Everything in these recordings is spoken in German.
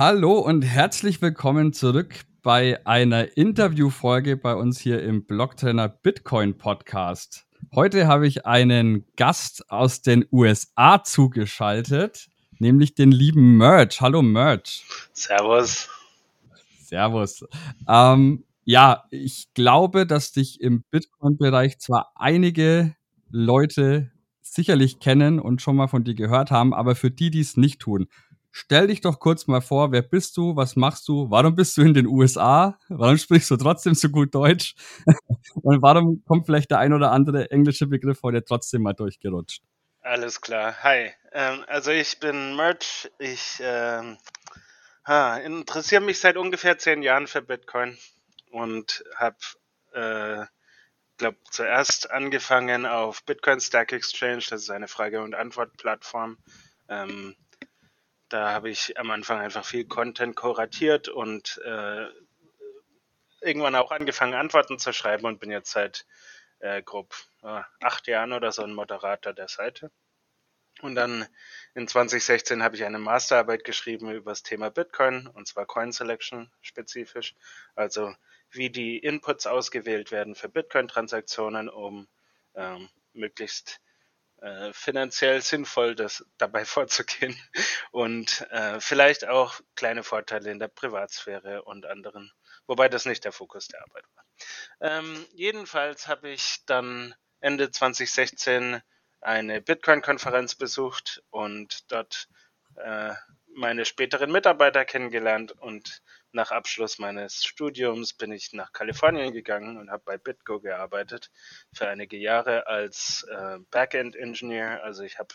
Hallo und herzlich willkommen zurück bei einer Interviewfolge bei uns hier im Blocktrainer Bitcoin Podcast. Heute habe ich einen Gast aus den USA zugeschaltet, nämlich den lieben Merch. Hallo Merch. Servus. Servus. Ähm, ja, ich glaube, dass dich im Bitcoin-Bereich zwar einige Leute sicherlich kennen und schon mal von dir gehört haben, aber für die, die es nicht tun, stell dich doch kurz mal vor, wer bist du, was machst du, warum bist du in den USA, warum sprichst du trotzdem so gut Deutsch und warum kommt vielleicht der ein oder andere englische Begriff heute trotzdem mal durchgerutscht? Alles klar. Hi. Ähm, also ich bin Merch. Ich ähm, ha, interessiere mich seit ungefähr zehn Jahren für Bitcoin und habe, äh, glaube zuerst angefangen auf Bitcoin Stack Exchange. Das ist eine Frage- und Antwort-Plattform. Ähm, da habe ich am Anfang einfach viel Content kuratiert und äh, irgendwann auch angefangen, Antworten zu schreiben und bin jetzt seit äh, grob äh, acht Jahren oder so ein Moderator der Seite. Und dann in 2016 habe ich eine Masterarbeit geschrieben über das Thema Bitcoin, und zwar Coin Selection spezifisch. Also wie die Inputs ausgewählt werden für Bitcoin-Transaktionen, um ähm, möglichst äh, finanziell sinnvoll das dabei vorzugehen und äh, vielleicht auch kleine Vorteile in der Privatsphäre und anderen, wobei das nicht der Fokus der Arbeit war. Ähm, jedenfalls habe ich dann Ende 2016 eine Bitcoin-Konferenz besucht und dort äh, meine späteren Mitarbeiter kennengelernt und nach Abschluss meines Studiums bin ich nach Kalifornien gegangen und habe bei BitGo gearbeitet für einige Jahre als äh, Backend-Engineer. Also ich habe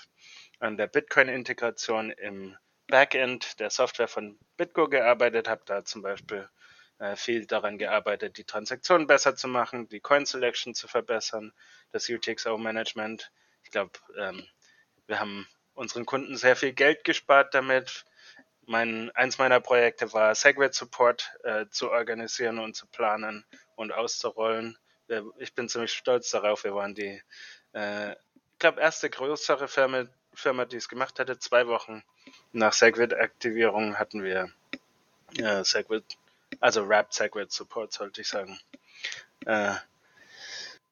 an der Bitcoin-Integration im Backend der Software von BitGo gearbeitet, habe da zum Beispiel äh, viel daran gearbeitet, die Transaktionen besser zu machen, die Coin Selection zu verbessern, das UTXO-Management. Ich glaube, ähm, wir haben unseren Kunden sehr viel Geld gespart damit mein, eins meiner Projekte war, Segwit Support äh, zu organisieren und zu planen und auszurollen. Ich bin ziemlich stolz darauf. Wir waren die, äh, ich glaube, erste größere Firma, Firma, die es gemacht hatte. Zwei Wochen nach Segwit-Aktivierung hatten wir äh, Segwit, also Wrapped Segwit Support, sollte ich sagen. Äh,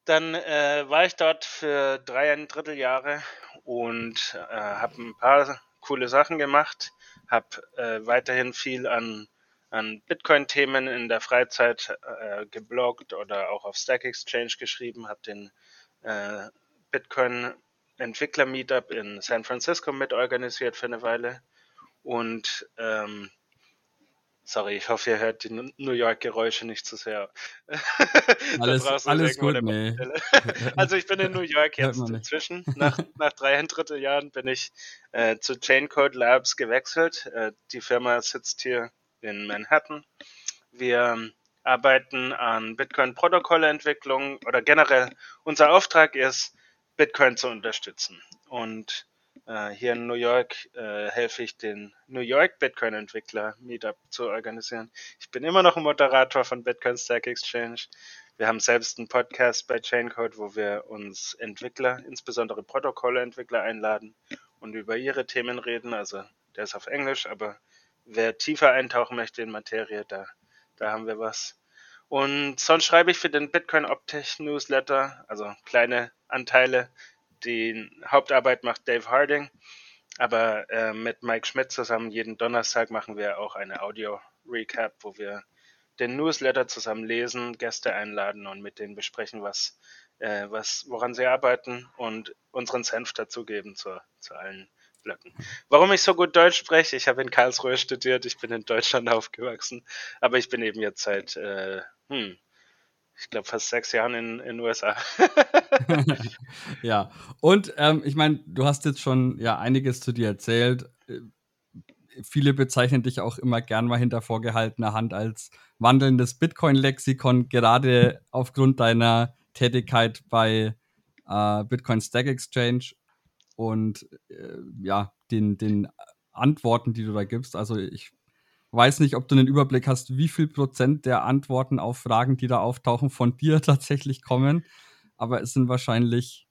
dann äh, war ich dort für dreieinviertel Jahre und äh, habe ein paar coole Sachen gemacht. Habe äh, weiterhin viel an, an Bitcoin-Themen in der Freizeit äh, gebloggt oder auch auf Stack Exchange geschrieben, habe den äh, Bitcoin Entwickler Meetup in San Francisco mitorganisiert für eine Weile. Und ähm, Sorry, ich hoffe, ihr hört die New York-Geräusche nicht zu sehr. alles alles gut, nee. Also ich bin in New York jetzt inzwischen. Nach, nach drei Jahren bin ich äh, zu Chaincode Labs gewechselt. Äh, die Firma sitzt hier in Manhattan. Wir ähm, arbeiten an Bitcoin-Protokollentwicklung oder generell unser Auftrag ist, Bitcoin zu unterstützen. Und äh, hier in New York äh, helfe ich den New York Bitcoin Entwickler Meetup zu organisieren. Ich bin immer noch ein Moderator von Bitcoin Stack Exchange. Wir haben selbst einen Podcast bei Chaincode, wo wir uns Entwickler, insbesondere Protokollentwickler einladen und über ihre Themen reden. Also der ist auf Englisch, aber wer tiefer eintauchen möchte in Materie, da, da haben wir was. Und sonst schreibe ich für den Bitcoin Optech Newsletter, also kleine Anteile die Hauptarbeit macht Dave Harding, aber äh, mit Mike Schmidt zusammen jeden Donnerstag machen wir auch eine Audio-Recap, wo wir den Newsletter zusammen lesen, Gäste einladen und mit denen besprechen, was, äh, was, woran sie arbeiten und unseren Senf dazugeben zu, zu allen Blöcken. Warum ich so gut Deutsch spreche, ich habe in Karlsruhe studiert, ich bin in Deutschland aufgewachsen, aber ich bin eben jetzt seit äh, hm, ich glaube, fast sechs Jahren in den USA. ja, und ähm, ich meine, du hast jetzt schon ja einiges zu dir erzählt. Äh, viele bezeichnen dich auch immer gern mal hinter vorgehaltener Hand als wandelndes Bitcoin-Lexikon, gerade aufgrund deiner Tätigkeit bei äh, Bitcoin Stack Exchange und äh, ja, den, den Antworten, die du da gibst. Also ich weiß nicht, ob du einen Überblick hast, wie viel Prozent der Antworten auf Fragen, die da auftauchen, von dir tatsächlich kommen. Aber es sind wahrscheinlich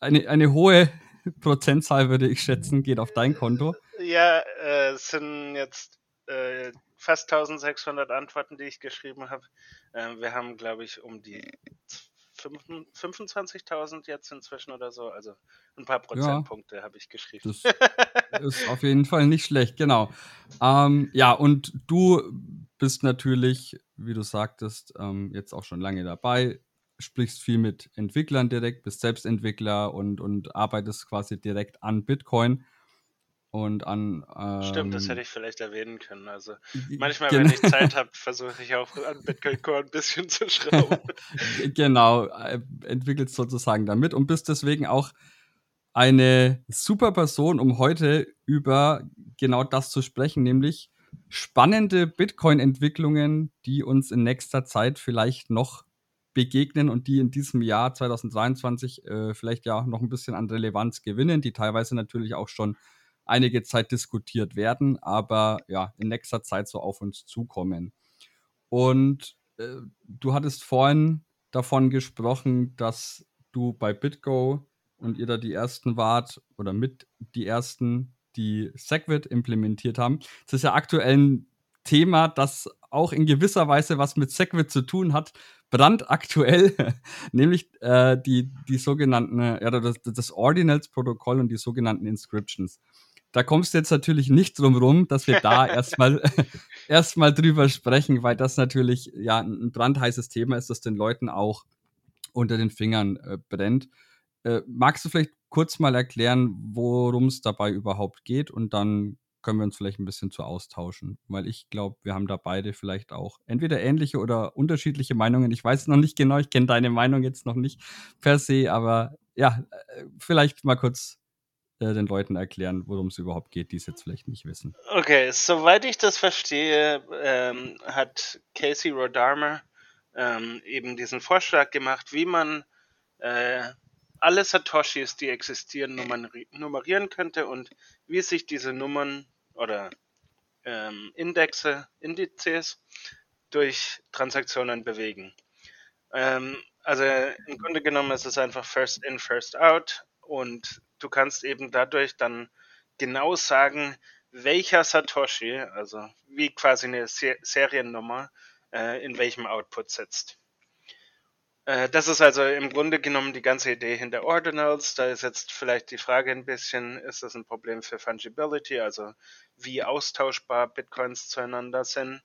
eine, eine hohe Prozentzahl würde ich schätzen, geht auf dein Konto? Ja, äh, es sind jetzt äh, fast 1600 Antworten, die ich geschrieben habe. Äh, wir haben, glaube ich, um die 25.000 jetzt inzwischen oder so. Also ein paar Prozentpunkte ja, habe ich geschrieben. Das ist auf jeden Fall nicht schlecht, genau. Ähm, ja, und du bist natürlich, wie du sagtest, ähm, jetzt auch schon lange dabei, sprichst viel mit Entwicklern direkt, bist Selbstentwickler und, und arbeitest quasi direkt an Bitcoin und an. Ähm, Stimmt, das hätte ähm, ich vielleicht erwähnen können. Also manchmal, wenn ich Zeit habe, versuche ich auch an Bitcoin Core ein bisschen zu schrauben. genau, äh, entwickelst sozusagen damit und bist deswegen auch eine super Person, um heute über genau das zu sprechen, nämlich spannende Bitcoin-Entwicklungen, die uns in nächster Zeit vielleicht noch begegnen und die in diesem Jahr 2023 äh, vielleicht ja noch ein bisschen an Relevanz gewinnen, die teilweise natürlich auch schon einige Zeit diskutiert werden, aber ja, in nächster Zeit so auf uns zukommen. Und äh, du hattest vorhin davon gesprochen, dass du bei BitGo und ihr da die ersten wart oder mit die ersten, die Segwit implementiert haben. Das ist ja aktuell ein Thema, das auch in gewisser Weise was mit Segwit zu tun hat, brandaktuell, nämlich äh, die, die sogenannten, ja, das, das Ordinals-Protokoll und die sogenannten Inscriptions da kommst du jetzt natürlich nicht drum rum, dass wir da erstmal erstmal drüber sprechen, weil das natürlich ja ein brandheißes Thema ist, das den Leuten auch unter den Fingern äh, brennt. Äh, magst du vielleicht kurz mal erklären, worum es dabei überhaupt geht und dann können wir uns vielleicht ein bisschen zu austauschen, weil ich glaube, wir haben da beide vielleicht auch entweder ähnliche oder unterschiedliche Meinungen. Ich weiß noch nicht genau, ich kenne deine Meinung jetzt noch nicht per se, aber ja, äh, vielleicht mal kurz äh, den Leuten erklären, worum es überhaupt geht, die es jetzt vielleicht nicht wissen. Okay, soweit ich das verstehe, ähm, hat Casey Rodarmer ähm, eben diesen Vorschlag gemacht, wie man äh, alle Satoshis, die existieren, nummerieren könnte und wie sich diese Nummern oder ähm, Indexe, Indizes durch Transaktionen bewegen. Ähm, also im Grunde genommen ist es einfach First in, First out und du kannst eben dadurch dann genau sagen, welcher Satoshi, also wie quasi eine Seriennummer, äh, in welchem Output sitzt. Äh, das ist also im Grunde genommen die ganze Idee hinter Ordinals. Da ist jetzt vielleicht die Frage ein bisschen, ist das ein Problem für Fungibility, also wie austauschbar Bitcoins zueinander sind.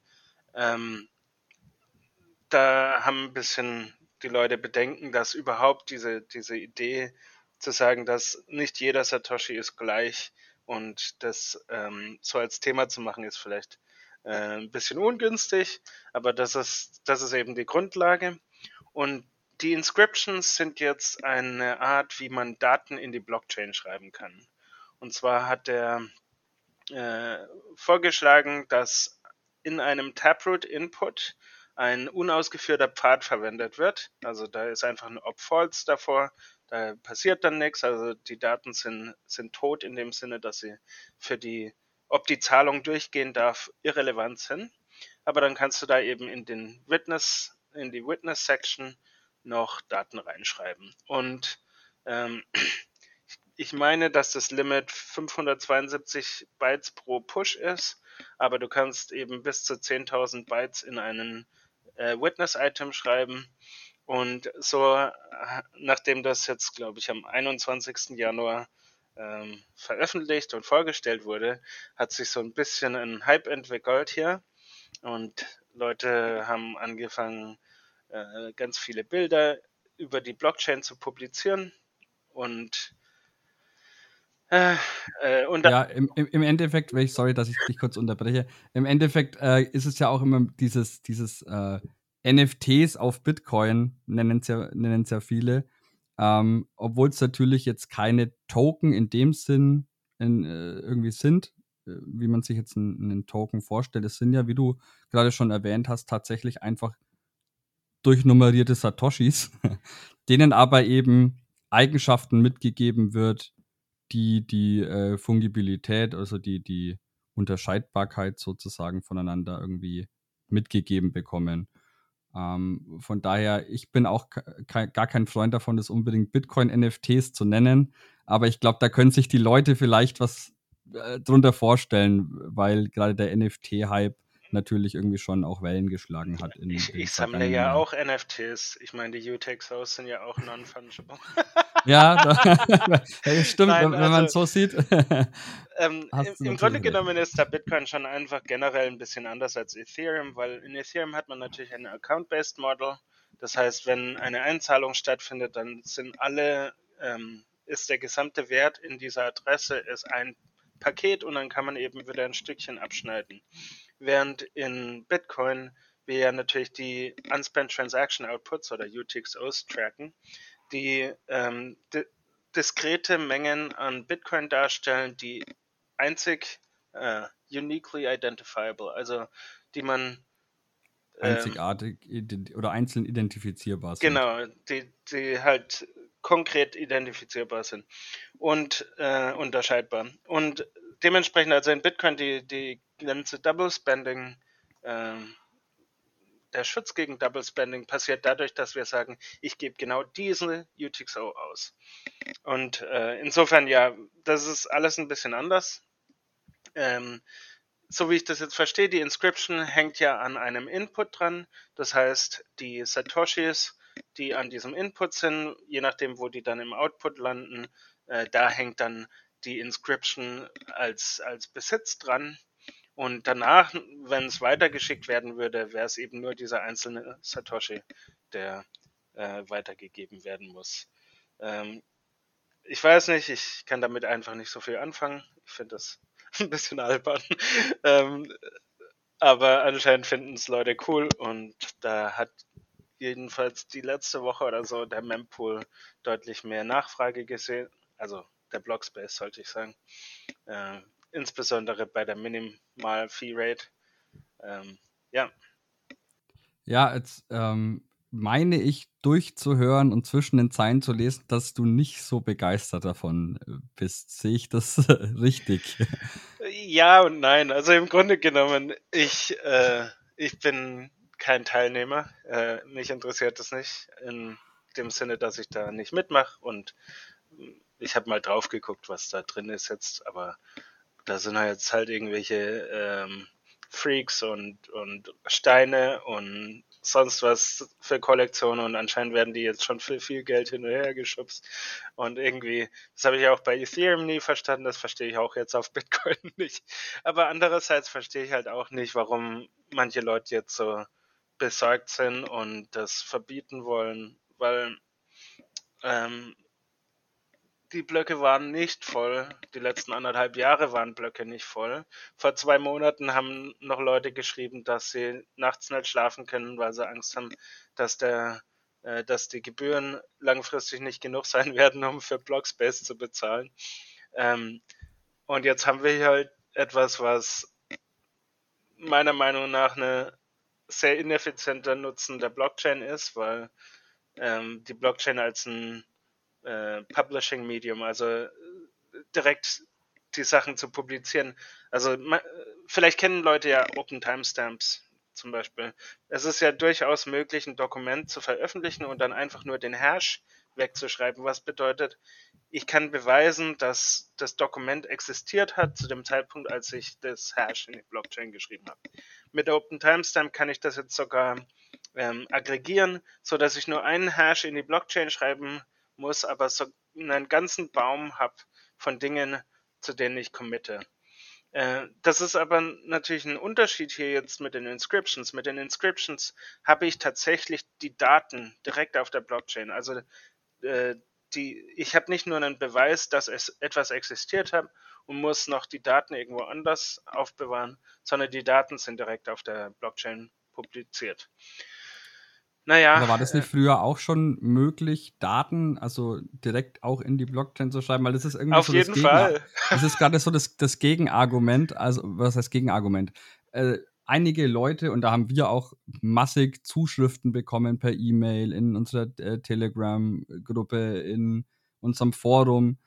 Ähm, da haben ein bisschen die Leute Bedenken, dass überhaupt diese, diese Idee zu sagen, dass nicht jeder Satoshi ist gleich und das ähm, so als Thema zu machen, ist vielleicht äh, ein bisschen ungünstig, aber das ist, das ist eben die Grundlage. Und die Inscriptions sind jetzt eine Art, wie man Daten in die Blockchain schreiben kann. Und zwar hat er äh, vorgeschlagen, dass in einem Taproot-Input ein unausgeführter Pfad verwendet wird. Also da ist einfach ein Op-False davor da passiert dann nichts, also die Daten sind, sind tot in dem Sinne, dass sie für die, ob die Zahlung durchgehen darf, irrelevant sind. Aber dann kannst du da eben in den Witness, in die Witness Section noch Daten reinschreiben. Und ähm, ich meine, dass das Limit 572 Bytes pro Push ist, aber du kannst eben bis zu 10.000 Bytes in einen äh, Witness-Item schreiben und so, nachdem das jetzt, glaube ich, am 21. Januar ähm, veröffentlicht und vorgestellt wurde, hat sich so ein bisschen ein Hype entwickelt hier. Und Leute haben angefangen, äh, ganz viele Bilder über die Blockchain zu publizieren. Und äh, äh, ja, im, im Endeffekt, sorry, dass ich dich kurz unterbreche, im Endeffekt äh, ist es ja auch immer dieses, dieses äh, NFTs auf Bitcoin, nennen es ja, ja viele. Ähm, Obwohl es natürlich jetzt keine Token in dem Sinn in, äh, irgendwie sind, äh, wie man sich jetzt einen, einen, Token vorstellt. Es sind ja, wie du gerade schon erwähnt hast, tatsächlich einfach durchnummerierte Satoshis, denen aber eben Eigenschaften mitgegeben wird, die die äh, Fungibilität, also die, die Unterscheidbarkeit sozusagen voneinander irgendwie mitgegeben bekommen. Ähm, von daher, ich bin auch gar kein Freund davon, das unbedingt Bitcoin-NFTs zu nennen. Aber ich glaube, da können sich die Leute vielleicht was äh, drunter vorstellen, weil gerade der NFT-Hype natürlich irgendwie schon auch Wellen geschlagen hat. ich, ich sammle ja auch NFTs. Ich meine, die UTXOs sind ja auch non-fungible. ja, da, stimmt, Nein, wenn, also, man so sieht. ähm, Im, im Grunde genommen ist der Bitcoin schon einfach generell ein bisschen anders als Ethereum, weil in Ethereum hat man natürlich ein Account-Based Model. Das heißt, wenn eine Einzahlung stattfindet, dann sind alle, ähm, ist der gesamte Wert in dieser Adresse ist ein Paket und dann kann man eben wieder ein Stückchen abschneiden während in Bitcoin wir ja natürlich die Unspent Transaction Outputs oder UTXOs tracken, die ähm, di diskrete Mengen an Bitcoin darstellen, die einzig äh, uniquely identifiable, also die man ähm, einzigartig oder einzeln identifizierbar sind. Genau, die, die halt konkret identifizierbar sind und äh, unterscheidbar. Und dementsprechend, also in Bitcoin die, die Grenze Double Spending, ähm, der Schutz gegen Double Spending passiert dadurch, dass wir sagen, ich gebe genau diese UTXO aus. Und äh, insofern, ja, das ist alles ein bisschen anders. Ähm, so wie ich das jetzt verstehe, die Inscription hängt ja an einem Input dran. Das heißt, die Satoshis, die an diesem Input sind, je nachdem, wo die dann im Output landen, äh, da hängt dann die Inscription als, als Besitz dran. Und danach, wenn es weitergeschickt werden würde, wäre es eben nur dieser einzelne Satoshi, der äh, weitergegeben werden muss. Ähm, ich weiß nicht, ich kann damit einfach nicht so viel anfangen. Ich finde das ein bisschen albern. ähm, aber anscheinend finden es Leute cool und da hat jedenfalls die letzte Woche oder so der Mempool deutlich mehr Nachfrage gesehen. Also der Blockspace, sollte ich sagen. Äh, insbesondere bei der Minimal Fee Rate. Ähm, ja. Ja, jetzt ähm, meine ich durchzuhören und zwischen den Zeilen zu lesen, dass du nicht so begeistert davon äh, bist. Sehe ich das richtig? Ja und nein. Also im Grunde genommen, ich, äh, ich bin kein Teilnehmer. Äh, mich interessiert das nicht in dem Sinne, dass ich da nicht mitmache und ich habe mal drauf geguckt, was da drin ist jetzt, aber da sind halt jetzt halt irgendwelche ähm, Freaks und, und Steine und sonst was für Kollektionen und anscheinend werden die jetzt schon für viel Geld hin und her geschubst. Und irgendwie, das habe ich auch bei Ethereum nie verstanden, das verstehe ich auch jetzt auf Bitcoin nicht. Aber andererseits verstehe ich halt auch nicht, warum manche Leute jetzt so besorgt sind und das verbieten wollen, weil ähm, die Blöcke waren nicht voll. Die letzten anderthalb Jahre waren Blöcke nicht voll. Vor zwei Monaten haben noch Leute geschrieben, dass sie nachts nicht schlafen können, weil sie Angst haben, dass der äh, dass die Gebühren langfristig nicht genug sein werden, um für Blockspace zu bezahlen. Ähm, und jetzt haben wir hier halt etwas, was meiner Meinung nach eine sehr ineffizienter Nutzen der Blockchain ist, weil ähm, die Blockchain als ein äh, Publishing Medium, also äh, direkt die Sachen zu publizieren. Also vielleicht kennen Leute ja Open Timestamps zum Beispiel. Es ist ja durchaus möglich, ein Dokument zu veröffentlichen und dann einfach nur den Hash wegzuschreiben, was bedeutet, ich kann beweisen, dass das Dokument existiert hat zu dem Zeitpunkt, als ich das Hash in die Blockchain geschrieben habe. Mit Open Timestamp kann ich das jetzt sogar ähm, aggregieren, so dass ich nur einen Hash in die Blockchain schreiben muss, aber so einen ganzen Baum habe von Dingen, zu denen ich committe. Äh, das ist aber natürlich ein Unterschied hier jetzt mit den Inscriptions. Mit den Inscriptions habe ich tatsächlich die Daten direkt auf der Blockchain. Also äh, die, ich habe nicht nur einen Beweis, dass es etwas existiert hat und muss noch die Daten irgendwo anders aufbewahren, sondern die Daten sind direkt auf der Blockchain publiziert. Naja. Aber war das nicht früher auch schon möglich, Daten, also direkt auch in die Blockchain zu schreiben? Weil das ist irgendwie Auf so jeden das Fall. Das ist gerade so das, das Gegenargument, also was heißt Gegenargument? Äh, einige Leute, und da haben wir auch massig Zuschriften bekommen per E-Mail in unserer äh, Telegram-Gruppe, in unserem Forum,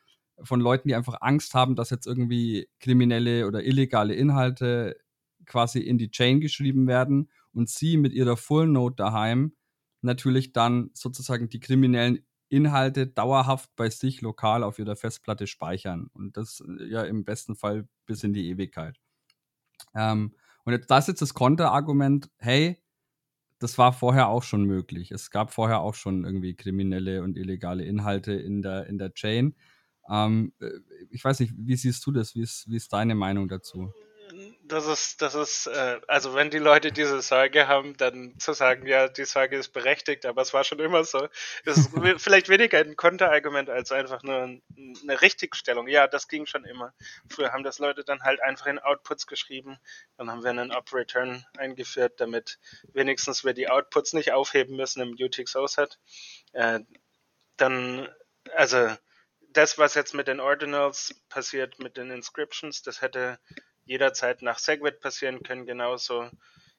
von Leuten, die einfach Angst haben, dass jetzt irgendwie kriminelle oder illegale Inhalte quasi in die Chain geschrieben werden und sie mit ihrer Full Note daheim natürlich dann sozusagen die kriminellen Inhalte dauerhaft bei sich lokal auf ihrer Festplatte speichern. Und das ja im besten Fall bis in die Ewigkeit. Ähm, und jetzt, das ist jetzt das Konterargument, hey, das war vorher auch schon möglich. Es gab vorher auch schon irgendwie kriminelle und illegale Inhalte in der, in der Chain. Ähm, äh, ich weiß nicht, wie siehst du das? Wie ist, wie ist deine Meinung dazu? Das ist, das ist, äh, also wenn die Leute diese Sorge haben, dann zu sagen, ja, die Sorge ist berechtigt, aber es war schon immer so. Das ist vielleicht weniger ein Konterargument als einfach nur eine Richtigstellung. Ja, das ging schon immer. Früher haben das Leute dann halt einfach in Outputs geschrieben. Dann haben wir einen Op-Return eingeführt, damit wenigstens wir die Outputs nicht aufheben müssen im UTXO-Set. Äh, dann, also das, was jetzt mit den Ordinals passiert, mit den Inscriptions, das hätte jederzeit nach Segwit passieren können, genauso.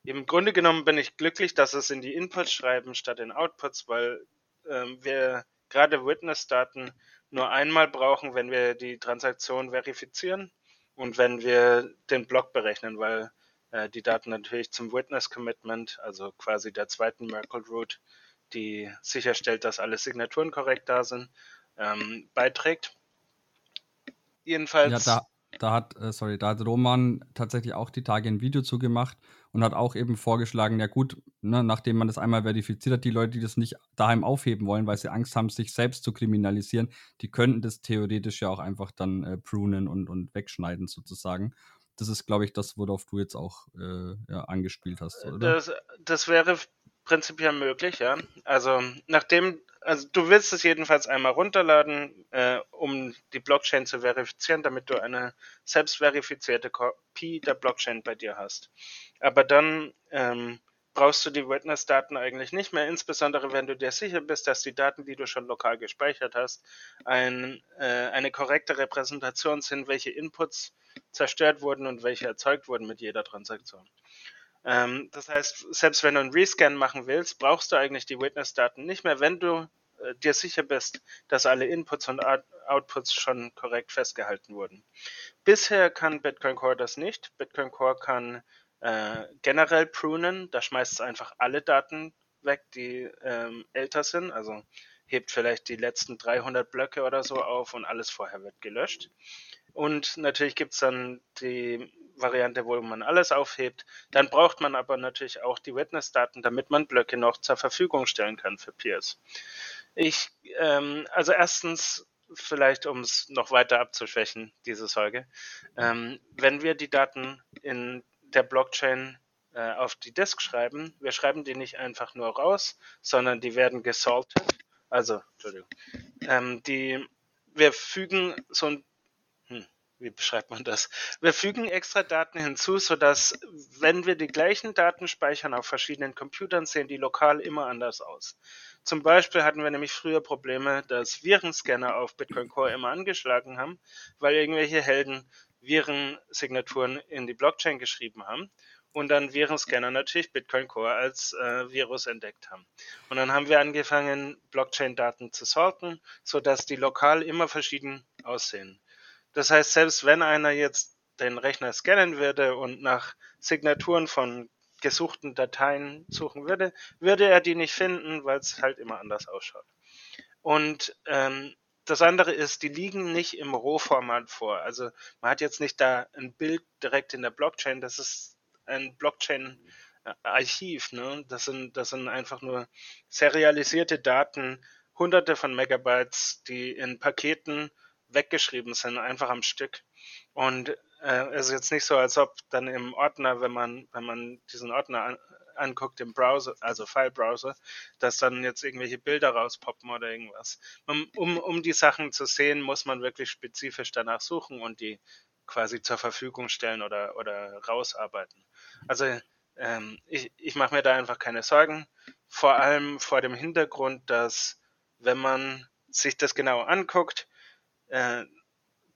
Im Grunde genommen bin ich glücklich, dass es in die Inputs schreiben statt in Outputs, weil ähm, wir gerade Witness-Daten nur einmal brauchen, wenn wir die Transaktion verifizieren und wenn wir den Block berechnen, weil äh, die Daten natürlich zum Witness-Commitment, also quasi der zweiten Merkle-Root, die sicherstellt, dass alle Signaturen korrekt da sind, ähm, beiträgt. Jedenfalls. Ja, da, da hat, äh, sorry, da hat Roman tatsächlich auch die Tage ein Video zugemacht und hat auch eben vorgeschlagen, ja gut, ne, nachdem man das einmal verifiziert hat, die Leute, die das nicht daheim aufheben wollen, weil sie Angst haben, sich selbst zu kriminalisieren, die könnten das theoretisch ja auch einfach dann äh, prunen und, und wegschneiden sozusagen. Das ist, glaube ich, das, worauf du jetzt auch äh, ja, angespielt hast, oder? Das, das wäre prinzipiell möglich, ja. Also nachdem also du willst es jedenfalls einmal runterladen, äh, um die Blockchain zu verifizieren, damit du eine selbstverifizierte Kopie der Blockchain bei dir hast. Aber dann ähm, brauchst du die Witness-Daten eigentlich nicht mehr, insbesondere wenn du dir sicher bist, dass die Daten, die du schon lokal gespeichert hast, ein, äh, eine korrekte Repräsentation sind, welche Inputs zerstört wurden und welche erzeugt wurden mit jeder Transaktion. Ähm, das heißt, selbst wenn du einen Rescan machen willst, brauchst du eigentlich die Witness-Daten nicht mehr, wenn du äh, dir sicher bist, dass alle Inputs und Out Outputs schon korrekt festgehalten wurden. Bisher kann Bitcoin Core das nicht. Bitcoin Core kann äh, generell prunen, da schmeißt es einfach alle Daten weg, die ähm, älter sind, also hebt vielleicht die letzten 300 Blöcke oder so auf und alles vorher wird gelöscht. Und natürlich gibt es dann die Variante, wo man alles aufhebt. Dann braucht man aber natürlich auch die Witness-Daten, damit man Blöcke noch zur Verfügung stellen kann für Peers. Ich, ähm, also erstens, vielleicht um es noch weiter abzuschwächen, diese Sorge, ähm, wenn wir die Daten in der Blockchain äh, auf die Disk schreiben, wir schreiben die nicht einfach nur raus, sondern die werden gesaltet. Also, Entschuldigung. Ähm, die, wir fügen so ein wie beschreibt man das? Wir fügen extra Daten hinzu, sodass, wenn wir die gleichen Daten speichern auf verschiedenen Computern, sehen die lokal immer anders aus. Zum Beispiel hatten wir nämlich früher Probleme, dass Virenscanner auf Bitcoin Core immer angeschlagen haben, weil irgendwelche Helden Virensignaturen in die Blockchain geschrieben haben und dann Virenscanner natürlich Bitcoin Core als äh, Virus entdeckt haben. Und dann haben wir angefangen, Blockchain-Daten zu sorten, sodass die lokal immer verschieden aussehen. Das heißt, selbst wenn einer jetzt den Rechner scannen würde und nach Signaturen von gesuchten Dateien suchen würde, würde er die nicht finden, weil es halt immer anders ausschaut. Und ähm, das andere ist, die liegen nicht im Rohformat vor. Also man hat jetzt nicht da ein Bild direkt in der Blockchain, das ist ein Blockchain-Archiv. Ne? Das, sind, das sind einfach nur serialisierte Daten, hunderte von Megabytes, die in Paketen weggeschrieben sind, einfach am Stück. Und äh, es ist jetzt nicht so, als ob dann im Ordner, wenn man, wenn man diesen Ordner an, anguckt im Browser, also File-Browser, dass dann jetzt irgendwelche Bilder rauspoppen oder irgendwas. Um, um die Sachen zu sehen, muss man wirklich spezifisch danach suchen und die quasi zur Verfügung stellen oder, oder rausarbeiten. Also ähm, ich, ich mache mir da einfach keine Sorgen, vor allem vor dem Hintergrund, dass wenn man sich das genau anguckt, äh,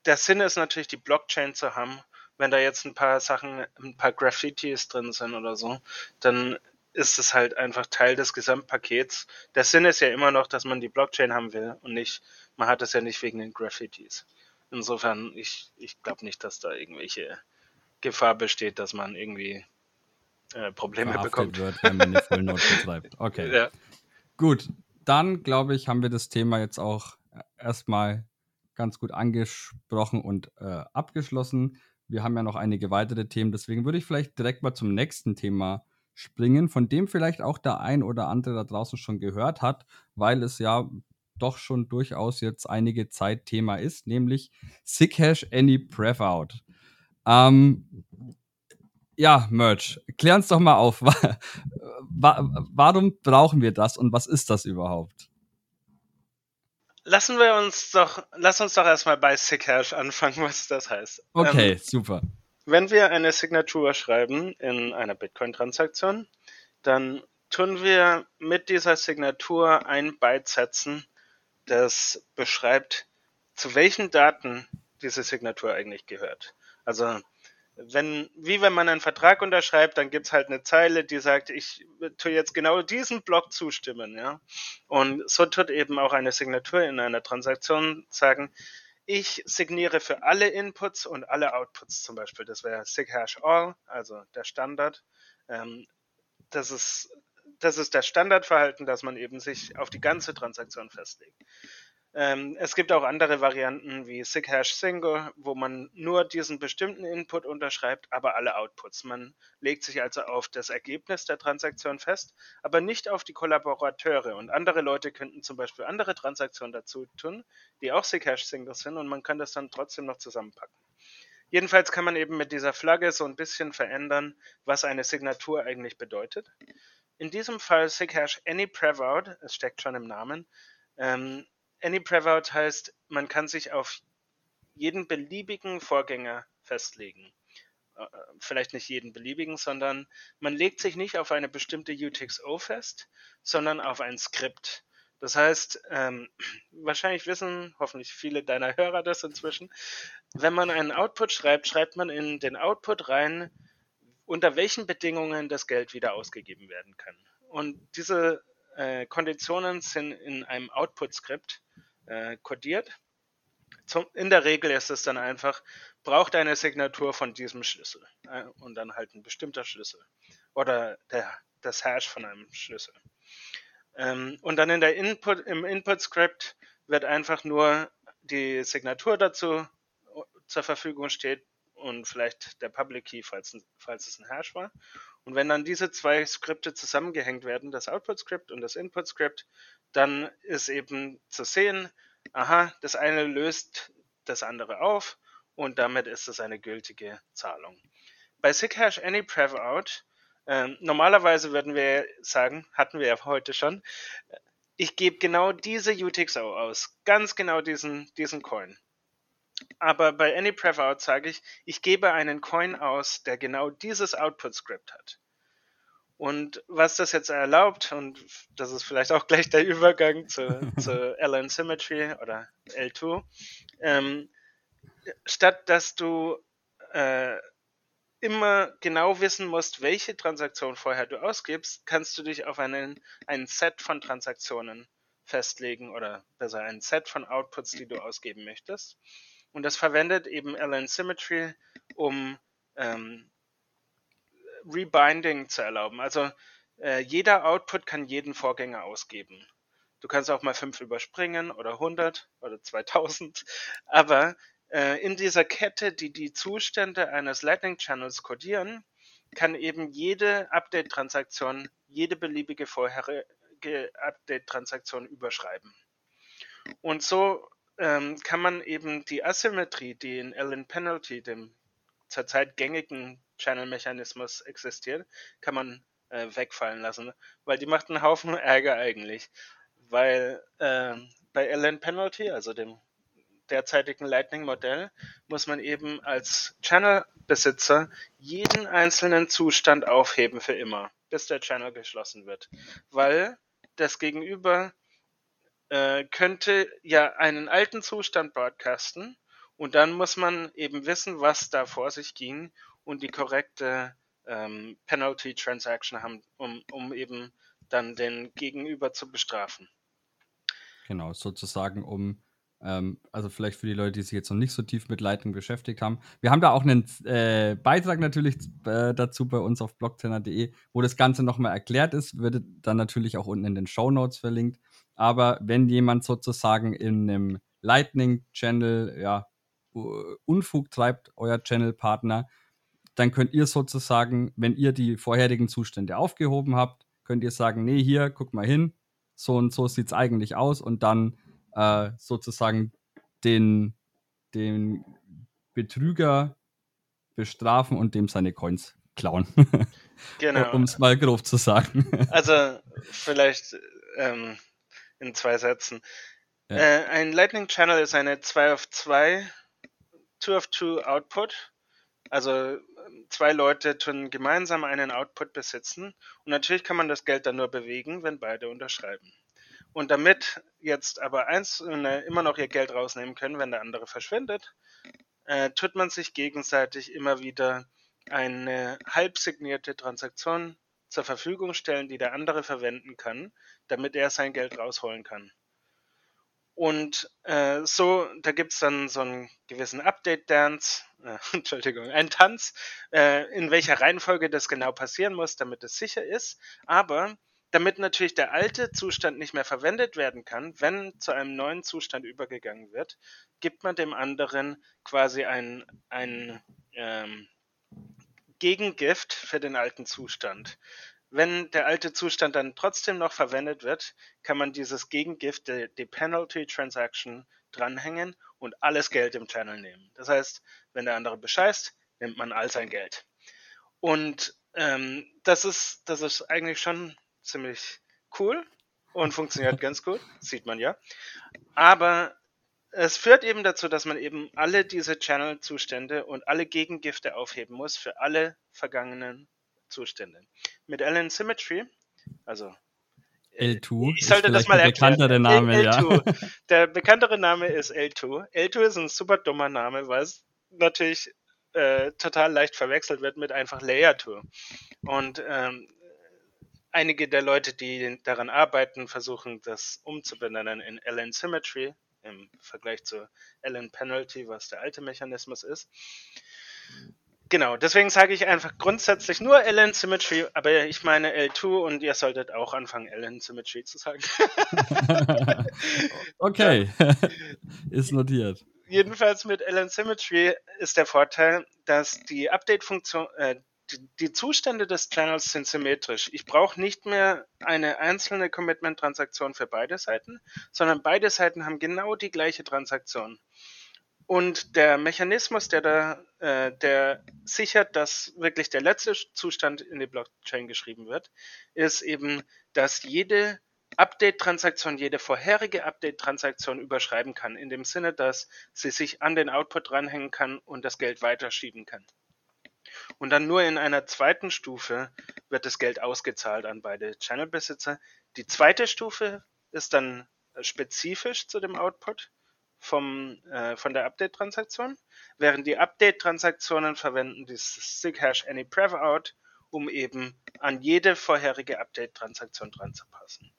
der Sinn ist natürlich, die Blockchain zu haben. Wenn da jetzt ein paar Sachen, ein paar Graffitis drin sind oder so, dann ist es halt einfach Teil des Gesamtpakets. Der Sinn ist ja immer noch, dass man die Blockchain haben will und nicht, man hat es ja nicht wegen den Graffitis. Insofern, ich, ich glaube nicht, dass da irgendwelche Gefahr besteht, dass man irgendwie äh, Probleme bekommt. wird, wenn man die Full betreibt. Okay. Ja. Gut, dann glaube ich, haben wir das Thema jetzt auch erstmal ganz gut angesprochen und äh, abgeschlossen. Wir haben ja noch einige weitere Themen, deswegen würde ich vielleicht direkt mal zum nächsten Thema springen, von dem vielleicht auch der ein oder andere da draußen schon gehört hat, weil es ja doch schon durchaus jetzt einige Zeit Thema ist, nämlich Sickhash Any Prevout. Ähm, ja, Merch, klär uns doch mal auf. Warum brauchen wir das und was ist das überhaupt? Lassen wir uns doch, lass uns doch erstmal bei Sickhash anfangen, was das heißt. Okay, ähm, super. Wenn wir eine Signatur schreiben in einer Bitcoin-Transaktion, dann tun wir mit dieser Signatur ein Byte setzen, das beschreibt, zu welchen Daten diese Signatur eigentlich gehört. Also wenn, wie wenn man einen Vertrag unterschreibt, dann gibt's halt eine Zeile, die sagt, ich tue jetzt genau diesen Block zustimmen, ja. Und so tut eben auch eine Signatur in einer Transaktion sagen, ich signiere für alle Inputs und alle Outputs zum Beispiel. Das wäre SigHash All, also der Standard. Ähm, das ist das ist das Standardverhalten, dass man eben sich auf die ganze Transaktion festlegt. Ähm, es gibt auch andere Varianten wie SigHash Single, wo man nur diesen bestimmten Input unterschreibt, aber alle Outputs. Man legt sich also auf das Ergebnis der Transaktion fest, aber nicht auf die Kollaborateure. Und andere Leute könnten zum Beispiel andere Transaktionen dazu tun, die auch SigHash Single sind und man kann das dann trotzdem noch zusammenpacken. Jedenfalls kann man eben mit dieser Flagge so ein bisschen verändern, was eine Signatur eigentlich bedeutet. In diesem Fall SigHash AnyPrevout, es steckt schon im Namen, ähm, Any Prevout heißt, man kann sich auf jeden beliebigen Vorgänger festlegen. Äh, vielleicht nicht jeden beliebigen, sondern man legt sich nicht auf eine bestimmte UTXO fest, sondern auf ein Skript. Das heißt, ähm, wahrscheinlich wissen hoffentlich viele deiner Hörer das inzwischen. Wenn man einen Output schreibt, schreibt man in den Output rein, unter welchen Bedingungen das Geld wieder ausgegeben werden kann. Und diese äh, Konditionen sind in einem Output-Skript äh, kodiert. Zum, in der Regel ist es dann einfach, braucht eine Signatur von diesem Schlüssel äh, und dann halt ein bestimmter Schlüssel oder der, das Hash von einem Schlüssel. Ähm, und dann in der Input, im Input-Script wird einfach nur die Signatur dazu äh, zur Verfügung steht und vielleicht der Public Key, falls, falls es ein Hash war. Und wenn dann diese zwei Skripte zusammengehängt werden, das Output-Script und das Input-Script, dann ist eben zu sehen, aha, das eine löst das andere auf und damit ist es eine gültige Zahlung. Bei SigHash AnyPrevOut, äh, normalerweise würden wir sagen, hatten wir ja heute schon, ich gebe genau diese UTXO aus, ganz genau diesen, diesen Coin. Aber bei AnyPrevOut sage ich, ich gebe einen Coin aus, der genau dieses Output-Script hat. Und was das jetzt erlaubt, und das ist vielleicht auch gleich der Übergang zu, zu LN Symmetry oder L2, ähm, statt dass du äh, immer genau wissen musst, welche Transaktion vorher du ausgibst, kannst du dich auf einen, ein Set von Transaktionen festlegen oder besser ein Set von Outputs, die du ausgeben möchtest. Und das verwendet eben LN Symmetry, um ähm, Rebinding zu erlauben. Also äh, jeder Output kann jeden Vorgänger ausgeben. Du kannst auch mal fünf überspringen oder 100 oder 2000, aber äh, in dieser Kette, die die Zustände eines Lightning Channels kodieren, kann eben jede Update-Transaktion jede beliebige vorherige Update-Transaktion überschreiben. Und so ähm, kann man eben die Asymmetrie, die in Ln Penalty, dem zurzeit gängigen Channel-Mechanismus existiert, kann man äh, wegfallen lassen, weil die macht einen Haufen Ärger eigentlich. Weil äh, bei LN Penalty, also dem derzeitigen Lightning-Modell, muss man eben als Channel-Besitzer jeden einzelnen Zustand aufheben für immer, bis der Channel geschlossen wird. Weil das Gegenüber äh, könnte ja einen alten Zustand broadcasten und dann muss man eben wissen, was da vor sich ging und die korrekte ähm, Penalty Transaction haben, um, um eben dann den Gegenüber zu bestrafen. Genau, sozusagen um Ähm, also vielleicht für die Leute, die sich jetzt noch nicht so tief mit Lightning beschäftigt haben. Wir haben da auch einen äh, Beitrag natürlich äh, dazu bei uns auf blogtenner.de, wo das Ganze nochmal erklärt ist, wird dann natürlich auch unten in den Show Notes verlinkt. Aber wenn jemand sozusagen in einem Lightning-Channel ja, Unfug treibt, euer Channel-Partner, dann könnt ihr sozusagen, wenn ihr die vorherigen Zustände aufgehoben habt, könnt ihr sagen, nee, hier, guck mal hin, so und so sieht es eigentlich aus und dann äh, sozusagen den, den Betrüger bestrafen und dem seine Coins klauen. Genau. um es mal grob zu sagen. also vielleicht ähm, in zwei Sätzen. Ja. Äh, ein Lightning Channel ist eine 2 auf 2, 2 of 2 Output. Also zwei Leute tun gemeinsam einen Output besitzen. Und natürlich kann man das Geld dann nur bewegen, wenn beide unterschreiben. Und damit jetzt aber Einzelne immer noch ihr Geld rausnehmen können, wenn der andere verschwindet, äh, tut man sich gegenseitig immer wieder eine halb signierte Transaktion zur Verfügung stellen, die der andere verwenden kann, damit er sein Geld rausholen kann. Und äh, so, da gibt es dann so einen gewissen Update-Dance, äh, Entschuldigung, einen Tanz, äh, in welcher Reihenfolge das genau passieren muss, damit es sicher ist. Aber damit natürlich der alte Zustand nicht mehr verwendet werden kann, wenn zu einem neuen Zustand übergegangen wird, gibt man dem anderen quasi ein, ein ähm, Gegengift für den alten Zustand. Wenn der alte Zustand dann trotzdem noch verwendet wird, kann man dieses Gegengift, die, die Penalty Transaction, dranhängen und alles Geld im Channel nehmen. Das heißt, wenn der andere bescheißt, nimmt man all sein Geld. Und ähm, das, ist, das ist eigentlich schon ziemlich cool und funktioniert ganz gut, sieht man ja. Aber es führt eben dazu, dass man eben alle diese Channel-Zustände und alle Gegengifte aufheben muss für alle vergangenen Zustände. Mit Allen Symmetry, also L2. Ich sollte das mal erklären. Bekanntere Name, L2. Ja. Der bekanntere Name ist L2. L2 ist ein super dummer Name, weil es natürlich äh, total leicht verwechselt wird mit einfach Layer 2. Und ähm, einige der Leute, die daran arbeiten, versuchen das umzubenennen in LN Symmetry im Vergleich zu LN Penalty, was der alte Mechanismus ist. Genau, deswegen sage ich einfach grundsätzlich nur LN Symmetry, aber ich meine L2 und ihr solltet auch anfangen, LN Symmetry zu sagen. okay, ist notiert. Jedenfalls mit LN Symmetry ist der Vorteil, dass die Update-Funktion, äh, die, Zustände des Channels sind symmetrisch. Ich brauche nicht mehr eine einzelne Commitment-Transaktion für beide Seiten, sondern beide Seiten haben genau die gleiche Transaktion. Und der Mechanismus, der da, äh, der sichert, dass wirklich der letzte Zustand in die Blockchain geschrieben wird, ist eben, dass jede Update-Transaktion, jede vorherige Update-Transaktion überschreiben kann, in dem Sinne, dass sie sich an den Output dranhängen kann und das Geld weiterschieben kann. Und dann nur in einer zweiten Stufe wird das Geld ausgezahlt an beide Channel-Besitzer. Die zweite Stufe ist dann spezifisch zu dem Output vom, äh, von der Update-Transaktion, während die Update-Transaktionen verwenden dieses SIG-Hash AnyPrevOut, um eben an jede vorherige Update-Transaktion dran zu passen.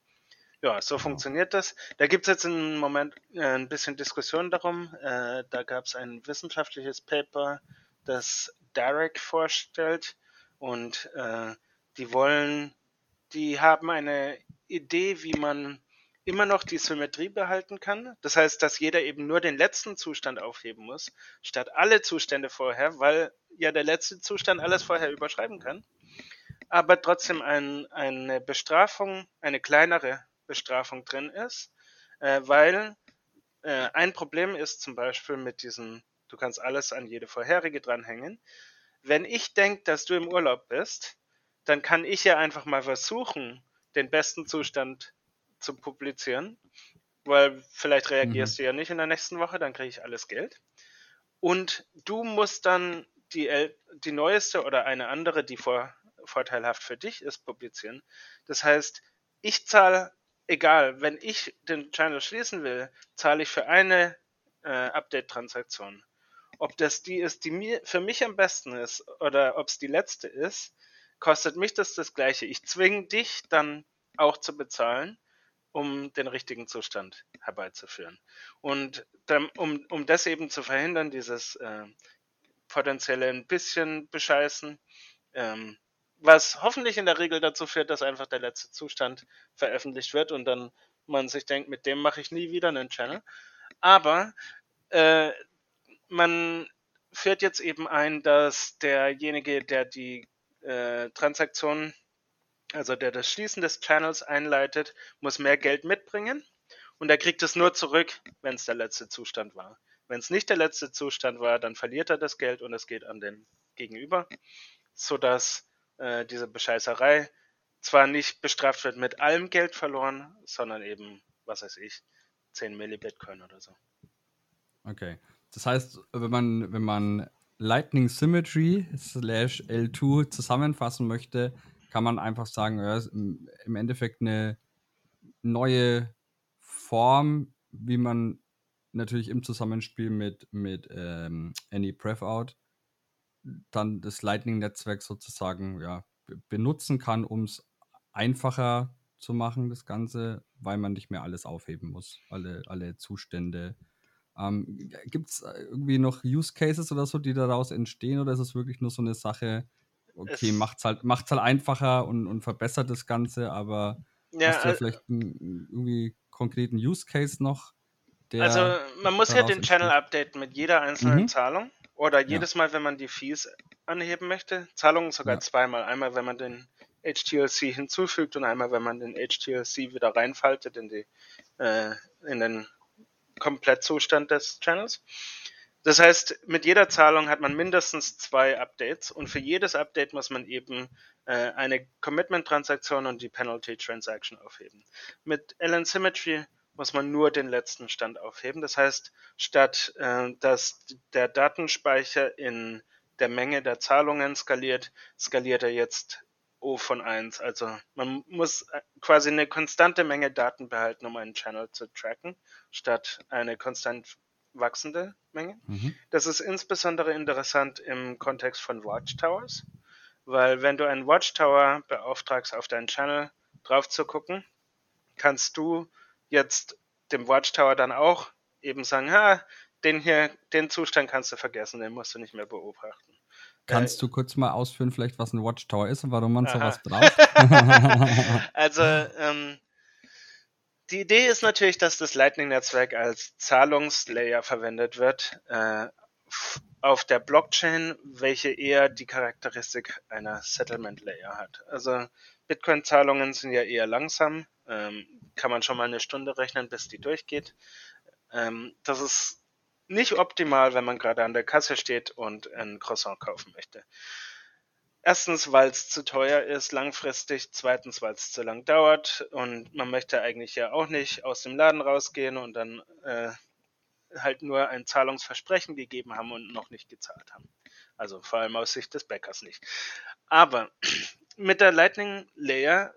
Ja, so funktioniert das. Da gibt es jetzt im Moment äh, ein bisschen Diskussion darum. Äh, da gab es ein wissenschaftliches Paper, das Derek vorstellt. Und äh, die wollen, die haben eine Idee, wie man immer noch die Symmetrie behalten kann. Das heißt, dass jeder eben nur den letzten Zustand aufheben muss, statt alle Zustände vorher, weil ja der letzte Zustand alles vorher überschreiben kann. Aber trotzdem ein, eine Bestrafung, eine kleinere Bestrafung drin ist, äh, weil äh, ein Problem ist zum Beispiel mit diesen, du kannst alles an jede vorherige dranhängen, wenn ich denke, dass du im Urlaub bist, dann kann ich ja einfach mal versuchen, den besten Zustand zu publizieren, weil vielleicht reagierst mhm. du ja nicht in der nächsten Woche, dann kriege ich alles Geld. Und du musst dann die, die neueste oder eine andere, die vor, vorteilhaft für dich ist, publizieren. Das heißt, ich zahle, egal, wenn ich den Channel schließen will, zahle ich für eine äh, Update-Transaktion. Ob das die ist, die mir, für mich am besten ist oder ob es die letzte ist, kostet mich das das gleiche. Ich zwinge dich dann auch zu bezahlen, um den richtigen Zustand herbeizuführen. Und dann, um, um das eben zu verhindern, dieses äh, potenzielle ein bisschen bescheißen, ähm, was hoffentlich in der Regel dazu führt, dass einfach der letzte Zustand veröffentlicht wird und dann man sich denkt, mit dem mache ich nie wieder einen Channel. Aber äh, man führt jetzt eben ein, dass derjenige, der die äh, Transaktion also der das Schließen des Channels einleitet, muss mehr Geld mitbringen und er kriegt es nur zurück, wenn es der letzte Zustand war. Wenn es nicht der letzte Zustand war, dann verliert er das Geld und es geht an den Gegenüber, sodass äh, diese Bescheißerei zwar nicht bestraft wird mit allem Geld verloren, sondern eben, was weiß ich, 10 Millibitcoin oder so. Okay. Das heißt, wenn man, wenn man Lightning Symmetry slash L2 zusammenfassen möchte, kann man einfach sagen, ja, im Endeffekt eine neue Form, wie man natürlich im Zusammenspiel mit, mit ähm, Any Breathout dann das Lightning-Netzwerk sozusagen ja, benutzen kann, um es einfacher zu machen, das Ganze, weil man nicht mehr alles aufheben muss, alle, alle Zustände. Ähm, Gibt es irgendwie noch Use Cases oder so, die daraus entstehen, oder ist es wirklich nur so eine Sache, okay, macht es halt, macht's halt einfacher und, und verbessert das Ganze, aber ja, hast du also, vielleicht einen irgendwie konkreten Use Case noch? also man muss ja den Channel updaten mit jeder einzelnen mhm. Zahlung oder jedes ja. Mal, wenn man die Fees anheben möchte. Zahlungen sogar ja. zweimal. Einmal, wenn man den HTLC hinzufügt und einmal, wenn man den HTLC wieder reinfaltet in, die, äh, in den Komplettzustand des Channels. Das heißt, mit jeder Zahlung hat man mindestens zwei Updates und für jedes Update muss man eben äh, eine Commitment-Transaktion und die Penalty-Transaction aufheben. Mit LN Symmetry muss man nur den letzten Stand aufheben. Das heißt, statt äh, dass der Datenspeicher in der Menge der Zahlungen skaliert, skaliert er jetzt O von 1. Also man muss äh, quasi eine konstante Menge Daten behalten, um einen Channel zu tracken, statt eine konstant wachsende Menge. Mhm. Das ist insbesondere interessant im Kontext von Watchtowers, weil wenn du einen Watchtower beauftragst, auf deinen Channel drauf zu gucken, kannst du jetzt dem Watchtower dann auch eben sagen, ha, den hier, den Zustand kannst du vergessen, den musst du nicht mehr beobachten. Kannst äh, du kurz mal ausführen, vielleicht, was ein Watchtower ist und warum man aha. sowas braucht? also, ähm, die Idee ist natürlich, dass das Lightning-Netzwerk als Zahlungslayer verwendet wird äh, auf der Blockchain, welche eher die Charakteristik einer Settlement-Layer hat. Also Bitcoin-Zahlungen sind ja eher langsam, ähm, kann man schon mal eine Stunde rechnen, bis die durchgeht. Ähm, das ist nicht optimal, wenn man gerade an der Kasse steht und ein Croissant kaufen möchte. Erstens, weil es zu teuer ist langfristig. Zweitens, weil es zu lang dauert. Und man möchte eigentlich ja auch nicht aus dem Laden rausgehen und dann äh, halt nur ein Zahlungsversprechen gegeben haben und noch nicht gezahlt haben. Also vor allem aus Sicht des Bäckers nicht. Aber mit der Lightning Layer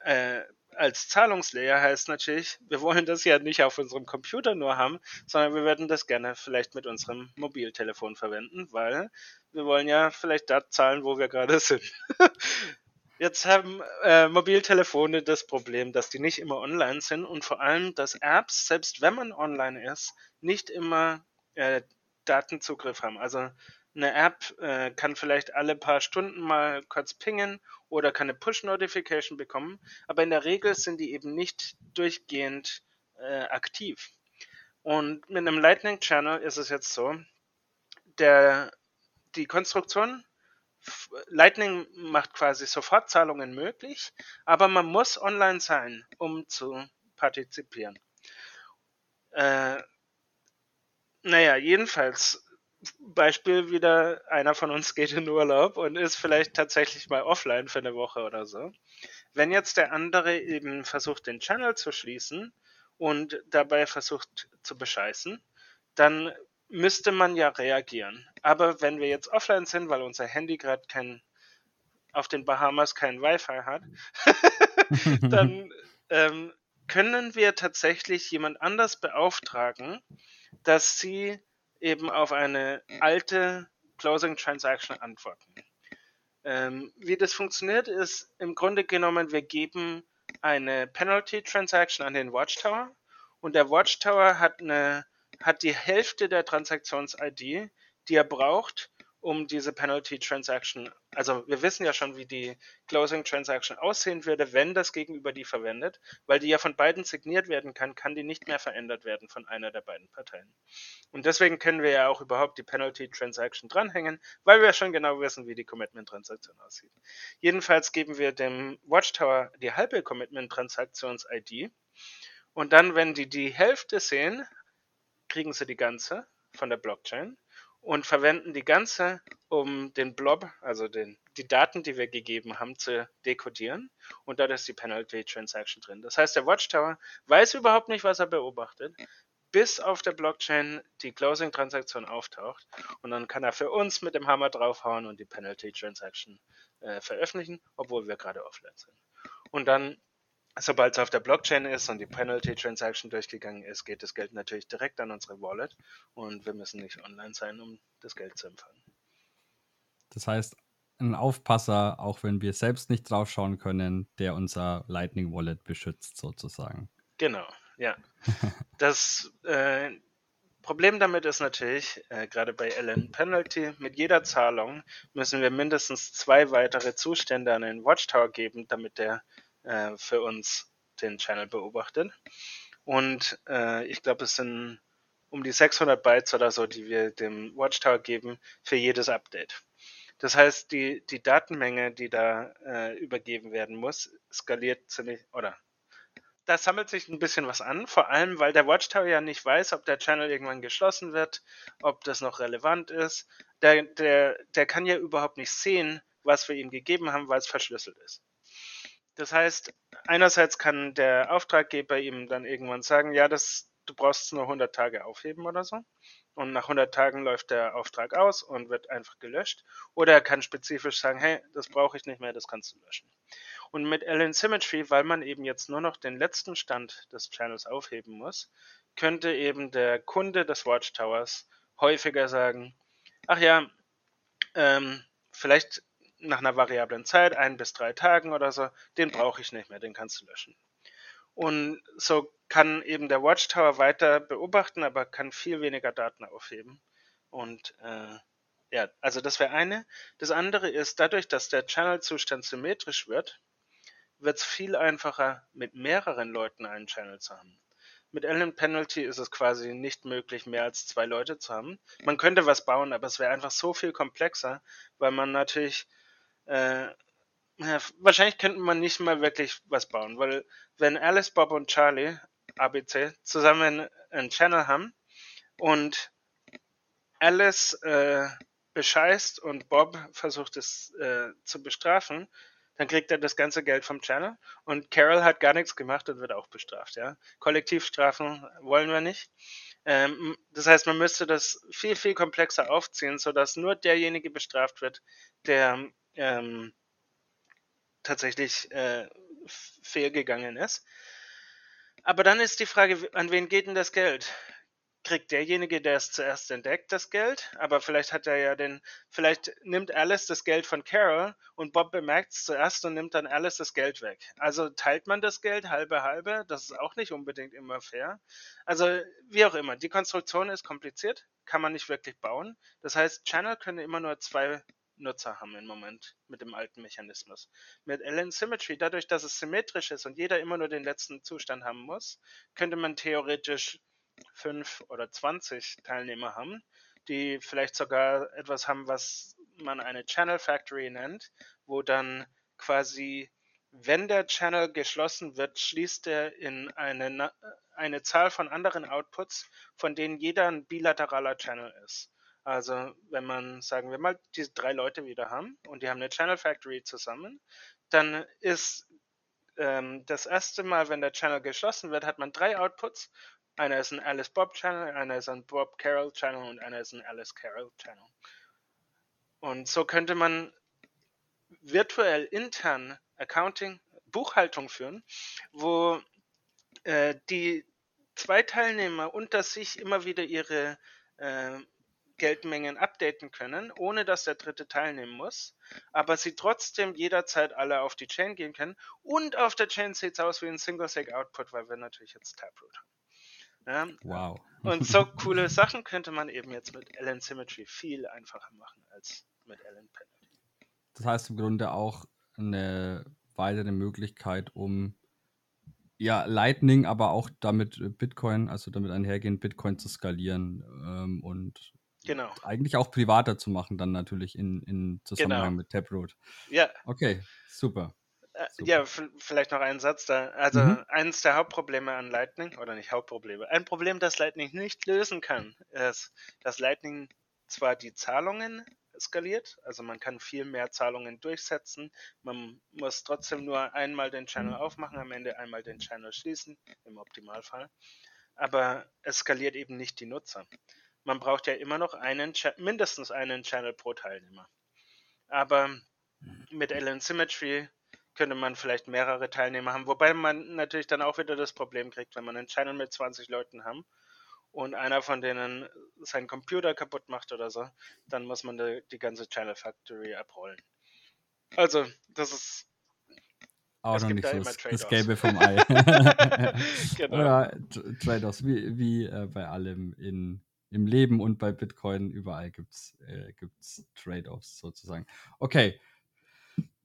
äh, als Zahlungslayer heißt natürlich, wir wollen das ja nicht auf unserem Computer nur haben, sondern wir würden das gerne vielleicht mit unserem Mobiltelefon verwenden, weil wir wollen ja vielleicht da zahlen, wo wir gerade sind. Jetzt haben äh, Mobiltelefone das Problem, dass die nicht immer online sind und vor allem, dass Apps, selbst wenn man online ist, nicht immer äh, Datenzugriff haben. Also eine App äh, kann vielleicht alle paar Stunden mal kurz pingen oder kann eine Push-Notification bekommen, aber in der Regel sind die eben nicht durchgehend äh, aktiv. Und mit einem Lightning Channel ist es jetzt so, der, die Konstruktion Lightning macht quasi Sofortzahlungen möglich, aber man muss online sein, um zu partizipieren. Äh, naja, jedenfalls Beispiel wieder, einer von uns geht in Urlaub und ist vielleicht tatsächlich mal offline für eine Woche oder so. Wenn jetzt der andere eben versucht, den Channel zu schließen und dabei versucht zu bescheißen, dann müsste man ja reagieren. Aber wenn wir jetzt offline sind, weil unser Handy gerade kein auf den Bahamas kein Wi-Fi hat, dann ähm, können wir tatsächlich jemand anders beauftragen, dass sie eben auf eine alte Closing Transaction antworten. Ähm, wie das funktioniert, ist im Grunde genommen, wir geben eine Penalty Transaction an den Watchtower und der Watchtower hat eine hat die Hälfte der Transaktions-ID, die er braucht, um diese Penalty Transaction, also wir wissen ja schon, wie die Closing Transaction aussehen würde, wenn das Gegenüber die verwendet, weil die ja von beiden signiert werden kann, kann die nicht mehr verändert werden von einer der beiden Parteien. Und deswegen können wir ja auch überhaupt die Penalty Transaction dranhängen, weil wir schon genau wissen, wie die Commitment Transaktion aussieht. Jedenfalls geben wir dem Watchtower die halbe Commitment Transaktions ID und dann, wenn die die Hälfte sehen, kriegen sie die ganze von der Blockchain und verwenden die ganze, um den Blob, also den, die Daten, die wir gegeben haben, zu dekodieren. Und da ist die Penalty Transaction drin. Das heißt, der Watchtower weiß überhaupt nicht, was er beobachtet, bis auf der Blockchain die Closing-Transaktion auftaucht. Und dann kann er für uns mit dem Hammer draufhauen und die Penalty Transaction äh, veröffentlichen, obwohl wir gerade offline sind. Und dann Sobald es auf der Blockchain ist und die Penalty Transaction durchgegangen ist, geht das Geld natürlich direkt an unsere Wallet und wir müssen nicht online sein, um das Geld zu empfangen. Das heißt, ein Aufpasser, auch wenn wir selbst nicht draufschauen können, der unser Lightning Wallet beschützt, sozusagen. Genau, ja. das äh, Problem damit ist natürlich, äh, gerade bei LN Penalty, mit jeder Zahlung müssen wir mindestens zwei weitere Zustände an den Watchtower geben, damit der äh, für uns den Channel beobachtet. Und äh, ich glaube, es sind um die 600 Bytes oder so, die wir dem Watchtower geben für jedes Update. Das heißt, die, die Datenmenge, die da äh, übergeben werden muss, skaliert ziemlich, oder da sammelt sich ein bisschen was an, vor allem weil der Watchtower ja nicht weiß, ob der Channel irgendwann geschlossen wird, ob das noch relevant ist. Der, der, der kann ja überhaupt nicht sehen, was wir ihm gegeben haben, weil es verschlüsselt ist. Das heißt, einerseits kann der Auftraggeber ihm dann irgendwann sagen, ja, das, du brauchst nur 100 Tage aufheben oder so. Und nach 100 Tagen läuft der Auftrag aus und wird einfach gelöscht. Oder er kann spezifisch sagen, hey, das brauche ich nicht mehr, das kannst du löschen. Und mit LN Symmetry, weil man eben jetzt nur noch den letzten Stand des Channels aufheben muss, könnte eben der Kunde des Watchtowers häufiger sagen, ach ja, ähm, vielleicht nach einer variablen Zeit, ein bis drei Tagen oder so, den brauche ich nicht mehr, den kannst du löschen. Und so kann eben der Watchtower weiter beobachten, aber kann viel weniger Daten aufheben. Und äh, ja, also das wäre eine. Das andere ist, dadurch, dass der Channel-Zustand symmetrisch wird, wird es viel einfacher, mit mehreren Leuten einen Channel zu haben. Mit Allen Penalty ist es quasi nicht möglich, mehr als zwei Leute zu haben. Man könnte was bauen, aber es wäre einfach so viel komplexer, weil man natürlich äh, ja, wahrscheinlich könnte man nicht mal wirklich was bauen, weil wenn Alice, Bob und Charlie, ABC, zusammen einen Channel haben und Alice äh, bescheißt und Bob versucht es äh, zu bestrafen, dann kriegt er das ganze Geld vom Channel und Carol hat gar nichts gemacht und wird auch bestraft. Ja? Kollektivstrafen wollen wir nicht. Ähm, das heißt, man müsste das viel, viel komplexer aufziehen, sodass nur derjenige bestraft wird, der ähm, tatsächlich äh, fehlgegangen ist. Aber dann ist die Frage, an wen geht denn das Geld? Kriegt derjenige, der es zuerst entdeckt, das Geld? Aber vielleicht hat er ja den, vielleicht nimmt Alice das Geld von Carol und Bob bemerkt es zuerst und nimmt dann Alice das Geld weg. Also teilt man das Geld halbe halbe, das ist auch nicht unbedingt immer fair. Also wie auch immer, die Konstruktion ist kompliziert, kann man nicht wirklich bauen. Das heißt, Channel können immer nur zwei Nutzer haben im Moment mit dem alten Mechanismus. Mit LN Symmetry, dadurch, dass es symmetrisch ist und jeder immer nur den letzten Zustand haben muss, könnte man theoretisch fünf oder zwanzig Teilnehmer haben, die vielleicht sogar etwas haben, was man eine Channel Factory nennt, wo dann quasi, wenn der Channel geschlossen wird, schließt er in eine, eine Zahl von anderen Outputs, von denen jeder ein bilateraler Channel ist. Also wenn man, sagen wir mal, diese drei Leute wieder haben und die haben eine Channel Factory zusammen, dann ist ähm, das erste Mal, wenn der Channel geschlossen wird, hat man drei Outputs. Einer ist ein Alice Bob Channel, einer ist ein Bob Carroll Channel und einer ist ein Alice Carroll Channel. Und so könnte man virtuell intern Accounting, Buchhaltung führen, wo äh, die zwei Teilnehmer unter sich immer wieder ihre äh, Geldmengen updaten können, ohne dass der Dritte teilnehmen muss, aber sie trotzdem jederzeit alle auf die Chain gehen können. Und auf der Chain sieht es aus wie ein Single-Sig-Output, weil wir natürlich jetzt Taproot haben. Ja? Wow. Und so coole Sachen könnte man eben jetzt mit LN Symmetry viel einfacher machen als mit LN Penalty. Das heißt im Grunde auch eine weitere Möglichkeit, um ja, Lightning, aber auch damit Bitcoin, also damit einhergehend Bitcoin zu skalieren ähm, und genau. eigentlich auch privater zu machen, dann natürlich in, in Zusammenhang genau. mit Taproot. Ja. Okay, super. Äh, super. Ja, vielleicht noch einen Satz da. Also mhm. eines der Hauptprobleme an Lightning, oder nicht Hauptprobleme, ein Problem, das Lightning nicht lösen kann, ist, dass Lightning zwar die Zahlungen skaliert. Also man kann viel mehr Zahlungen durchsetzen. Man muss trotzdem nur einmal den Channel aufmachen, am Ende einmal den Channel schließen, im Optimalfall. Aber es skaliert eben nicht die Nutzer. Man braucht ja immer noch einen, mindestens einen Channel pro Teilnehmer. Aber mit LN Symmetry könnte man vielleicht mehrere Teilnehmer haben, wobei man natürlich dann auch wieder das Problem kriegt, wenn man einen Channel mit 20 Leuten haben und einer von denen seinen Computer kaputt macht oder so, dann muss man die, die ganze Channel Factory abrollen. Also, das ist auch noch nicht so das, Gelbe vom Ei. genau. Ja, Trade-offs, wie, wie äh, bei allem in, im Leben und bei Bitcoin, überall gibt es äh, Trade-offs sozusagen. Okay,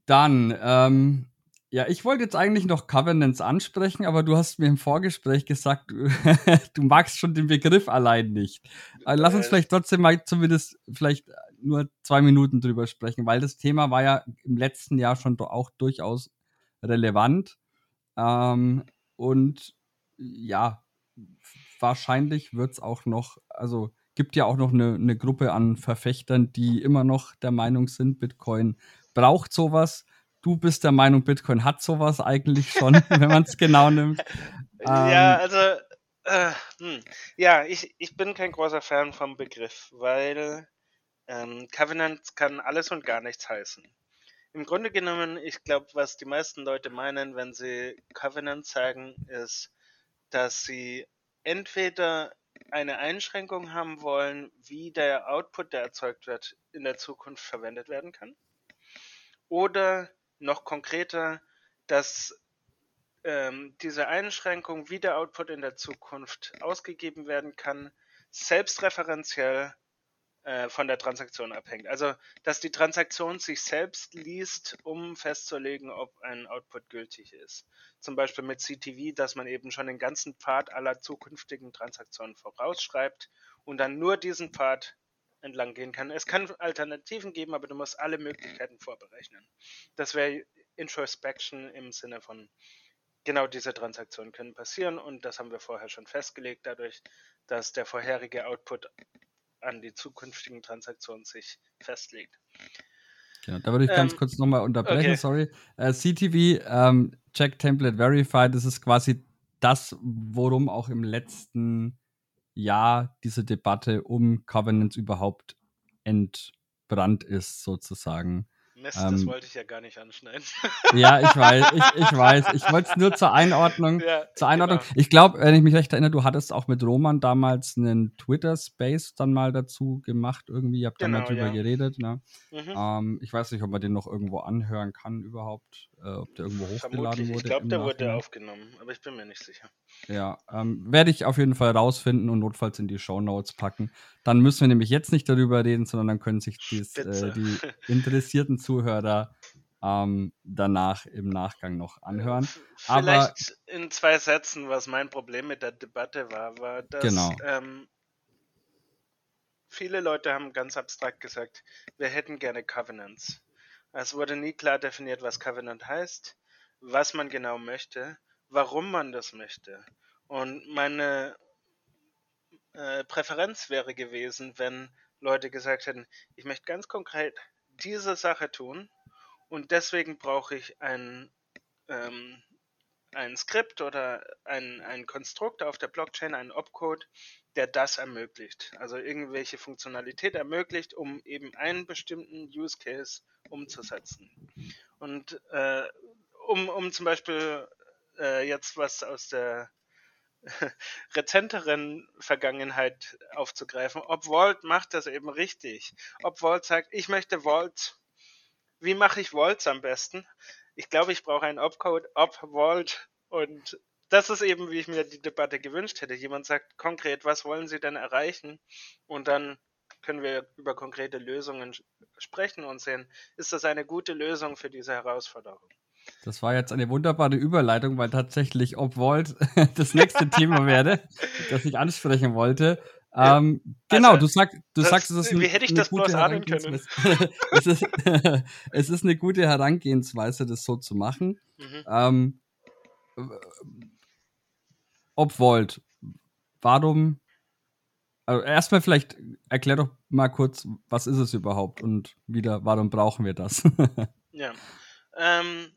dann ähm, ja, ich wollte jetzt eigentlich noch Covenants ansprechen, aber du hast mir im Vorgespräch gesagt, du, du magst schon den Begriff allein nicht. Also lass uns äh. vielleicht trotzdem mal zumindest vielleicht nur zwei Minuten drüber sprechen, weil das Thema war ja im letzten Jahr schon auch durchaus relevant. Ähm, und ja, wahrscheinlich wird es auch noch, also gibt ja auch noch eine, eine Gruppe an Verfechtern, die immer noch der Meinung sind, Bitcoin braucht sowas du bist der Meinung, Bitcoin hat sowas eigentlich schon, wenn man es genau nimmt. Ja, ähm, also, äh, hm. ja, ich, ich bin kein großer Fan vom Begriff, weil ähm, Covenant kann alles und gar nichts heißen. Im Grunde genommen, ich glaube, was die meisten Leute meinen, wenn sie Covenant sagen, ist, dass sie entweder eine Einschränkung haben wollen, wie der Output, der erzeugt wird, in der Zukunft verwendet werden kann. Oder noch konkreter, dass ähm, diese Einschränkung, wie der Output in der Zukunft ausgegeben werden kann, selbstreferenziell äh, von der Transaktion abhängt. Also, dass die Transaktion sich selbst liest, um festzulegen, ob ein Output gültig ist. Zum Beispiel mit CTV, dass man eben schon den ganzen Pfad aller zukünftigen Transaktionen vorausschreibt und dann nur diesen Pfad entlang gehen kann. Es kann Alternativen geben, aber du musst alle Möglichkeiten vorberechnen. Das wäre Introspection im Sinne von genau diese Transaktionen können passieren und das haben wir vorher schon festgelegt, dadurch, dass der vorherige Output an die zukünftigen Transaktionen sich festlegt. Genau, da würde ich ganz ähm, kurz nochmal unterbrechen, okay. sorry. Äh, CTV, ähm, Check Template Verified, das ist quasi das, worum auch im letzten Jahr diese Debatte um Covenants überhaupt entbrannt ist, sozusagen. Mist, ähm, das wollte ich ja gar nicht anschneiden. Ja, ich weiß, ich, ich weiß. Ich wollte es nur zur Einordnung. Ja, zur Einordnung. Genau. Ich glaube, wenn ich mich recht erinnere, du hattest auch mit Roman damals einen Twitter-Space dann mal dazu gemacht. Irgendwie, ihr habt genau, da mal drüber ja. geredet. Ne? Mhm. Ähm, ich weiß nicht, ob man den noch irgendwo anhören kann überhaupt. Äh, ob der irgendwo hochgeladen wurde. Ich glaube, der wurde aufgenommen, aber ich bin mir nicht sicher. Ja, ähm, werde ich auf jeden Fall rausfinden und notfalls in die Show Notes packen. Dann müssen wir nämlich jetzt nicht darüber reden, sondern dann können sich dies, äh, die interessierten Zuhörer ähm, danach im Nachgang noch anhören. Vielleicht Aber, in zwei Sätzen, was mein Problem mit der Debatte war, war, dass genau. ähm, viele Leute haben ganz abstrakt gesagt, wir hätten gerne Covenants. Es wurde nie klar definiert, was Covenant heißt, was man genau möchte, warum man das möchte. Und meine äh, Präferenz wäre gewesen, wenn Leute gesagt hätten, ich möchte ganz konkret diese Sache tun und deswegen brauche ich ein, ähm, ein Skript oder ein, ein Konstrukt auf der Blockchain, einen Opcode, der das ermöglicht. Also irgendwelche Funktionalität ermöglicht, um eben einen bestimmten Use Case umzusetzen. Und äh, um, um zum Beispiel äh, jetzt was aus der rezenteren Vergangenheit aufzugreifen, ob Vault macht das eben richtig. Ob Vault sagt, ich möchte Vault. Wie mache ich Vaults am besten? Ich glaube, ich brauche einen Opcode, Op Vault und das ist eben, wie ich mir die Debatte gewünscht hätte. Jemand sagt konkret, was wollen Sie denn erreichen? Und dann können wir über konkrete Lösungen sprechen und sehen, ist das eine gute Lösung für diese Herausforderung? Das war jetzt eine wunderbare Überleitung, weil tatsächlich ob Vault das nächste Thema werde, das ich ansprechen wollte. Ja. Ähm, genau, also, du, sag, du das, sagst, es ist wie hätte ich das bloß ahnen können? es, ist, es ist eine gute Herangehensweise, das so zu machen. Mhm. Ähm, ob Vault, warum also erstmal vielleicht erklär doch mal kurz, was ist es überhaupt und wieder, warum brauchen wir das? ja. Ähm,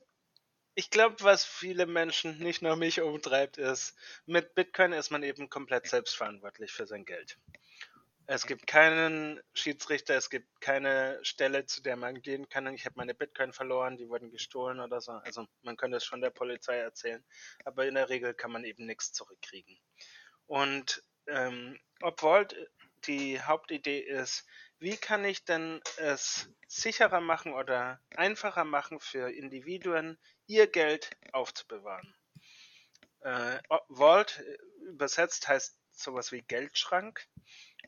ich glaube, was viele Menschen, nicht nur mich umtreibt, ist, mit Bitcoin ist man eben komplett selbstverantwortlich für sein Geld. Es gibt keinen Schiedsrichter, es gibt keine Stelle, zu der man gehen kann. Ich habe meine Bitcoin verloren, die wurden gestohlen oder so. Also man könnte es schon der Polizei erzählen, aber in der Regel kann man eben nichts zurückkriegen. Und ähm, obwohl die Hauptidee ist, wie kann ich denn es sicherer machen oder einfacher machen für Individuen, ihr Geld aufzubewahren? Äh, Vault äh, übersetzt heißt sowas wie Geldschrank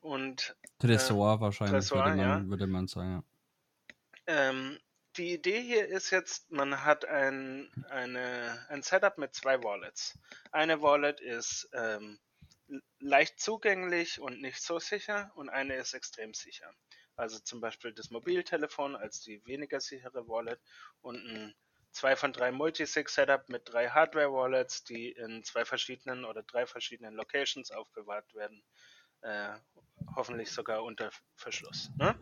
und Tresor äh, wahrscheinlich Tresor, würde, man, ja. würde man sagen. Ähm, die Idee hier ist jetzt, man hat ein, eine, ein Setup mit zwei Wallets. Eine Wallet ist ähm, leicht zugänglich und nicht so sicher und eine ist extrem sicher. Also zum Beispiel das Mobiltelefon als die weniger sichere Wallet und ein 2 von 3 Multisig-Setup mit drei Hardware-Wallets, die in zwei verschiedenen oder drei verschiedenen Locations aufbewahrt werden. Äh, hoffentlich sogar unter Verschluss. Ne?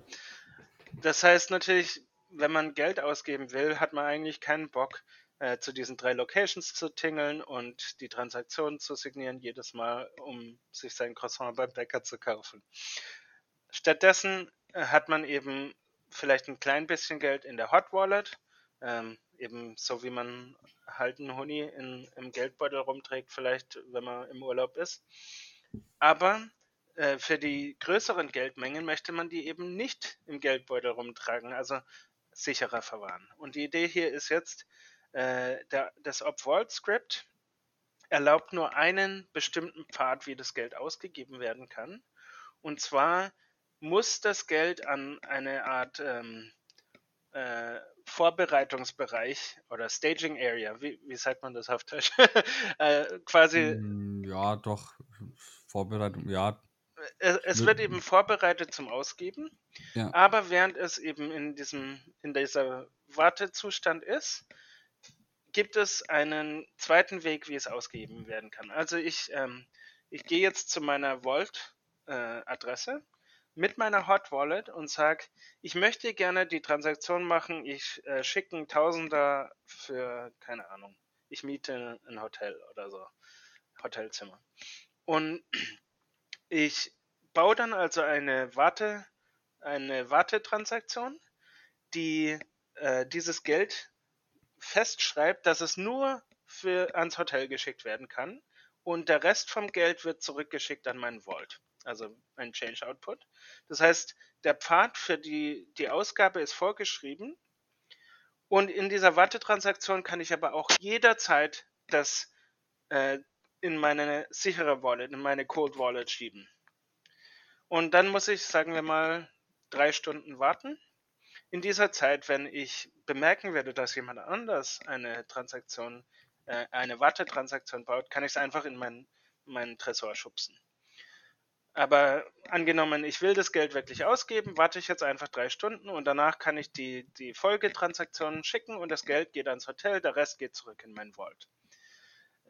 Das heißt natürlich, wenn man Geld ausgeben will, hat man eigentlich keinen Bock, äh, zu diesen drei Locations zu tingeln und die Transaktionen zu signieren jedes Mal, um sich sein Croissant beim Bäcker zu kaufen. Stattdessen äh, hat man eben vielleicht ein klein bisschen Geld in der Hot Wallet, ähm, eben so wie man halt einen Honig in, im Geldbeutel rumträgt, vielleicht wenn man im Urlaub ist. Aber äh, für die größeren Geldmengen möchte man die eben nicht im Geldbeutel rumtragen, also sicherer verwahren. Und die Idee hier ist jetzt, äh, der, das Op-Vault-Script erlaubt nur einen bestimmten Pfad, wie das Geld ausgegeben werden kann. Und zwar muss das Geld an eine Art ähm, äh, Vorbereitungsbereich oder Staging Area, wie, wie sagt man das auf Deutsch? äh, quasi. Mm, ja, doch. Vorbereitung, ja. Es, es, wird eben vorbereitet zum Ausgeben, ja. aber während es eben in diesem, in dieser Wartezustand ist, gibt es einen zweiten Weg, wie es ausgegeben werden kann. Also ich, ähm, ich gehe jetzt zu meiner Vault-Adresse äh, mit meiner Hot Wallet und sage, ich möchte gerne die Transaktion machen, ich äh, schicke einen Tausender für, keine Ahnung, ich miete ein Hotel oder so, Hotelzimmer. Und ich baue dann also eine Warte, eine Wartetransaktion, die äh, dieses Geld festschreibt, dass es nur für, ans Hotel geschickt werden kann. Und der Rest vom Geld wird zurückgeschickt an meinen Vault, also ein Change Output. Das heißt, der Pfad für die, die Ausgabe ist vorgeschrieben und in dieser Wartetransaktion kann ich aber auch jederzeit das äh, in meine sichere Wallet, in meine Cold Wallet schieben. Und dann muss ich, sagen wir mal, drei Stunden warten in dieser Zeit, wenn ich bemerken werde, dass jemand anders eine Transaktion, äh, eine Wartetransaktion baut, kann ich es einfach in meinen, meinen Tresor schubsen. Aber angenommen, ich will das Geld wirklich ausgeben, warte ich jetzt einfach drei Stunden und danach kann ich die, die Folgetransaktionen schicken und das Geld geht ans Hotel, der Rest geht zurück in mein Vault.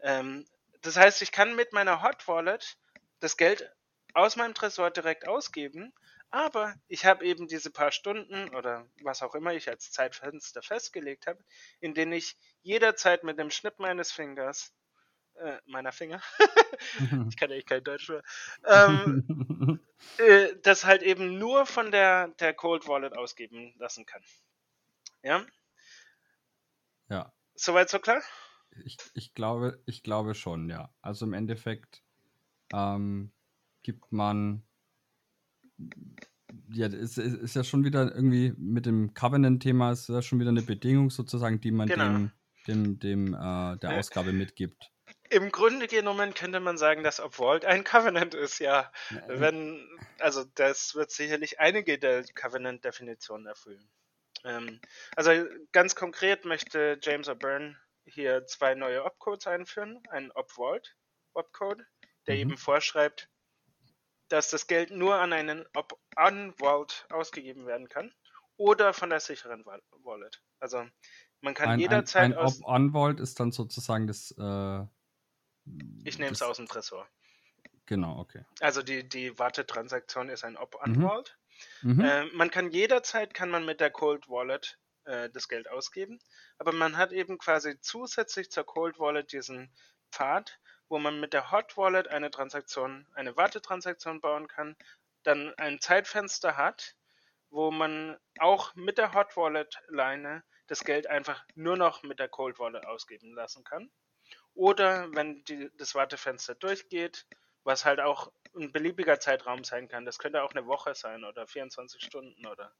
Ähm, das heißt, ich kann mit meiner Hot Wallet das Geld aus meinem Tresor direkt ausgeben, aber ich habe eben diese paar Stunden oder was auch immer ich als Zeitfenster festgelegt habe, in denen ich jederzeit mit dem Schnipp meines Fingers, äh, meiner Finger, ich kann eigentlich kein Deutsch mehr, ähm, äh, das halt eben nur von der, der Cold Wallet ausgeben lassen kann. Ja? Ja. Soweit so klar? Ich, ich, glaube, ich glaube schon, ja. Also im Endeffekt ähm, gibt man ja, ist, ist ja schon wieder irgendwie mit dem Covenant-Thema ist ja schon wieder eine Bedingung sozusagen, die man genau. dem, dem, dem äh, der Ausgabe mitgibt. Im Grunde genommen könnte man sagen, dass Obwold ein Covenant ist, ja. ja. Wenn, also das wird sicherlich einige der Covenant-Definitionen erfüllen. Ähm, also ganz konkret möchte James O'Byrne hier zwei neue Opcodes einführen. Einen Obwold Opcode, der mhm. eben vorschreibt, dass das Geld nur an einen Op-On-Vault ausgegeben werden kann oder von der sicheren Wallet. Also man kann ein, jederzeit ein, ein aus... Op-On-Vault ist dann sozusagen das... Äh, ich nehme es aus dem Tresor. Genau, okay. Also die, die Wartetransaktion ist ein Op-On-Vault. Mhm. Mhm. Äh, man kann jederzeit, kann man mit der Cold Wallet äh, das Geld ausgeben, aber man hat eben quasi zusätzlich zur Cold Wallet diesen Pfad, wo man mit der Hot Wallet eine Transaktion, eine Wartetransaktion bauen kann, dann ein Zeitfenster hat, wo man auch mit der Hot Wallet Leine das Geld einfach nur noch mit der Cold Wallet ausgeben lassen kann. Oder wenn die, das Wartefenster durchgeht, was halt auch ein beliebiger Zeitraum sein kann. Das könnte auch eine Woche sein oder 24 Stunden oder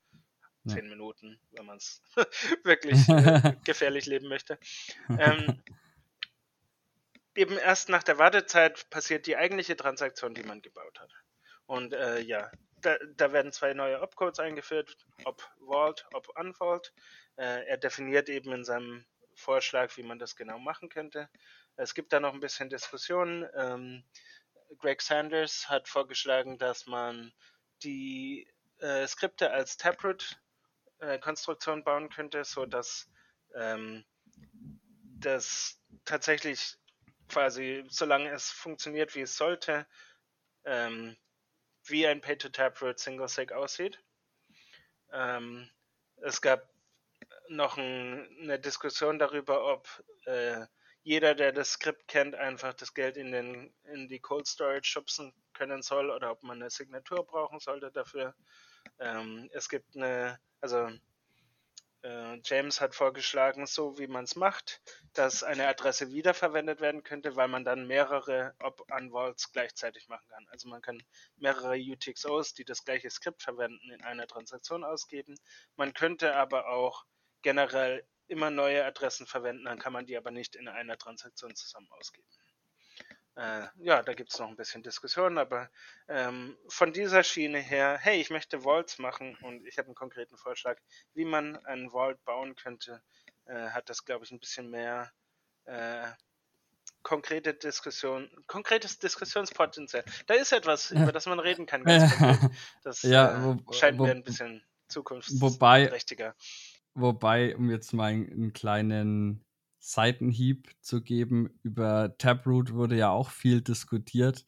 10 ja. Minuten, wenn man es wirklich äh, gefährlich leben möchte. Ähm, eben erst nach der Wartezeit passiert die eigentliche Transaktion, die man gebaut hat. Und äh, ja, da, da, werden zwei neue Opcodes eingeführt, ob Vault, ob Unvault. Äh, er definiert eben in seinem Vorschlag, wie man das genau machen könnte. Es gibt da noch ein bisschen Diskussion. Ähm, Greg Sanders hat vorgeschlagen, dass man die äh, Skripte als Taproot-Konstruktion äh, bauen könnte, sodass ähm, das tatsächlich quasi, solange es funktioniert, wie es sollte, ähm, wie ein Pay-to-Taproot Single-Sig aussieht. Ähm, es gab noch ein, eine Diskussion darüber, ob äh, jeder, der das Skript kennt, einfach das Geld in, den, in die Cold Storage schubsen können soll oder ob man eine Signatur brauchen sollte dafür. Ähm, es gibt eine, also äh, James hat vorgeschlagen, so wie man es macht, dass eine Adresse wiederverwendet werden könnte, weil man dann mehrere Op-Unvaults gleichzeitig machen kann. Also man kann mehrere UTXOs, die das gleiche Skript verwenden, in einer Transaktion ausgeben. Man könnte aber auch generell immer neue Adressen verwenden, dann kann man die aber nicht in einer Transaktion zusammen ausgeben. Äh, ja, da gibt es noch ein bisschen Diskussion, aber ähm, von dieser Schiene her, hey, ich möchte Vaults machen und ich habe einen konkreten Vorschlag, wie man einen Vault bauen könnte, äh, hat das, glaube ich, ein bisschen mehr äh, konkrete Diskussion, konkretes Diskussionspotenzial. Da ist etwas, über das man reden kann. das ja, äh, wo, scheint wo, mir ein bisschen zukunftsträchtiger. Wobei, um jetzt mal einen kleinen Seitenhieb zu geben. Über Taproot wurde ja auch viel diskutiert.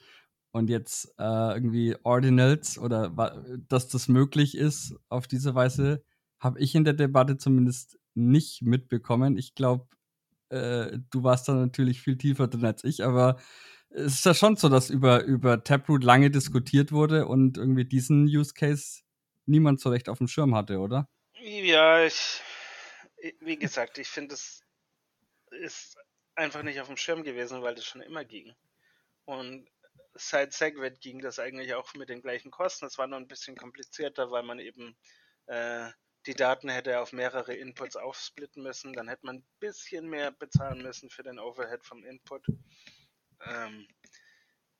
Und jetzt äh, irgendwie Ordinals oder dass das möglich ist auf diese Weise, habe ich in der Debatte zumindest nicht mitbekommen. Ich glaube, äh, du warst da natürlich viel tiefer drin als ich, aber es ist ja schon so, dass über, über Taproot lange diskutiert wurde und irgendwie diesen Use Case niemand so recht auf dem Schirm hatte, oder? Ja, ich, wie gesagt, ich finde es ist einfach nicht auf dem Schirm gewesen, weil das schon immer ging. Und seit Segwit ging das eigentlich auch mit den gleichen Kosten. Es war nur ein bisschen komplizierter, weil man eben äh, die Daten hätte auf mehrere Inputs aufsplitten müssen. Dann hätte man ein bisschen mehr bezahlen müssen für den Overhead vom Input. Ähm,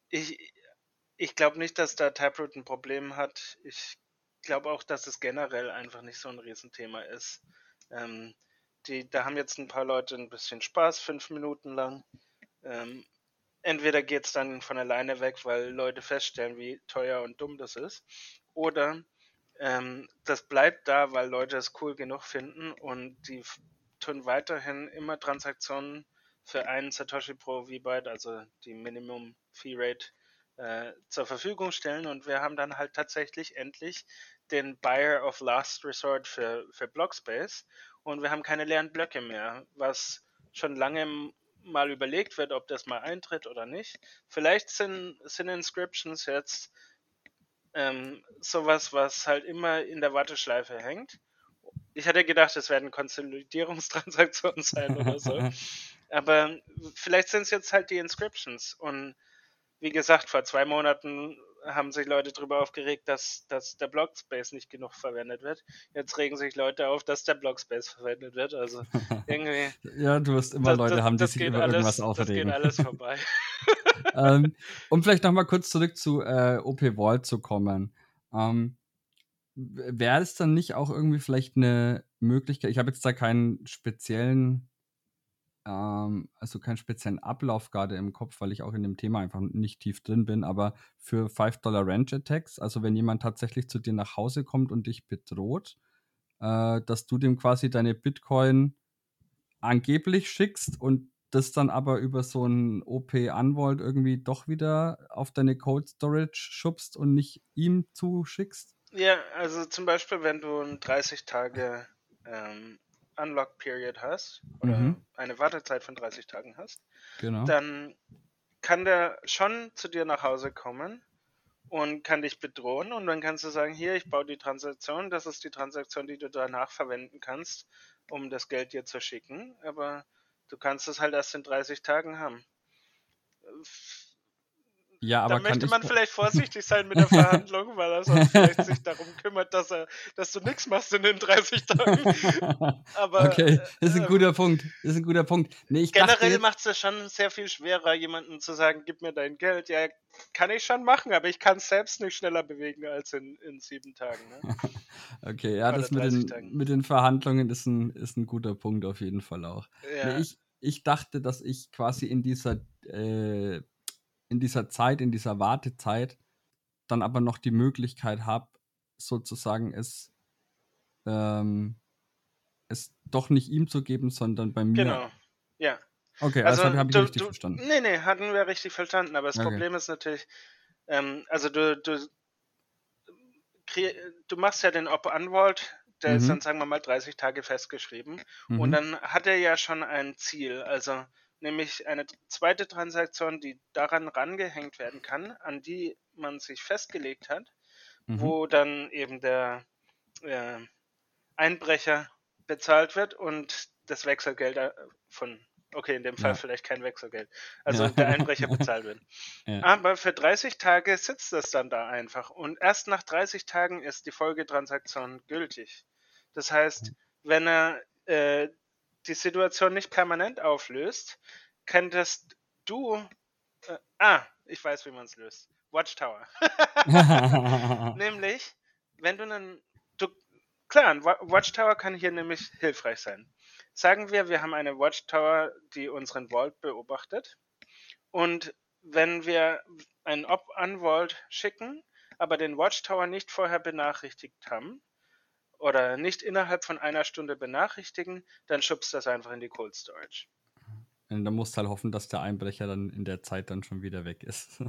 ich ich glaube nicht, dass da Taproot ein Problem hat. Ich glaube auch, dass es generell einfach nicht so ein Riesenthema ist. Ähm, die, da haben jetzt ein paar Leute ein bisschen Spaß, fünf Minuten lang. Ähm, entweder geht es dann von alleine weg, weil Leute feststellen, wie teuer und dumm das ist, oder ähm, das bleibt da, weil Leute es cool genug finden und die tun weiterhin immer Transaktionen für einen Satoshi pro V-Byte, also die Minimum Fee Rate, äh, zur Verfügung stellen und wir haben dann halt tatsächlich endlich den Buyer of Last Resort für, für Blockspace und wir haben keine leeren Blöcke mehr, was schon lange mal überlegt wird, ob das mal eintritt oder nicht. Vielleicht sind, sind Inscriptions jetzt ähm, sowas, was halt immer in der Warteschleife hängt. Ich hatte gedacht, es werden Konsolidierungstransaktionen sein oder so. Aber vielleicht sind es jetzt halt die Inscriptions. Und wie gesagt, vor zwei Monaten haben sich Leute darüber aufgeregt, dass, dass der Blockspace nicht genug verwendet wird. Jetzt regen sich Leute auf, dass der Blockspace verwendet wird. Also irgendwie. ja, du wirst immer das, Leute das, haben, die sich über alles, irgendwas aufregen. Das geht alles vorbei. ähm, um vielleicht nochmal kurz zurück zu äh, OP Vault zu kommen. Ähm, Wäre es dann nicht auch irgendwie vielleicht eine Möglichkeit? Ich habe jetzt da keinen speziellen ähm, also keinen speziellen Ablauf gerade im Kopf, weil ich auch in dem Thema einfach nicht tief drin bin, aber für 5-Dollar Ranch Attacks, also wenn jemand tatsächlich zu dir nach Hause kommt und dich bedroht, äh, dass du dem quasi deine Bitcoin angeblich schickst und das dann aber über so ein OP-Anwalt irgendwie doch wieder auf deine Cold Storage schubst und nicht ihm zuschickst? Ja, also zum Beispiel, wenn du ein 30 Tage ähm, Unlock Period hast oder mhm. eine Wartezeit von 30 Tagen hast, genau. dann kann der schon zu dir nach Hause kommen und kann dich bedrohen und dann kannst du sagen, hier, ich baue die Transaktion, das ist die Transaktion, die du danach verwenden kannst, um das Geld dir zu schicken, aber du kannst es halt erst in 30 Tagen haben. Ja, aber da möchte man vielleicht vorsichtig sein mit der Verhandlung, weil er sonst vielleicht sich darum kümmert, dass er, dass du nichts machst in den 30 Tagen. Aber, okay, das ist ein äh, guter Punkt. Das ist ein guter Punkt. Nee, generell macht es ja schon sehr viel schwerer, jemandem zu sagen, gib mir dein Geld. Ja, kann ich schon machen, aber ich kann es selbst nicht schneller bewegen als in, in sieben Tagen. Ne? okay, ja, Oder das mit den, mit den Verhandlungen ist ein, ist ein guter Punkt auf jeden Fall auch. Ja. Nee, ich, ich dachte, dass ich quasi in dieser äh, in dieser Zeit, in dieser Wartezeit, dann aber noch die Möglichkeit habe, sozusagen es, ähm, es doch nicht ihm zu geben, sondern bei mir. Genau, ja. Okay, also, also habe ich du, richtig du, verstanden. Nee, nee, hatten wir richtig verstanden, aber das okay. Problem ist natürlich, ähm, also du, du, du machst ja den Op-Unwalt, der mhm. ist dann, sagen wir mal, 30 Tage festgeschrieben mhm. und dann hat er ja schon ein Ziel, also nämlich eine zweite Transaktion, die daran rangehängt werden kann, an die man sich festgelegt hat, mhm. wo dann eben der äh, Einbrecher bezahlt wird und das Wechselgeld äh, von, okay, in dem Fall ja. vielleicht kein Wechselgeld, also ja. der Einbrecher bezahlt wird. Ja. Aber für 30 Tage sitzt das dann da einfach und erst nach 30 Tagen ist die Folgetransaktion gültig. Das heißt, wenn er äh, die Situation nicht permanent auflöst, könntest du. Äh, ah, ich weiß, wie man es löst. Watchtower. nämlich, wenn du einen. Du, klar, ein Watchtower kann hier nämlich hilfreich sein. Sagen wir, wir haben eine Watchtower, die unseren Vault beobachtet. Und wenn wir einen Op-Unvault schicken, aber den Watchtower nicht vorher benachrichtigt haben, oder nicht innerhalb von einer Stunde benachrichtigen, dann schubst das einfach in die Cold Storage. Und dann musst du halt hoffen, dass der Einbrecher dann in der Zeit dann schon wieder weg ist.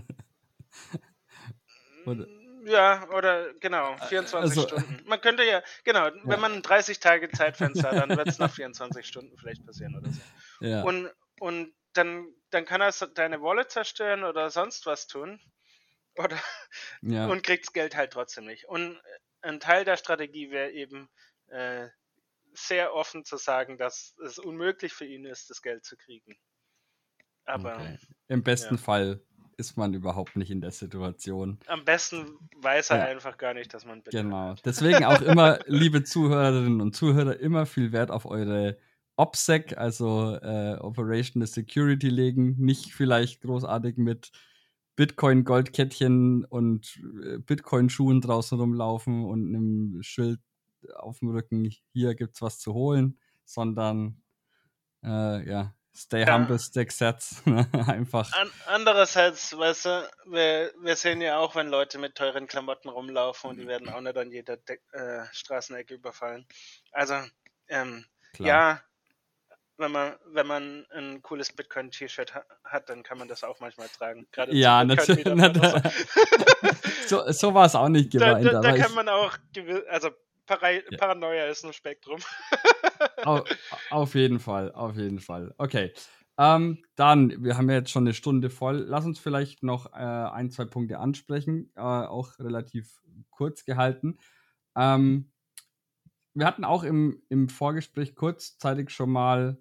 oder? Ja, oder genau, 24 äh, also, Stunden. Man könnte ja, genau, ja. wenn man ein 30 Tage Zeitfenster hat, dann wird es nach 24 Stunden vielleicht passieren oder so. Ja. Und, und dann, dann kann er deine Wallet zerstören oder sonst was tun. Oder ja. und kriegt's Geld halt trotzdem nicht. Und ein Teil der Strategie wäre eben äh, sehr offen zu sagen, dass es unmöglich für ihn ist, das Geld zu kriegen. Aber okay. im besten ja. Fall ist man überhaupt nicht in der Situation. Am besten weiß er ja. einfach gar nicht, dass man Genau. Hat. Deswegen auch immer, liebe Zuhörerinnen und Zuhörer, immer viel Wert auf eure OPSEC, also äh, Operational Security legen. Nicht vielleicht großartig mit Bitcoin-Goldkettchen und äh, Bitcoin-Schuhen draußen rumlaufen und einem Schild auf dem Rücken, hier gibt's was zu holen, sondern äh, ja, stay ja. humble, stick sets. Einfach. An andererseits, weißt du, wir, wir sehen ja auch, wenn Leute mit teuren Klamotten rumlaufen und die werden auch nicht an jeder De äh, Straßenecke überfallen. Also, ähm, ja, wenn man, wenn man ein cooles Bitcoin-T-Shirt ha hat, dann kann man das auch manchmal tragen. Gerade ja, natürlich. so, so war es auch nicht gemeint. Da, da, da kann man auch, also Para ja. Paranoia ist ein Spektrum. auf, auf, jeden Fall, auf jeden Fall. Okay. Ähm, dann, wir haben ja jetzt schon eine Stunde voll. Lass uns vielleicht noch äh, ein, zwei Punkte ansprechen, äh, auch relativ kurz gehalten. Ähm, wir hatten auch im, im Vorgespräch kurzzeitig schon mal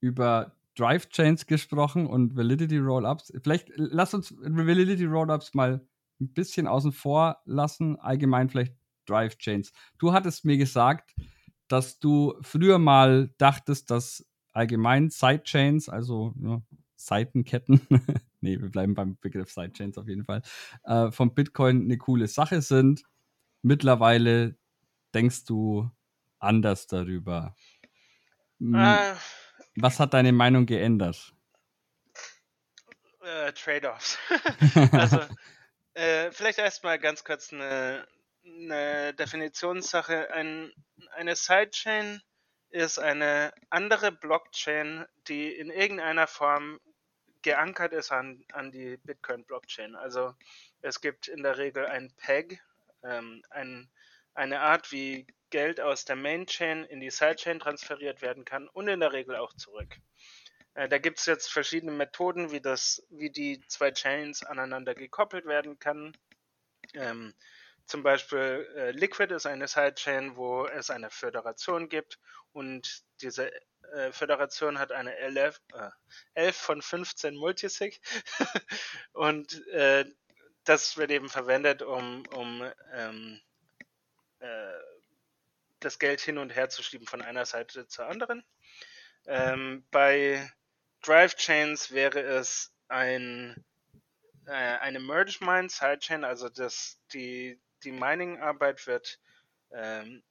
über Drive Chains gesprochen und Validity Rollups. Vielleicht lass uns Validity Rollups mal ein bisschen außen vor lassen, allgemein vielleicht Drive Chains. Du hattest mir gesagt, dass du früher mal dachtest, dass allgemein Sidechains, also ja, Seitenketten, nee, wir bleiben beim Begriff Sidechains auf jeden Fall, äh, vom Bitcoin eine coole Sache sind. Mittlerweile denkst du anders darüber. Äh, Was hat deine Meinung geändert? Äh, Trade-offs. also, äh, vielleicht erstmal ganz kurz eine, eine Definitionssache. Ein, eine Sidechain ist eine andere Blockchain, die in irgendeiner Form geankert ist an, an die Bitcoin-Blockchain. Also es gibt in der Regel ein Peg, ähm, ein, eine Art, wie Geld aus der Main-Chain in die Sidechain transferiert werden kann und in der Regel auch zurück. Äh, da gibt es jetzt verschiedene Methoden, wie, das, wie die zwei Chains aneinander gekoppelt werden kann. Ähm, zum Beispiel äh, Liquid ist eine Sidechain, wo es eine Föderation gibt und diese äh, Föderation hat eine 11, äh, 11 von 15 Multisig und äh, das wird eben verwendet, um, um ähm, äh, das Geld hin und her zu schieben von einer Seite zur anderen. Ähm, bei Drive Chains wäre es ein, äh, eine Merge Mine Sidechain, also das, die, die Mining-Arbeit wird ähm,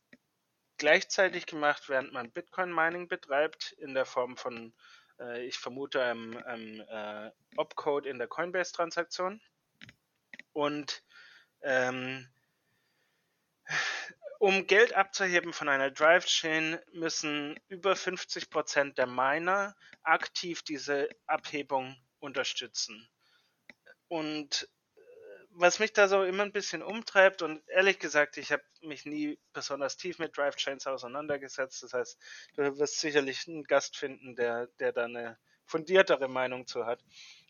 gleichzeitig gemacht, während man Bitcoin-Mining betreibt, in der Form von, äh, ich vermute, einem, einem äh, Opcode in der Coinbase-Transaktion. Und ähm, um Geld abzuheben von einer Drive-Chain müssen über 50% der Miner aktiv diese Abhebung unterstützen. Und was mich da so immer ein bisschen umtreibt und ehrlich gesagt, ich habe mich nie besonders tief mit Drive Chains auseinandergesetzt. Das heißt, du wirst sicherlich einen Gast finden, der, der da eine fundiertere Meinung zu hat.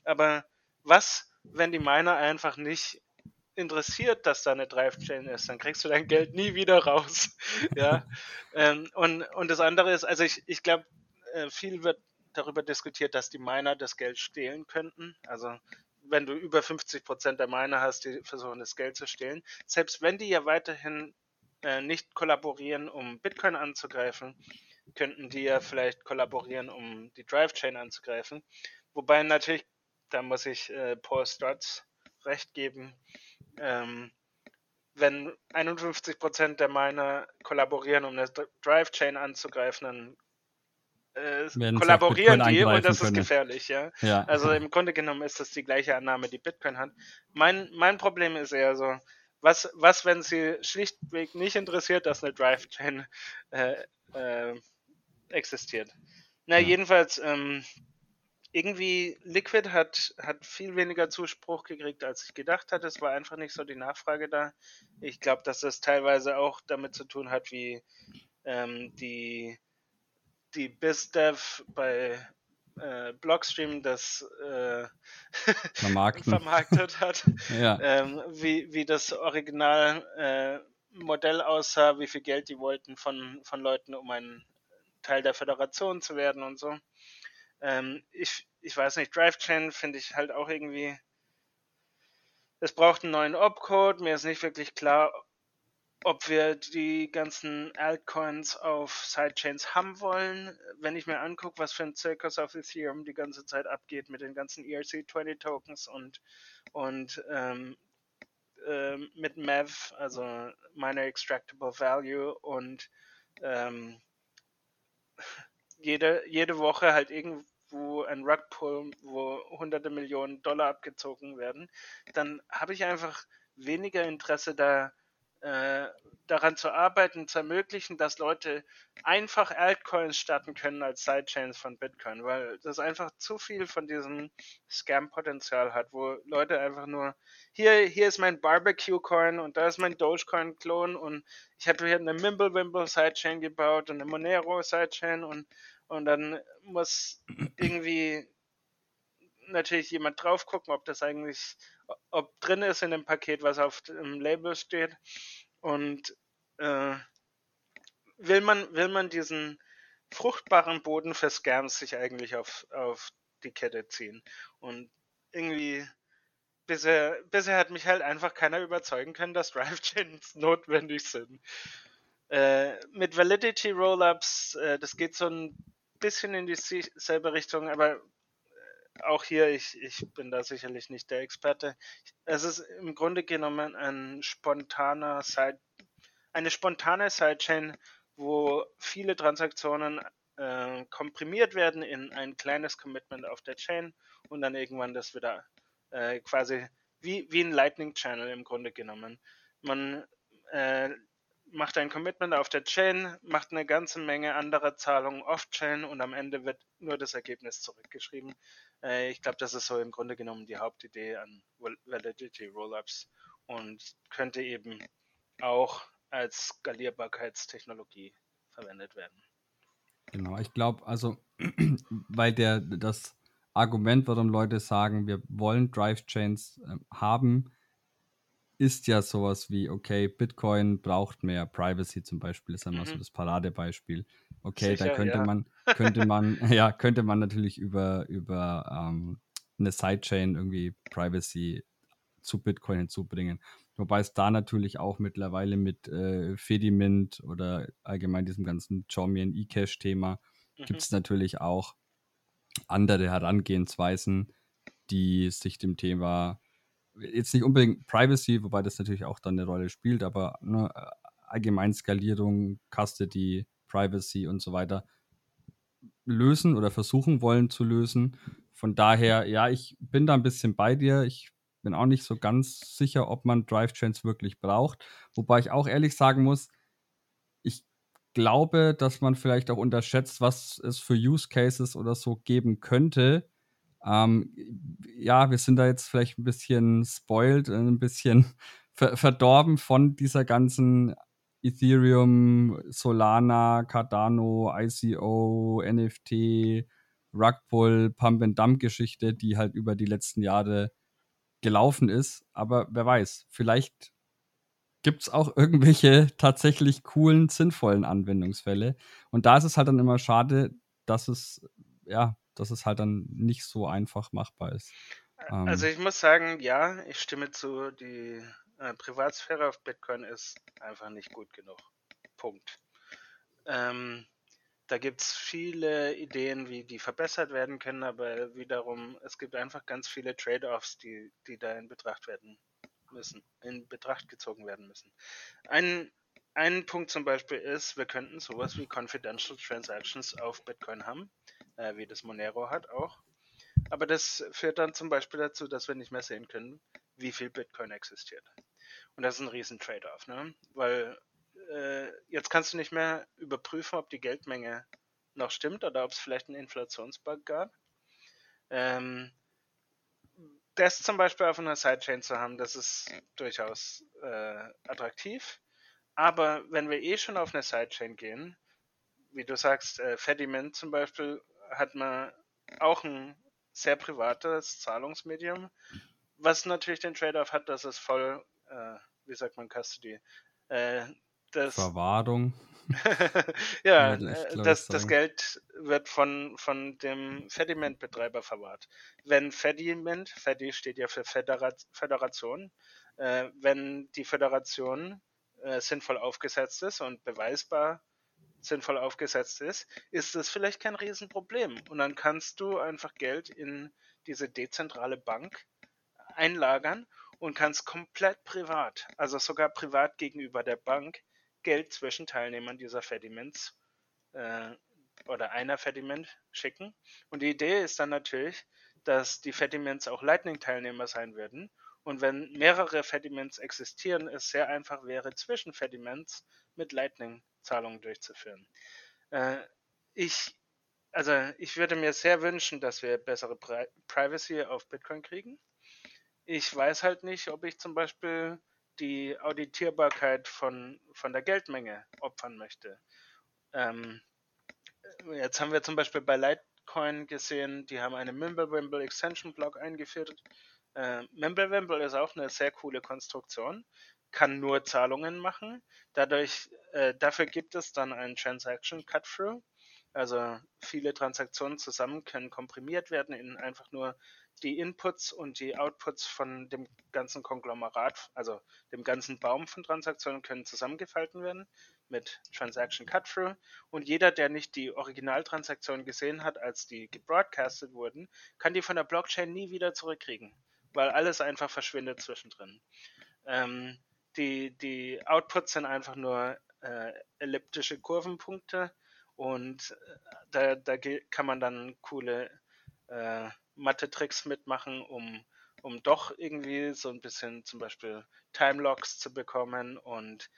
Aber was, wenn die Miner einfach nicht interessiert, dass da eine Drive Chain ist, dann kriegst du dein Geld nie wieder raus. ja. Ähm, und, und das andere ist, also ich, ich glaube, äh, viel wird darüber diskutiert, dass die Miner das Geld stehlen könnten. Also wenn du über 50 Prozent der Miner hast, die versuchen, das Geld zu stehlen. Selbst wenn die ja weiterhin äh, nicht kollaborieren, um Bitcoin anzugreifen, könnten die ja vielleicht kollaborieren, um die Drive-Chain anzugreifen. Wobei natürlich, da muss ich äh, Paul Stutz recht geben, ähm, wenn 51% der Miner kollaborieren, um eine Drive-Chain anzugreifen, dann äh, kollaborieren die und das können. ist gefährlich, ja? ja. Also im Grunde genommen ist das die gleiche Annahme, die Bitcoin hat. Mein, mein Problem ist eher so, was, was, wenn sie schlichtweg nicht interessiert, dass eine Drive-Chain äh, äh, existiert? Na, ja. jedenfalls, ähm, irgendwie Liquid hat, hat viel weniger Zuspruch gekriegt, als ich gedacht hatte. Es war einfach nicht so die Nachfrage da. Ich glaube, dass das teilweise auch damit zu tun hat, wie ähm, die die BizDev bei äh, Blockstream das äh, vermarktet hat, ja. ähm, wie, wie das Original äh, Modell aussah, wie viel Geld die wollten von, von Leuten, um ein Teil der Föderation zu werden und so. Ähm, ich, ich weiß nicht, DriveChain finde ich halt auch irgendwie. Es braucht einen neuen Opcode. Mir ist nicht wirklich klar, ob wir die ganzen Altcoins auf Sidechains haben wollen. Wenn ich mir angucke, was für ein Zirkus auf Ethereum die ganze Zeit abgeht mit den ganzen ERC20 Tokens und, und ähm, äh, mit MEV, also Miner Extractable Value und ähm, jede, jede Woche halt irgendwo ein Rugpull, wo hunderte Millionen Dollar abgezogen werden, dann habe ich einfach weniger Interesse da äh, daran zu arbeiten, zu ermöglichen, dass Leute einfach Altcoins starten können als Sidechains von Bitcoin, weil das einfach zu viel von diesem Scam-Potenzial hat, wo Leute einfach nur, hier, hier ist mein Barbecue-Coin und da ist mein Dogecoin-Klon und ich habe hier eine Mimblewimble Sidechain gebaut und eine Monero Sidechain und, und dann muss irgendwie natürlich jemand drauf gucken, ob das eigentlich, ob drin ist in dem Paket, was auf dem Label steht. Und äh, will man, will man diesen fruchtbaren Boden für Scams sich eigentlich auf, auf die Kette ziehen. Und irgendwie bisher, bisher hat mich halt einfach keiner überzeugen können, dass Drive-Chains notwendig sind. Äh, mit Validity Rollups, äh, das geht so ein bisschen in dieselbe Richtung, aber äh, auch hier, ich, ich bin da sicherlich nicht der Experte. Es ist im Grunde genommen ein spontaner Side, eine spontane Sidechain, wo viele Transaktionen äh, komprimiert werden in ein kleines Commitment auf der Chain und dann irgendwann das wieder äh, quasi wie, wie ein Lightning Channel im Grunde genommen. Man äh, macht ein Commitment auf der Chain, macht eine ganze Menge anderer Zahlungen off-Chain und am Ende wird nur das Ergebnis zurückgeschrieben. Äh, ich glaube, das ist so im Grunde genommen die Hauptidee an Validity Rollups und könnte eben auch als Skalierbarkeitstechnologie verwendet werden. Genau, ich glaube, also, weil der das Argument, warum Leute sagen, wir wollen Drive-Chains äh, haben, ist ja sowas wie, okay, Bitcoin braucht mehr Privacy zum Beispiel, ist einmal mhm. so das Paradebeispiel. Okay, Sicher, da könnte ja. man, könnte man, ja, könnte man natürlich über, über ähm, eine Sidechain irgendwie Privacy zu Bitcoin hinzubringen. Wobei es da natürlich auch mittlerweile mit äh, Fedimint oder allgemein diesem ganzen Chaumian eCash-Thema mhm. gibt es natürlich auch andere Herangehensweisen, die sich dem Thema jetzt nicht unbedingt Privacy, wobei das natürlich auch dann eine Rolle spielt, aber ne, allgemein Skalierung, Custody, Privacy und so weiter lösen oder versuchen wollen zu lösen. Von daher, ja, ich bin da ein bisschen bei dir. Ich bin auch nicht so ganz sicher, ob man Drive Chains wirklich braucht. Wobei ich auch ehrlich sagen muss, ich glaube, dass man vielleicht auch unterschätzt, was es für Use Cases oder so geben könnte, ähm, ja, wir sind da jetzt vielleicht ein bisschen spoiled, äh, ein bisschen ver verdorben von dieser ganzen Ethereum, Solana, Cardano, ICO, NFT, Rugpull, Pump and Dump Geschichte, die halt über die letzten Jahre gelaufen ist. Aber wer weiß, vielleicht gibt es auch irgendwelche tatsächlich coolen, sinnvollen Anwendungsfälle. Und da ist es halt dann immer schade, dass es ja dass es halt dann nicht so einfach machbar ist. Ähm, also ich muss sagen, ja, ich stimme zu, die äh, Privatsphäre auf Bitcoin ist einfach nicht gut genug. Punkt. Ähm, da gibt es viele Ideen, wie die verbessert werden können, aber wiederum, es gibt einfach ganz viele Trade-offs, die, die da in Betracht werden müssen, in Betracht gezogen werden müssen. Ein, ein Punkt zum Beispiel ist, wir könnten sowas wie Confidential Transactions auf Bitcoin haben äh, wie das Monero hat auch. Aber das führt dann zum Beispiel dazu, dass wir nicht mehr sehen können, wie viel Bitcoin existiert. Und das ist ein riesen Trade-off, ne? Weil äh, jetzt kannst du nicht mehr überprüfen, ob die Geldmenge noch stimmt oder ob es vielleicht einen Inflationsbug gab. Ähm, das zum Beispiel auf einer Sidechain zu haben, das ist durchaus äh, attraktiv. Aber wenn wir eh schon auf eine Sidechain gehen, wie du sagst, äh, Fediment zum Beispiel hat man auch ein sehr privates Zahlungsmedium, was natürlich den Trade-off hat, dass es voll, äh, wie sagt man, Custody, äh, das, Verwahrung. ja, äh, das, das Geld wird von, von dem Fediment-Betreiber verwahrt. Wenn Fediment, Fedi steht ja für Föderat, Föderation, äh, wenn die Föderation äh, sinnvoll aufgesetzt ist und beweisbar sinnvoll aufgesetzt ist, ist das vielleicht kein Riesenproblem. Und dann kannst du einfach Geld in diese dezentrale Bank einlagern und kannst komplett privat, also sogar privat gegenüber der Bank, Geld zwischen Teilnehmern dieser Fediments äh, oder einer Fediment schicken. Und die Idee ist dann natürlich, dass die Fediments auch Lightning-Teilnehmer sein würden. Und wenn mehrere Fediments existieren, es sehr einfach wäre, zwischen Fediments mit Lightning Zahlungen durchzuführen. Äh, ich, also ich würde mir sehr wünschen, dass wir bessere Pri Privacy auf Bitcoin kriegen. Ich weiß halt nicht, ob ich zum Beispiel die Auditierbarkeit von, von der Geldmenge opfern möchte. Ähm, jetzt haben wir zum Beispiel bei Litecoin gesehen, die haben eine Mimblewimble Extension Block eingeführt. Äh, Mimblewimble ist auch eine sehr coole Konstruktion kann nur Zahlungen machen. Dadurch, äh, dafür gibt es dann einen Transaction Cut-Through. Also viele Transaktionen zusammen können komprimiert werden in einfach nur die Inputs und die Outputs von dem ganzen Konglomerat, also dem ganzen Baum von Transaktionen können zusammengefalten werden mit Transaction Cut-Through. Und jeder, der nicht die Originaltransaktionen gesehen hat, als die gebroadcastet wurden, kann die von der Blockchain nie wieder zurückkriegen, weil alles einfach verschwindet zwischendrin. Ähm, die, die Outputs sind einfach nur äh, elliptische Kurvenpunkte und äh, da, da kann man dann coole äh, Mathe-Tricks mitmachen, um, um doch irgendwie so ein bisschen zum Beispiel Timelocks zu bekommen und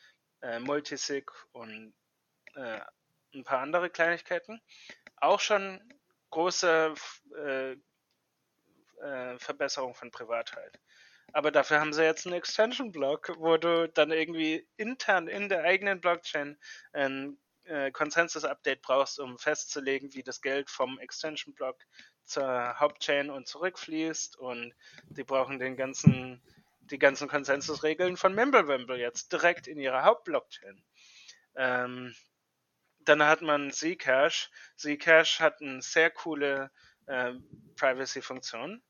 äh, Multisig und äh, ein paar andere Kleinigkeiten. Auch schon große äh, äh, Verbesserung von Privatheit. Aber dafür haben sie jetzt einen Extension-Block, wo du dann irgendwie intern in der eigenen Blockchain ein äh, Consensus-Update brauchst, um festzulegen, wie das Geld vom Extension-Block zur Hauptchain und zurückfließt. Und die brauchen den ganzen, die ganzen Konsensusregeln von Mimblewimble jetzt direkt in ihrer Hauptblockchain. Ähm, dann hat man Zcash. Zcash hat eine sehr coole äh, Privacy-Funktion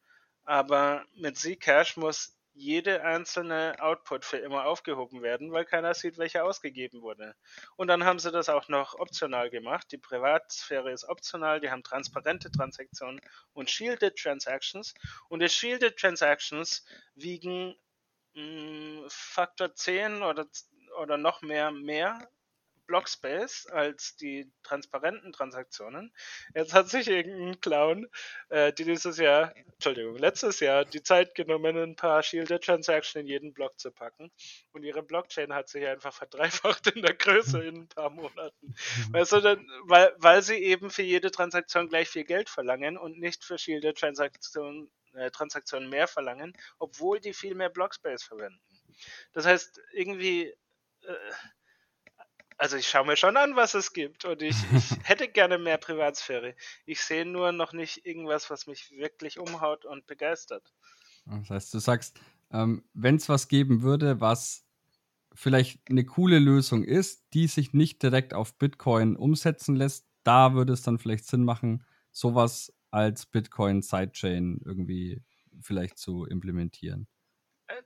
aber mit Zcash muss jede einzelne Output für immer aufgehoben werden, weil keiner sieht, welcher ausgegeben wurde. Und dann haben sie das auch noch optional gemacht. Die Privatsphäre ist optional, die haben transparente Transaktionen und Shielded Transactions. Und die Shielded Transactions wiegen mh, hm, Faktor 10 oder, oder noch mehr mehr Blockspace als die transparenten Transaktionen. Jetzt hat sich irgendein Clown, äh, die dieses Jahr, Entschuldigung, letztes Jahr die Zeit genommen, ein paar Shielded Transactions in jeden Block zu packen. Und ihre Blockchain hat sich einfach verdreifacht in der Größe in ein paar Monaten. Mhm. Weißt du, denn, weil, weil sie eben für jede Transaktion gleich viel Geld verlangen und nicht für Shielded Transaktionen äh, Transaktionen mehr verlangen, obwohl die viel mehr Blockspace verwenden. Das heißt, irgendwie äh, also ich schaue mir schon an, was es gibt und ich, ich hätte gerne mehr Privatsphäre. Ich sehe nur noch nicht irgendwas, was mich wirklich umhaut und begeistert. Das heißt, du sagst, ähm, wenn es was geben würde, was vielleicht eine coole Lösung ist, die sich nicht direkt auf Bitcoin umsetzen lässt, da würde es dann vielleicht Sinn machen, sowas als Bitcoin Sidechain irgendwie vielleicht zu implementieren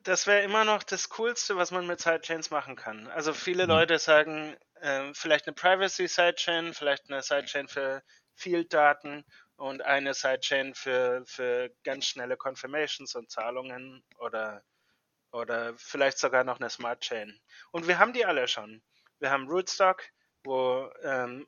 das wäre immer noch das Coolste, was man mit Sidechains machen kann. Also viele mhm. Leute sagen, äh, vielleicht eine Privacy Sidechain, vielleicht eine Sidechain für Field-Daten und eine Sidechain für, für ganz schnelle Confirmations und Zahlungen oder, oder vielleicht sogar noch eine Smart Chain. Und wir haben die alle schon. Wir haben Rootstock, wo ähm,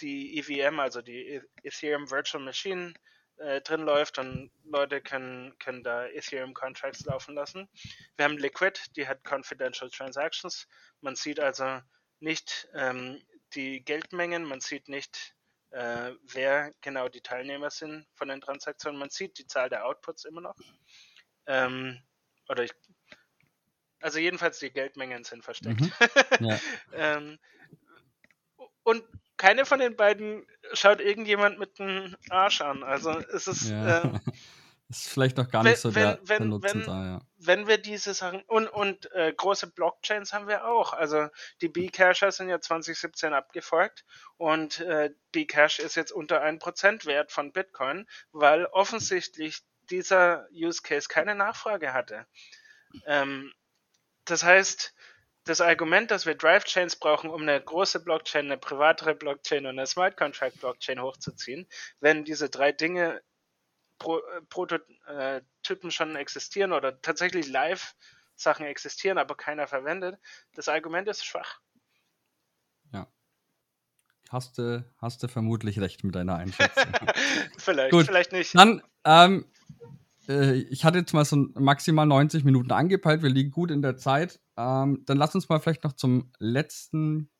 die EVM, also die Ethereum Virtual Machine, äh, drin läuft und Leute können, können da Ethereum Contracts laufen lassen. Wir haben Liquid, die hat Confidential Transactions. Man sieht also nicht ähm, die Geldmengen, man sieht nicht, äh, wer genau die Teilnehmer sind von den Transaktionen. Man sieht die Zahl der Outputs immer noch. Ähm, oder ich, also jedenfalls die Geldmengen sind versteckt. Mhm. Ja. ähm, und keine von den beiden schaut irgendjemand mit dem Arsch an. Also es ist. Ja. Äh, ist vielleicht noch gar nicht wenn, so der, wenn, der Nutzen wenn, da, ja. Wenn wir diese Sachen. Und, und äh, große Blockchains haben wir auch. Also die B-Cacher sind ja 2017 abgefolgt und äh, B-Cash ist jetzt unter 1% Wert von Bitcoin, weil offensichtlich dieser Use Case keine Nachfrage hatte. Ähm, das heißt, das Argument, dass wir Drive-Chains brauchen, um eine große Blockchain, eine privatere Blockchain und eine Smart Contract Blockchain hochzuziehen, wenn diese drei Dinge Pro, äh, Prototypen schon existieren oder tatsächlich Live-Sachen existieren, aber keiner verwendet, das Argument ist schwach. Ja. Hast du, hast du vermutlich recht mit deiner Einschätzung. vielleicht, Gut. vielleicht nicht. Dann ähm, äh, ich hatte jetzt mal so maximal 90 Minuten angepeilt. Wir liegen gut in der Zeit. Ähm, dann lass uns mal vielleicht noch zum letzten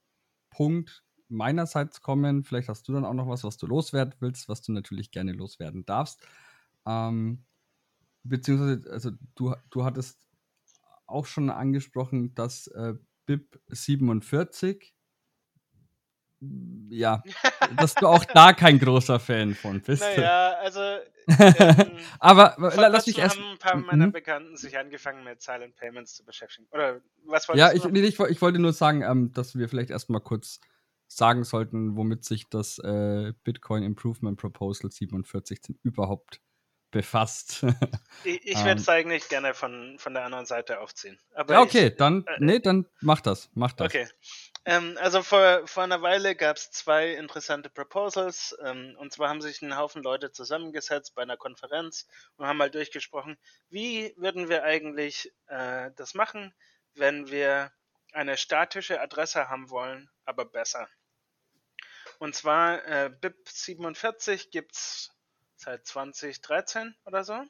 Punkt meinerseits kommen. Vielleicht hast du dann auch noch was, was du loswerden willst, was du natürlich gerne loswerden darfst. Ähm, beziehungsweise, also du, du hattest auch schon angesprochen, dass äh, BIP 47 ja, dass du auch da kein großer Fan von bist. Naja, also. Ähm, Aber lass mich erst. haben ein paar meiner mhm. Bekannten sich angefangen mit Silent Payments zu beschäftigen. Oder was wolltest ja, du? Ja, ich, ich, ich, wollte nur sagen, ähm, dass wir vielleicht erstmal kurz sagen sollten, womit sich das äh, Bitcoin Improvement Proposal 47 überhaupt befasst. ich, ich würde es ähm. eigentlich gerne von, von der anderen Seite aufziehen. Aber ja, okay, ich, dann, äh, nee, dann mach das, mach das. Okay. Ähm, also vor, vor einer Weile gab es zwei interessante Proposals. Ähm, und zwar haben sich ein Haufen Leute zusammengesetzt bei einer Konferenz und haben mal durchgesprochen, wie würden wir eigentlich äh, das machen, wenn wir eine statische Adresse haben wollen, aber besser. Und zwar äh, BIP47 gibt es seit 2013 oder so.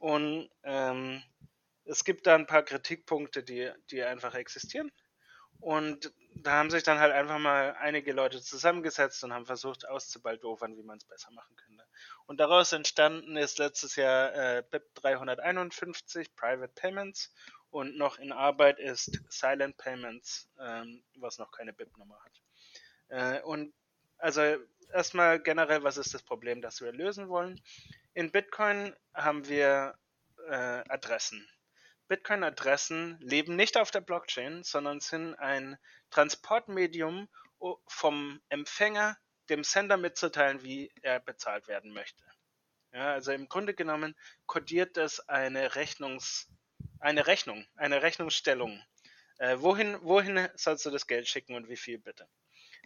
Und ähm, es gibt da ein paar Kritikpunkte, die, die einfach existieren. Und da haben sich dann halt einfach mal einige Leute zusammengesetzt und haben versucht auszubaldowern, wie man es besser machen könnte. Und daraus entstanden ist letztes Jahr äh, BIP 351, Private Payments, und noch in Arbeit ist Silent Payments, ähm, was noch keine BIP-Nummer hat. Äh, und also erstmal generell, was ist das Problem, das wir lösen wollen? In Bitcoin haben wir äh, Adressen. Bitcoin-Adressen leben nicht auf der Blockchain, sondern sind ein Transportmedium vom Empfänger dem Sender mitzuteilen, wie er bezahlt werden möchte. Ja, also im Grunde genommen kodiert das eine Rechnungs eine Rechnung, eine Rechnungsstellung. Äh, wohin, wohin sollst du das Geld schicken und wie viel bitte?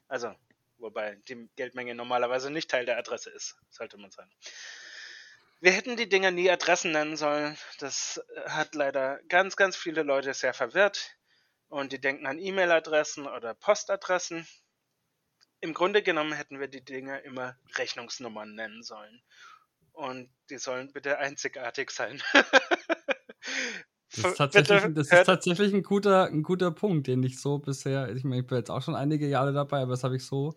Also, wobei die Geldmenge normalerweise nicht Teil der Adresse ist, sollte man sagen. Wir hätten die Dinger nie Adressen nennen sollen. Das hat leider ganz, ganz viele Leute sehr verwirrt. Und die denken an E-Mail-Adressen oder Postadressen. Im Grunde genommen hätten wir die Dinger immer Rechnungsnummern nennen sollen. Und die sollen bitte einzigartig sein. Das ist tatsächlich, das ist tatsächlich ein, guter, ein guter Punkt, den ich so bisher, ich meine, ich bin jetzt auch schon einige Jahre dabei, aber das habe ich so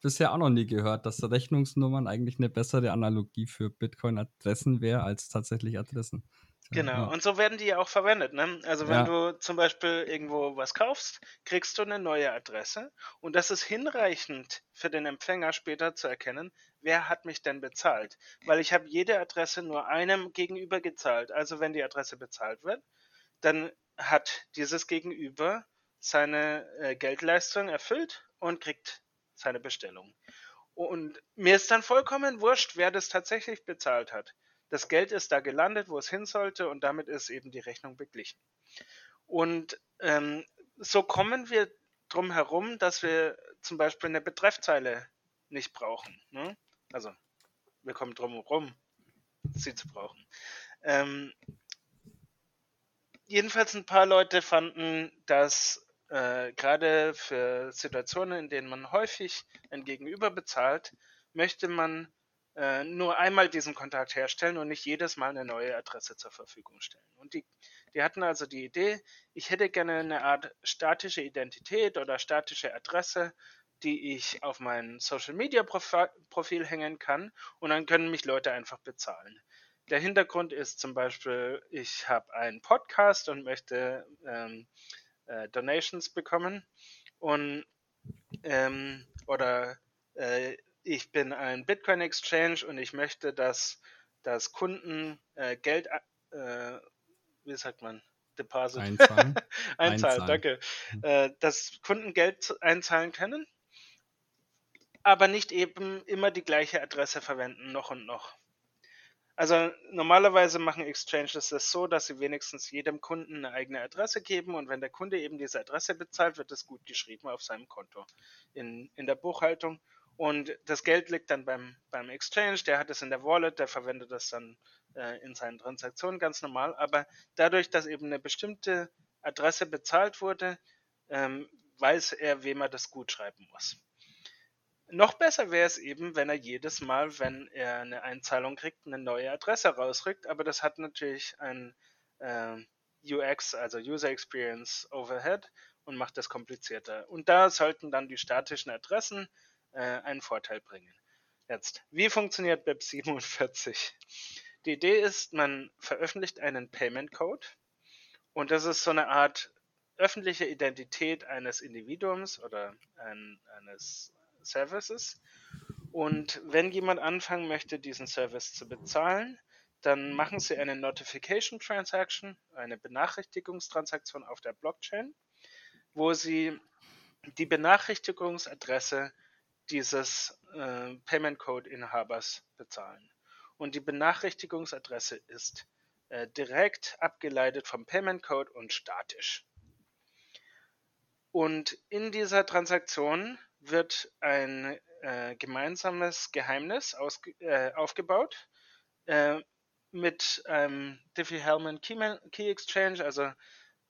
bisher auch noch nie gehört, dass Rechnungsnummern eigentlich eine bessere Analogie für Bitcoin-Adressen wäre als tatsächlich Adressen. Genau, und so werden die ja auch verwendet. Ne? Also wenn ja. du zum Beispiel irgendwo was kaufst, kriegst du eine neue Adresse und das ist hinreichend für den Empfänger später zu erkennen, wer hat mich denn bezahlt. Weil ich habe jede Adresse nur einem gegenüber gezahlt. Also wenn die Adresse bezahlt wird, dann hat dieses Gegenüber seine äh, Geldleistung erfüllt und kriegt seine Bestellung. Und mir ist dann vollkommen wurscht, wer das tatsächlich bezahlt hat. Das Geld ist da gelandet, wo es hin sollte und damit ist eben die Rechnung beglichen. Und ähm, so kommen wir drum herum, dass wir zum Beispiel eine Betreffzeile nicht brauchen. Ne? Also wir kommen drum herum, sie zu brauchen. Ähm, jedenfalls ein paar Leute fanden, dass äh, gerade für Situationen, in denen man häufig ein Gegenüber bezahlt, möchte man äh, nur einmal diesen Kontakt herstellen und nicht jedes Mal eine neue Adresse zur Verfügung stellen. Und die, die hatten also die Idee, ich hätte gerne eine Art statische Identität oder statische Adresse, die ich auf mein Social Media Profil hängen kann und dann können mich Leute einfach bezahlen. Der Hintergrund ist zum Beispiel, ich habe einen Podcast und möchte ähm, äh, Donations bekommen. Und ähm, oder äh, ich bin ein Bitcoin Exchange und ich möchte, dass, dass Kunden äh, Geld, äh, wie sagt man, Deposit? Einzahlen, einzahlen, danke, äh, dass Kunden Geld einzahlen können, aber nicht eben immer die gleiche Adresse verwenden, noch und noch. Also normalerweise machen Exchanges das so, dass sie wenigstens jedem Kunden eine eigene Adresse geben und wenn der Kunde eben diese Adresse bezahlt, wird es gut geschrieben auf seinem Konto in, in der Buchhaltung und das Geld liegt dann beim, beim Exchange, der hat es in der Wallet, der verwendet das dann äh, in seinen Transaktionen ganz normal. Aber dadurch, dass eben eine bestimmte Adresse bezahlt wurde, ähm, weiß er, wem er das gut schreiben muss. Noch besser wäre es eben, wenn er jedes Mal, wenn er eine Einzahlung kriegt, eine neue Adresse rausrückt. Aber das hat natürlich ein äh, UX, also User Experience Overhead und macht das komplizierter. Und da sollten dann die statischen Adressen äh, einen Vorteil bringen. Jetzt, wie funktioniert BIP 47? Die Idee ist, man veröffentlicht einen Payment Code und das ist so eine Art öffentliche Identität eines Individuums oder ein, eines Services. Und wenn jemand anfangen möchte, diesen Service zu bezahlen, dann machen Sie eine Notification Transaction, eine Benachrichtigungstransaktion auf der Blockchain, wo Sie die Benachrichtigungsadresse dieses äh, Payment Code Inhabers bezahlen. Und die Benachrichtigungsadresse ist äh, direkt abgeleitet vom Payment Code und statisch. Und in dieser Transaktion wird ein äh, gemeinsames Geheimnis äh, aufgebaut äh, mit einem Diffie-Hellman Key, Key, Exchange. Also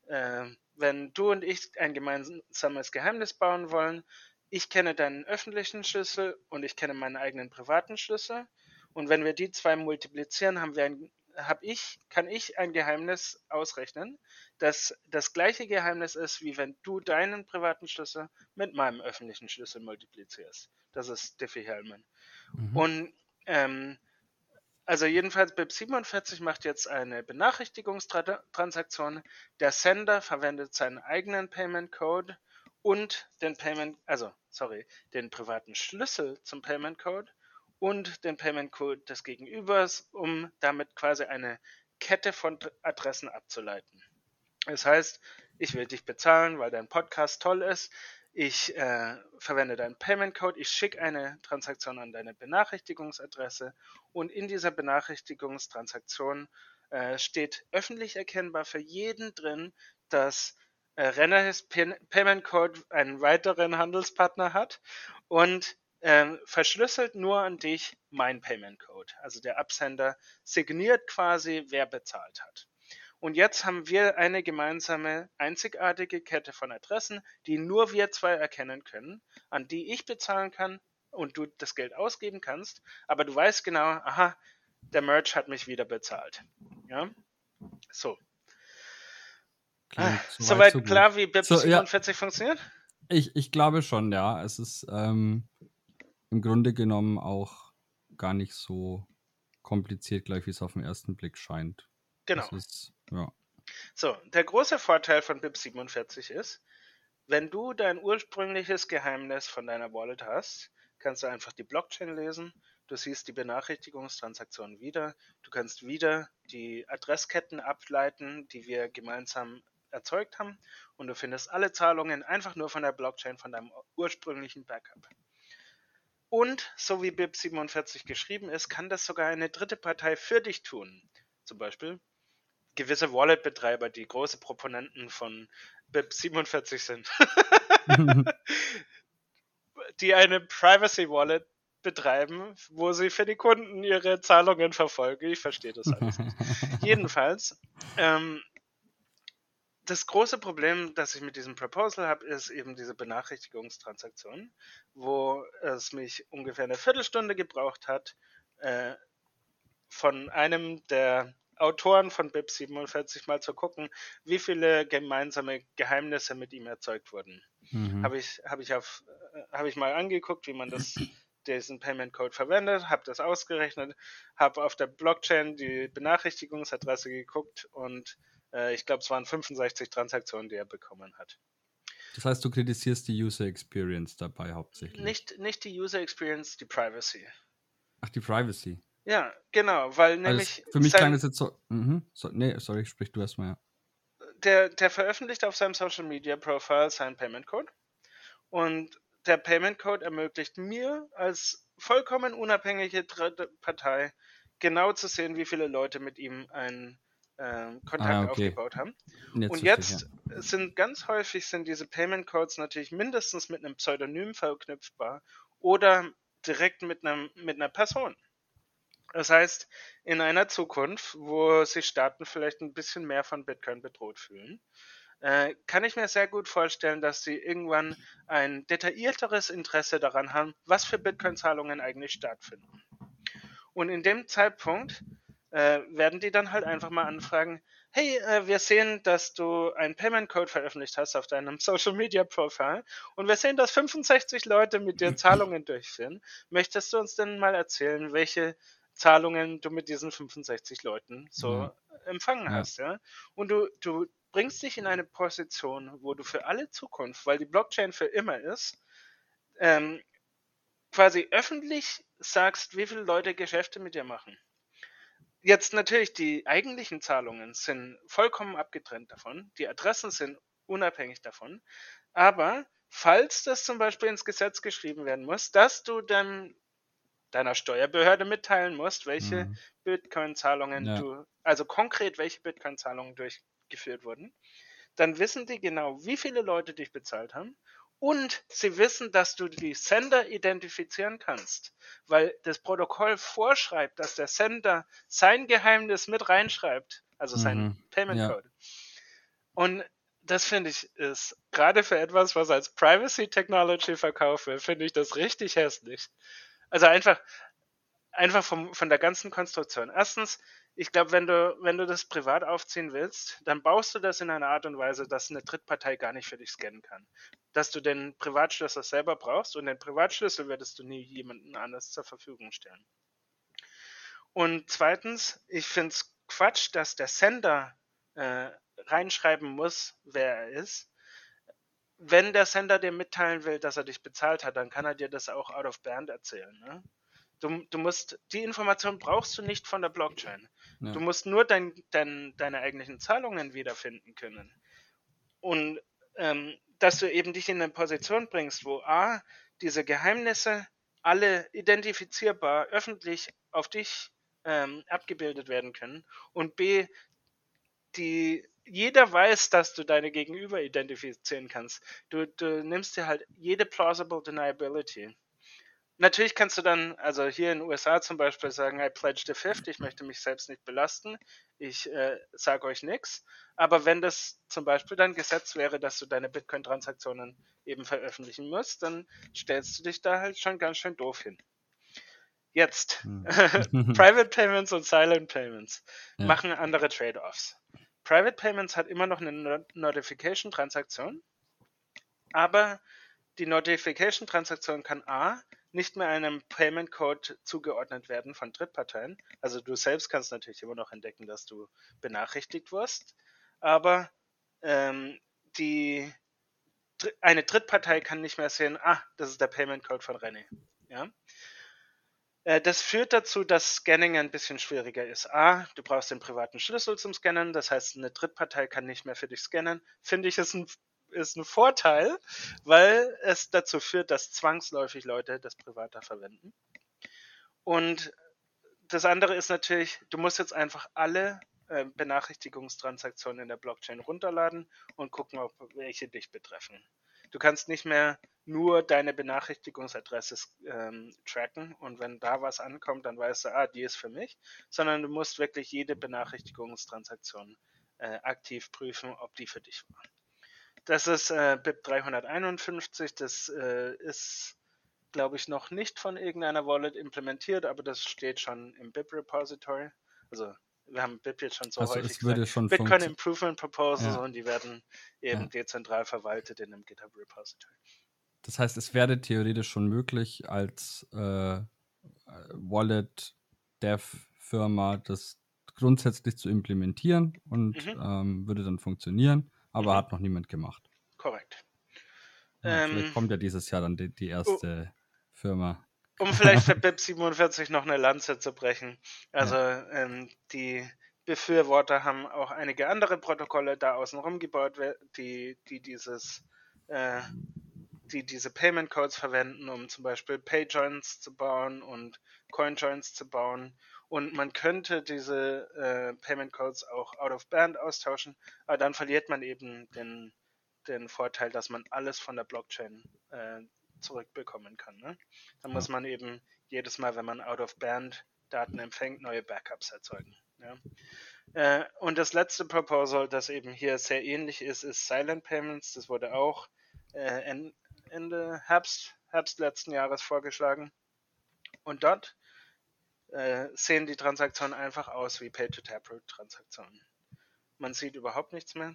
äh, wenn du und ich ein gemeinsames Geheimnis bauen wollen, ich kenne deinen öffentlichen Schlüssel und ich kenne meinen eigenen privaten Schlüssel. Und wenn wir die zwei multiplizieren, haben wir ein, hab ich, kann ich ein Geheimnis ausrechnen, das das gleiche Geheimnis ist, wie wenn du deinen privaten Schlüssel mit meinem öffentlichen Schlüssel multiplizierst. Das ist Diffie-Hellman. Mhm. Und ähm, also jedenfalls BIP47 macht jetzt eine Benachrichtigungstransaktion. Der Sender verwendet seinen eigenen Payment Code und den Payment, also sorry, den privaten Schlüssel zum Payment Code und den Payment Code des Gegenübers, um damit quasi eine Kette von Adressen abzuleiten. Das heißt, ich will dich bezahlen, weil dein Podcast toll ist. Ich äh, verwende deinen Payment Code, ich schicke eine Transaktion an deine Benachrichtigungsadresse und in dieser Benachrichtigungstransaktion äh, steht öffentlich erkennbar für jeden drin, dass äh, Renner's Payment Code einen weiteren Handelspartner hat und ähm, verschlüsselt nur an dich mein Payment Code. Also der Absender signiert quasi, wer bezahlt hat. Und jetzt haben wir eine gemeinsame, einzigartige Kette von Adressen, die nur wir zwei erkennen können, an die ich bezahlen kann und du das Geld ausgeben kannst, aber du weißt genau, aha, der Merch hat mich wieder bezahlt. Ja? So. Ah, soweit so klar, wie BIP so, 47 ja. funktioniert? Ich, ich glaube schon, ja. Es ist ähm, im Grunde genommen auch gar nicht so kompliziert, gleich wie es auf den ersten Blick scheint. Genau. Ist, ja. So, der große Vorteil von BIP47 ist, wenn du dein ursprüngliches Geheimnis von deiner Wallet hast, kannst du einfach die Blockchain lesen, du siehst die Benachrichtigungstransaktion wieder, du kannst wieder die Adressketten ableiten, die wir gemeinsam erzeugt haben und du findest alle Zahlungen einfach nur von der Blockchain von deinem ursprünglichen Backup. Und so wie BIP47 geschrieben ist, kann das sogar eine dritte Partei für dich tun. Zum Beispiel gewisse Wallet-Betreiber, die große Proponenten von BIP47 sind. die eine Privacy Wallet betreiben, wo sie für die Kunden ihre Zahlungen verfolgen. Ich verstehe das alles nicht. Jedenfalls, ähm, das große Problem, das ich mit diesem Proposal habe, ist eben diese Benachrichtigungstransaktion, wo es mich ungefähr eine Viertelstunde gebraucht hat, äh, von einem der Autoren von BIP 47 mal zu gucken, wie viele gemeinsame Geheimnisse mit ihm erzeugt wurden. Mhm. Habe ich, hab ich, auf, äh, hab ich mal angeguckt, wie man das diesen Payment Code verwendet, habe das ausgerechnet, habe auf der Blockchain die Benachrichtigungsadresse geguckt und äh, ich glaube, es waren 65 Transaktionen, die er bekommen hat. Das heißt, du kritisierst die User Experience dabei hauptsächlich. Nicht, nicht die User Experience, die Privacy. Ach, die Privacy. Ja, genau, weil also nämlich. Also für mich klang das jetzt so, mhm, so. Nee, sorry, sprich du erstmal, ja. Der, der veröffentlicht auf seinem Social Media Profile seinen Payment Code. Und der Payment Code ermöglicht mir als vollkommen unabhängige dritte Partei genau zu sehen, wie viele Leute mit ihm einen äh, Kontakt ah, okay. aufgebaut haben. Jetzt und jetzt ja. sind ganz häufig sind diese Payment Codes natürlich mindestens mit einem Pseudonym verknüpfbar oder direkt mit einem mit einer Person. Das heißt, in einer Zukunft, wo sich Staaten vielleicht ein bisschen mehr von Bitcoin bedroht fühlen, äh, kann ich mir sehr gut vorstellen, dass sie irgendwann ein detaillierteres Interesse daran haben, was für Bitcoin-Zahlungen eigentlich stattfinden. Und in dem Zeitpunkt äh, werden die dann halt einfach mal anfragen, hey, äh, wir sehen, dass du einen Payment Code veröffentlicht hast auf deinem Social Media Profile und wir sehen, dass 65 Leute mit dir Zahlungen durchführen. Möchtest du uns denn mal erzählen, welche Zahlungen du mit diesen 65 Leuten so mhm. empfangen ja. hast, ja. Und du, du bringst dich in eine Position, wo du für alle Zukunft, weil die Blockchain für immer ist, ähm, quasi öffentlich sagst, wie viele Leute Geschäfte mit dir machen. Jetzt natürlich, die eigentlichen Zahlungen sind vollkommen abgetrennt davon, die Adressen sind unabhängig davon, aber falls das zum Beispiel ins Gesetz geschrieben werden muss, dass du dann deiner Steuerbehörde mitteilen musst, welche mhm. Bitcoin-Zahlungen ja. du, also konkret welche Bitcoin-Zahlungen durchgeführt wurden, dann wissen die genau, wie viele Leute dich bezahlt haben und sie wissen, dass du die Sender identifizieren kannst, weil das Protokoll vorschreibt, dass der Sender sein Geheimnis mit reinschreibt, also sein mhm. Payment Code. Ja. Und das finde ich ist gerade für etwas, was als Privacy Technology verkauft wird, finde ich das richtig hässlich. Also einfach, einfach vom, von der ganzen Konstruktion. Erstens, ich glaube, wenn du, wenn du das privat aufziehen willst, dann baust du das in einer Art und Weise, dass eine Drittpartei gar nicht für dich scannen kann. Dass du den Privatschlüssel selber brauchst und den Privatschlüssel würdest du nie jemandem anders zur Verfügung stellen. Und zweitens, ich finde es Quatsch, dass der Sender äh, reinschreiben muss, wer er ist. Wenn der Sender dir mitteilen will, dass er dich bezahlt hat, dann kann er dir das auch out of band erzählen. Ne? Du, du, musst, die Information brauchst du nicht von der Blockchain. Ja. Du musst nur dein, dein, deine eigentlichen Zahlungen wiederfinden können. Und ähm, dass du eben dich in eine Position bringst, wo A, diese Geheimnisse alle identifizierbar öffentlich auf dich ähm, abgebildet werden können und B, die jeder weiß, dass du deine Gegenüber identifizieren kannst. Du, du nimmst dir halt jede plausible deniability. Natürlich kannst du dann, also hier in den USA zum Beispiel sagen, I pledge the fifth, ich möchte mich selbst nicht belasten, ich äh, sage euch nichts. Aber wenn das zum Beispiel dann Gesetz wäre, dass du deine Bitcoin-Transaktionen eben veröffentlichen musst, dann stellst du dich da halt schon ganz schön doof hin. Jetzt, hm. Private Payments und Silent Payments ja. machen andere Trade-offs. Private Payments hat immer noch eine Notification-Transaktion, aber die Notification-Transaktion kann A nicht mehr einem Payment Code zugeordnet werden von Drittparteien. Also du selbst kannst natürlich immer noch entdecken, dass du benachrichtigt wirst, aber ähm, die eine Drittpartei kann nicht mehr sehen, ah, das ist der Payment Code von René. Ja? Äh, das führt dazu, dass Scanning ein bisschen schwieriger ist. A, du brauchst den privaten Schlüssel zum Scannen, das heißt, eine Drittpartei kann nicht mehr für dich scannen. Finde ich, ist ein, ist ein Vorteil, weil es dazu führt, dass zwangsläufig Leute das privater verwenden. Und das andere ist natürlich, du musst jetzt einfach alle äh, Benachrichtigungstransaktionen in der Blockchain runterladen und gucken, ob welche dich betreffen. Du kannst nicht mehr nur deine Benachrichtigungsadresse ähm, tracken und wenn da was ankommt, dann weißt du, ah, die ist für mich, sondern du musst wirklich jede Benachrichtigungstransaktion äh, aktiv prüfen, ob die für dich war. Das ist äh, BIP 351, das äh, ist, glaube ich, noch nicht von irgendeiner Wallet implementiert, aber das steht schon im BIP-Repository. Also wir haben BIP jetzt schon so also häufig gesagt, Bitcoin Improvement Proposals ja. und die werden eben ja. dezentral verwaltet in einem GitHub Repository. Das heißt, es wäre theoretisch schon möglich, als äh, Wallet-Dev-Firma das grundsätzlich zu implementieren und mhm. ähm, würde dann funktionieren, aber hat noch niemand gemacht. Korrekt. Ja, ähm, vielleicht kommt ja dieses Jahr dann die, die erste oh, Firma. Um vielleicht für BIP 47 noch eine Lanze zu brechen. Also ja. ähm, die Befürworter haben auch einige andere Protokolle da außen rum gebaut, die, die dieses äh, die diese Payment Codes verwenden, um zum Beispiel Payjoins zu bauen und Coinjoins zu bauen. Und man könnte diese äh, Payment Codes auch out of band austauschen, aber dann verliert man eben den, den Vorteil, dass man alles von der Blockchain äh, zurückbekommen kann. Ne? Dann muss man eben jedes Mal, wenn man out of band Daten empfängt, neue Backups erzeugen. Ja? Äh, und das letzte Proposal, das eben hier sehr ähnlich ist, ist Silent Payments. Das wurde auch äh, Ende Herbst, Herbst letzten Jahres vorgeschlagen. Und dort äh, sehen die Transaktionen einfach aus wie Pay-to-Taproot-Transaktionen. Man sieht überhaupt nichts mehr.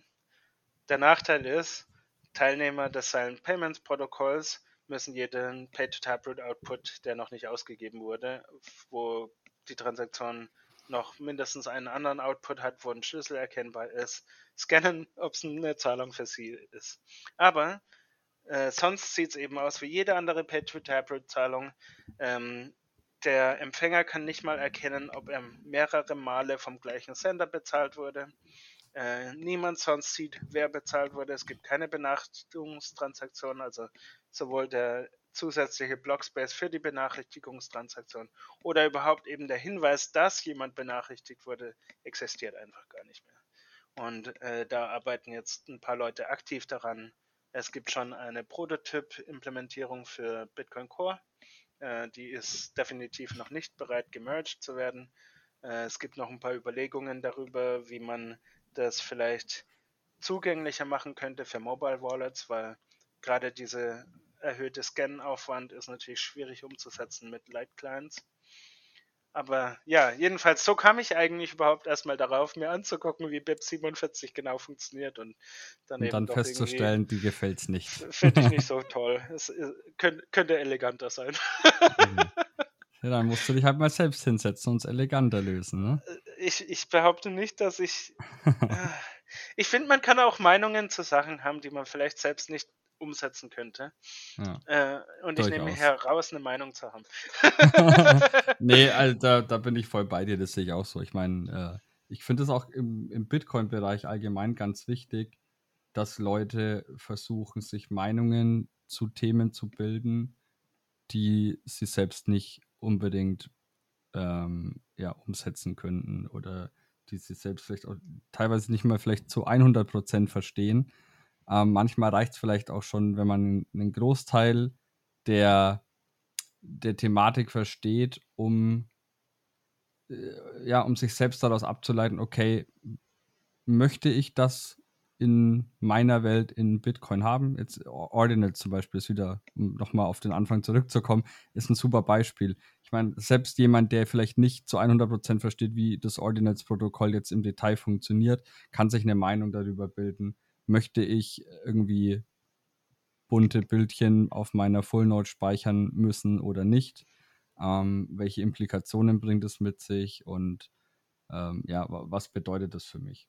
Der Nachteil ist, Teilnehmer des Silent Payments Protokolls müssen jeden Pay-to-Taproot-Output, der noch nicht ausgegeben wurde, wo die Transaktion noch mindestens einen anderen Output hat, wo ein Schlüssel erkennbar ist, scannen, ob es eine Zahlung für sie ist. Aber äh, sonst sieht es eben aus wie jede andere Pay-to-Taproot-Zahlung. Ähm, der Empfänger kann nicht mal erkennen, ob er mehrere Male vom gleichen Sender bezahlt wurde. Äh, niemand sonst sieht, wer bezahlt wurde. Es gibt keine Benachrichtigungstransaktion, also sowohl der zusätzliche Blockspace für die Benachrichtigungstransaktion oder überhaupt eben der Hinweis, dass jemand benachrichtigt wurde, existiert einfach gar nicht mehr. Und äh, da arbeiten jetzt ein paar Leute aktiv daran. Es gibt schon eine Prototyp-Implementierung für Bitcoin Core. Äh, die ist definitiv noch nicht bereit, gemerged zu werden. Äh, es gibt noch ein paar Überlegungen darüber, wie man das vielleicht zugänglicher machen könnte für Mobile Wallets, weil gerade diese erhöhte Scan-Aufwand ist natürlich schwierig umzusetzen mit Light Clients. Aber ja, jedenfalls, so kam ich eigentlich überhaupt erstmal darauf, mir anzugucken, wie BIP47 genau funktioniert und dann, und dann festzustellen, die gefällt es nicht. Finde ich nicht so toll. Es könnte, könnte eleganter sein. Mhm. Ja, dann musst du dich halt mal selbst hinsetzen und es eleganter lösen, ne? Äh, ich, ich behaupte nicht, dass ich. Äh, ich finde, man kann auch Meinungen zu Sachen haben, die man vielleicht selbst nicht umsetzen könnte. Ja, äh, und ich nehme mir heraus, eine Meinung zu haben. nee, also da, da bin ich voll bei dir, das sehe ich auch so. Ich meine, äh, ich finde es auch im, im Bitcoin-Bereich allgemein ganz wichtig, dass Leute versuchen, sich Meinungen zu Themen zu bilden, die sie selbst nicht unbedingt ähm, ja, umsetzen könnten oder die sie selbst vielleicht auch teilweise nicht mal vielleicht zu 100 Prozent verstehen. Ähm, manchmal reicht es vielleicht auch schon, wenn man einen Großteil der, der Thematik versteht, um, äh, ja, um sich selbst daraus abzuleiten, okay, möchte ich das in meiner Welt in Bitcoin haben. Jetzt Ordinal zum Beispiel ist wieder, um nochmal auf den Anfang zurückzukommen, ist ein super Beispiel. Ich meine, selbst jemand, der vielleicht nicht zu 100% versteht, wie das Ordinals-Protokoll jetzt im Detail funktioniert, kann sich eine Meinung darüber bilden. Möchte ich irgendwie bunte Bildchen auf meiner Full Node speichern müssen oder nicht? Ähm, welche Implikationen bringt es mit sich und ähm, ja, was bedeutet das für mich?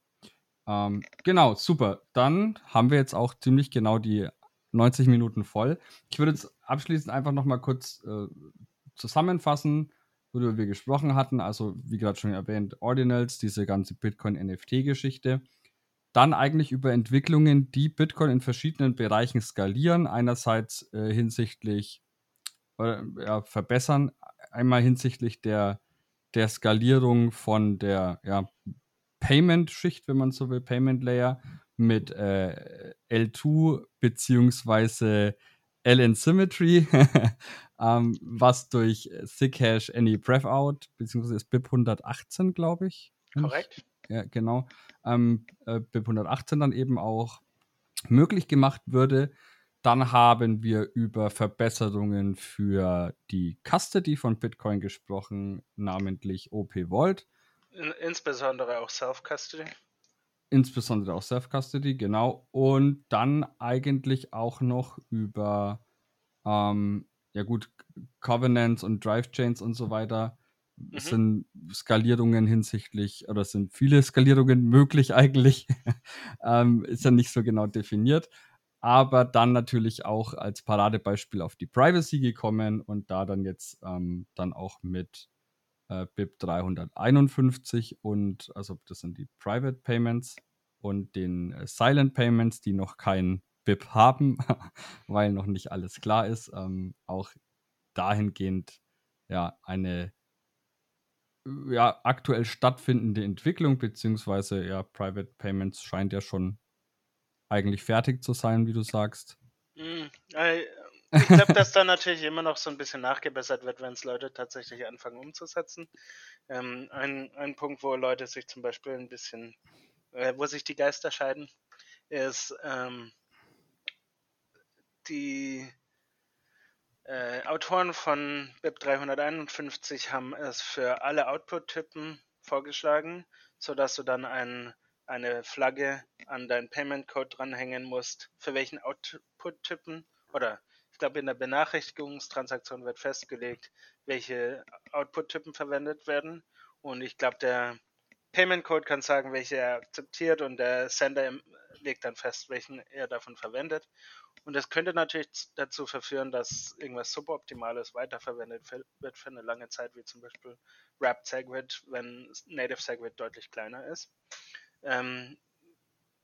Ähm, genau, super. Dann haben wir jetzt auch ziemlich genau die 90 Minuten voll. Ich würde jetzt abschließend einfach nochmal kurz äh, zusammenfassen, worüber wir gesprochen hatten. Also, wie gerade schon erwähnt, Ordinals, diese ganze Bitcoin-NFT-Geschichte. Dann eigentlich über Entwicklungen, die Bitcoin in verschiedenen Bereichen skalieren. Einerseits äh, hinsichtlich äh, ja, verbessern, einmal hinsichtlich der, der Skalierung von der ja, Payment-Schicht, wenn man so will, Payment Layer mit äh, L2 beziehungsweise LN Symmetry, ähm, was durch Thickhash Any Breath Out, beziehungsweise ist BIP 118, glaube ich. Korrekt. Ja, genau. Ähm, äh, BIP 118 dann eben auch möglich gemacht würde. Dann haben wir über Verbesserungen für die Custody von Bitcoin gesprochen, namentlich OP Vault. Insbesondere auch Self-Custody. Insbesondere auch Self-Custody, genau. Und dann eigentlich auch noch über, ähm, ja gut, Covenants und Drive-Chains und so weiter. Mhm. sind Skalierungen hinsichtlich, oder sind viele Skalierungen möglich eigentlich. ähm, ist ja nicht so genau definiert. Aber dann natürlich auch als Paradebeispiel auf die Privacy gekommen und da dann jetzt ähm, dann auch mit äh, BIP 351 und also das sind die Private Payments und den äh, Silent Payments, die noch kein BIP haben, weil noch nicht alles klar ist. Ähm, auch dahingehend ja eine ja, aktuell stattfindende Entwicklung, beziehungsweise ja, Private Payments scheint ja schon eigentlich fertig zu sein, wie du sagst. Mm, ich glaube, dass da natürlich immer noch so ein bisschen nachgebessert wird, wenn es Leute tatsächlich anfangen umzusetzen. Ähm, ein, ein Punkt, wo Leute sich zum Beispiel ein bisschen, äh, wo sich die Geister scheiden, ist ähm, die äh, Autoren von BIP 351 haben es für alle Output-Typen vorgeschlagen, sodass du dann ein, eine Flagge an deinen Payment-Code dranhängen musst, für welchen Output-Typen oder ich glaube, in der Benachrichtigungstransaktion wird festgelegt, welche Output-Typen verwendet werden. Und ich glaube, der Payment Code kann sagen, welche er akzeptiert und der Sender legt dann fest, welchen er davon verwendet. Und das könnte natürlich dazu verführen, dass irgendwas Suboptimales weiterverwendet wird für eine lange Zeit, wie zum Beispiel Wrapped Segwit, wenn Native Segwit deutlich kleiner ist. Ähm,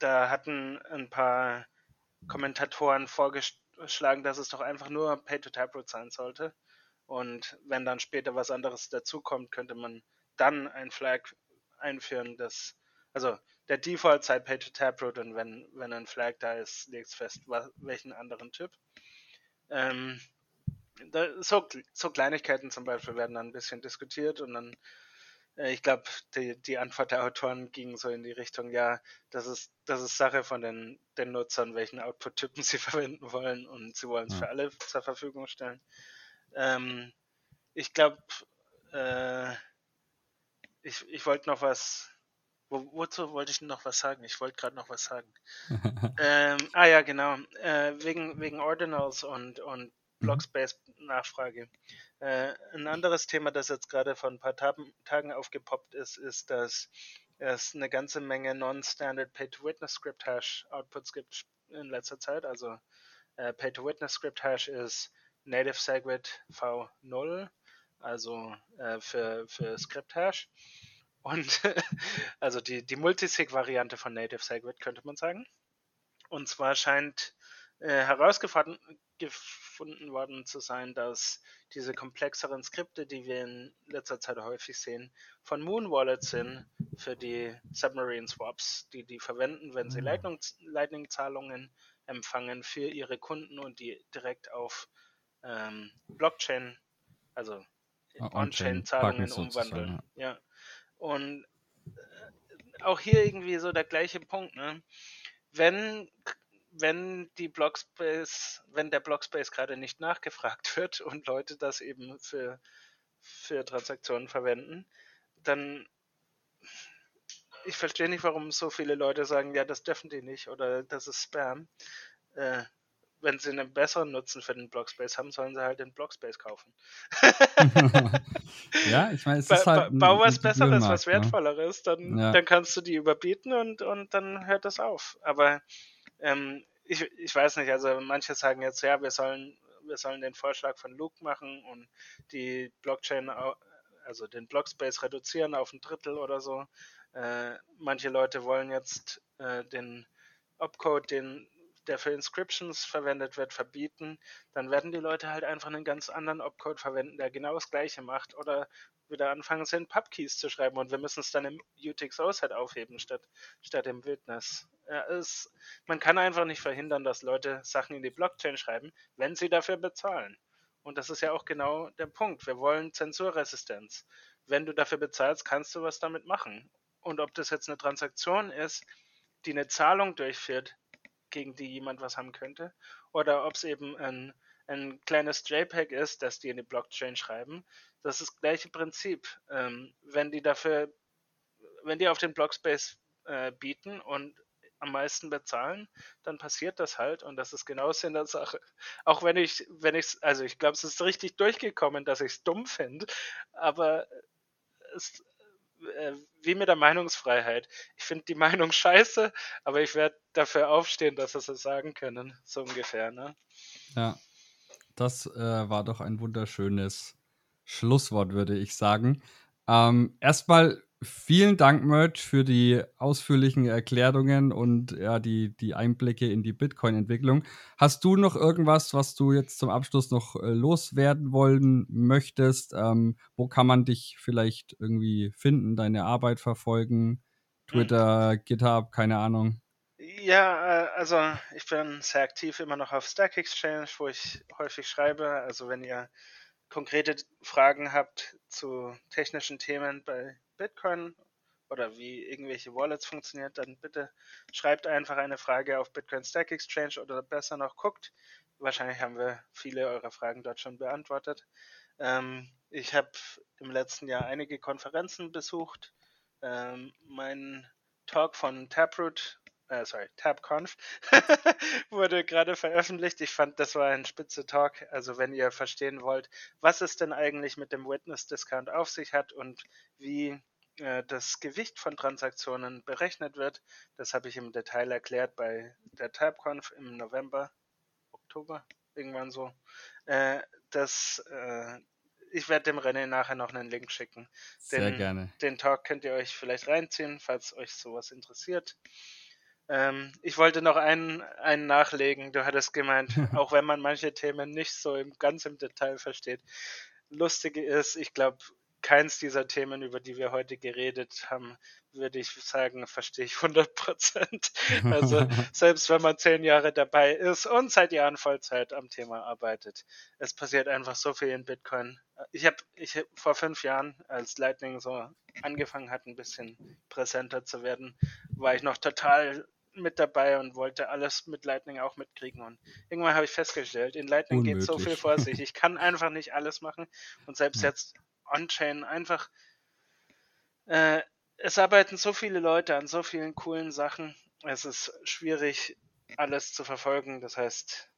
da hatten ein paar Kommentatoren vorgeschlagen, dass es doch einfach nur Pay-to-Taproot sein sollte. Und wenn dann später was anderes dazukommt, könnte man dann ein Flag einführen, das, also der Default sei Pay-to-Taproot und wenn, wenn ein Flag da ist, legt es fest, was, welchen anderen Typ. Ähm, da, so, so Kleinigkeiten zum Beispiel werden dann ein bisschen diskutiert und dann äh, ich glaube, die, die Antwort der Autoren ging so in die Richtung, ja, das ist, das ist Sache von den, den Nutzern, welchen Output-Typen sie verwenden wollen und sie wollen es ja. für alle zur Verfügung stellen. Ähm, ich glaube, äh, ich, ich wollte noch was, wo, wozu wollte ich noch was sagen? Ich wollte gerade noch was sagen. ähm, ah ja, genau, äh, wegen, wegen Ordinals und, und Mhm. Blockspace-Nachfrage. Äh, ein anderes Thema, das jetzt gerade vor ein paar Tagen aufgepoppt ist, ist, dass es eine ganze Menge Non-Standard Pay-to-Witness-Script-Hash-Outputs gibt in letzter Zeit. Also äh, Pay-to-Witness-Script-Hash ist Native Segwit V0, also äh, für, für Script-Hash. Und also die, die Multisig-Variante von Native Segwit könnte man sagen. Und zwar scheint äh, herausgefunden worden zu sein, dass diese komplexeren Skripte, die wir in letzter Zeit häufig sehen, von Moon Wallet sind für die Submarine Swaps, die die verwenden, wenn sie ah. Lightning-Zahlungen empfangen für ihre Kunden und die direkt auf ähm, Blockchain, also ah, On-Chain-Zahlungen umwandeln. Ja. Und äh, auch hier irgendwie so der gleiche Punkt, ne? Wenn wenn die Blockspace, wenn der Blockspace gerade nicht nachgefragt wird und Leute das eben für, für Transaktionen verwenden, dann ich verstehe nicht, warum so viele Leute sagen, ja, das dürfen die nicht oder das ist Spam. Äh, wenn sie einen besseren Nutzen für den Blockspace haben, sollen sie halt den Blockspace kaufen. ja, ich meine, es ist halt. Bau was Besseres, was ne? Wertvolleres, dann, ja. dann kannst du die überbieten und, und dann hört das auf. Aber ähm, ich, ich weiß nicht, also manche sagen jetzt, ja, wir sollen, wir sollen den Vorschlag von Luke machen und die Blockchain, also den Blockspace reduzieren auf ein Drittel oder so. Äh, manche Leute wollen jetzt äh, den Opcode, den der für Inscriptions verwendet wird, verbieten, dann werden die Leute halt einfach einen ganz anderen Opcode verwenden, der genau das gleiche macht oder wieder anfangen, es in Pubkeys zu schreiben und wir müssen es dann im UTXO-Set aufheben statt, statt im Witness. Ja, es, man kann einfach nicht verhindern, dass Leute Sachen in die Blockchain schreiben, wenn sie dafür bezahlen. Und das ist ja auch genau der Punkt. Wir wollen Zensurresistenz. Wenn du dafür bezahlst, kannst du was damit machen. Und ob das jetzt eine Transaktion ist, die eine Zahlung durchführt, gegen die jemand was haben könnte, oder ob es eben ein, ein kleines JPEG ist, das die in die Blockchain schreiben, das ist das gleiche Prinzip. Ähm, wenn die dafür, wenn die auf den Blockspace äh, bieten und am meisten bezahlen, dann passiert das halt und das ist genau Sinn der Sache. Auch wenn ich, wenn ich, also ich glaube, es ist richtig durchgekommen, dass ich es dumm finde, aber es, äh, wie mit der Meinungsfreiheit. Ich finde die Meinung scheiße, aber ich werde dafür aufstehen, dass sie es sagen können, so ungefähr. Ne? Ja, das äh, war doch ein wunderschönes Schlusswort, würde ich sagen. Ähm, erstmal vielen Dank, Merch, für die ausführlichen Erklärungen und ja, die, die Einblicke in die Bitcoin-Entwicklung. Hast du noch irgendwas, was du jetzt zum Abschluss noch äh, loswerden wollen möchtest? Ähm, wo kann man dich vielleicht irgendwie finden, deine Arbeit verfolgen? Twitter, hm. GitHub, keine Ahnung. Ja, äh, also ich bin sehr aktiv immer noch auf Stack Exchange, wo ich häufig schreibe. Also wenn ihr konkrete Fragen habt zu technischen Themen bei Bitcoin oder wie irgendwelche Wallets funktioniert, dann bitte schreibt einfach eine Frage auf Bitcoin Stack Exchange oder besser noch guckt. Wahrscheinlich haben wir viele eurer Fragen dort schon beantwortet. Ähm, ich habe im letzten Jahr einige Konferenzen besucht. Ähm, mein Talk von Taproot äh, sorry, TabConf, wurde gerade veröffentlicht. Ich fand, das war ein spitze Talk. Also wenn ihr verstehen wollt, was es denn eigentlich mit dem Witness Discount auf sich hat und wie äh, das Gewicht von Transaktionen berechnet wird, das habe ich im Detail erklärt bei der TabConf im November, Oktober, irgendwann so. Äh, das, äh, ich werde dem René nachher noch einen Link schicken. Den, Sehr gerne. Den Talk könnt ihr euch vielleicht reinziehen, falls euch sowas interessiert. Ähm, ich wollte noch einen, einen nachlegen. Du hattest gemeint, auch wenn man manche Themen nicht so im, ganz im Detail versteht. Lustige ist, ich glaube, keins dieser Themen, über die wir heute geredet haben, würde ich sagen, verstehe ich 100 Prozent. Also selbst wenn man zehn Jahre dabei ist und seit Jahren Vollzeit am Thema arbeitet, es passiert einfach so viel in Bitcoin. Ich habe ich hab vor fünf Jahren, als Lightning so angefangen hat, ein bisschen präsenter zu werden, war ich noch total mit dabei und wollte alles mit Lightning auch mitkriegen. Und irgendwann habe ich festgestellt, in Lightning Unmöglich. geht so viel vor sich. Ich kann einfach nicht alles machen. Und selbst jetzt On-Chain einfach, äh, es arbeiten so viele Leute an so vielen coolen Sachen. Es ist schwierig, alles zu verfolgen. Das heißt,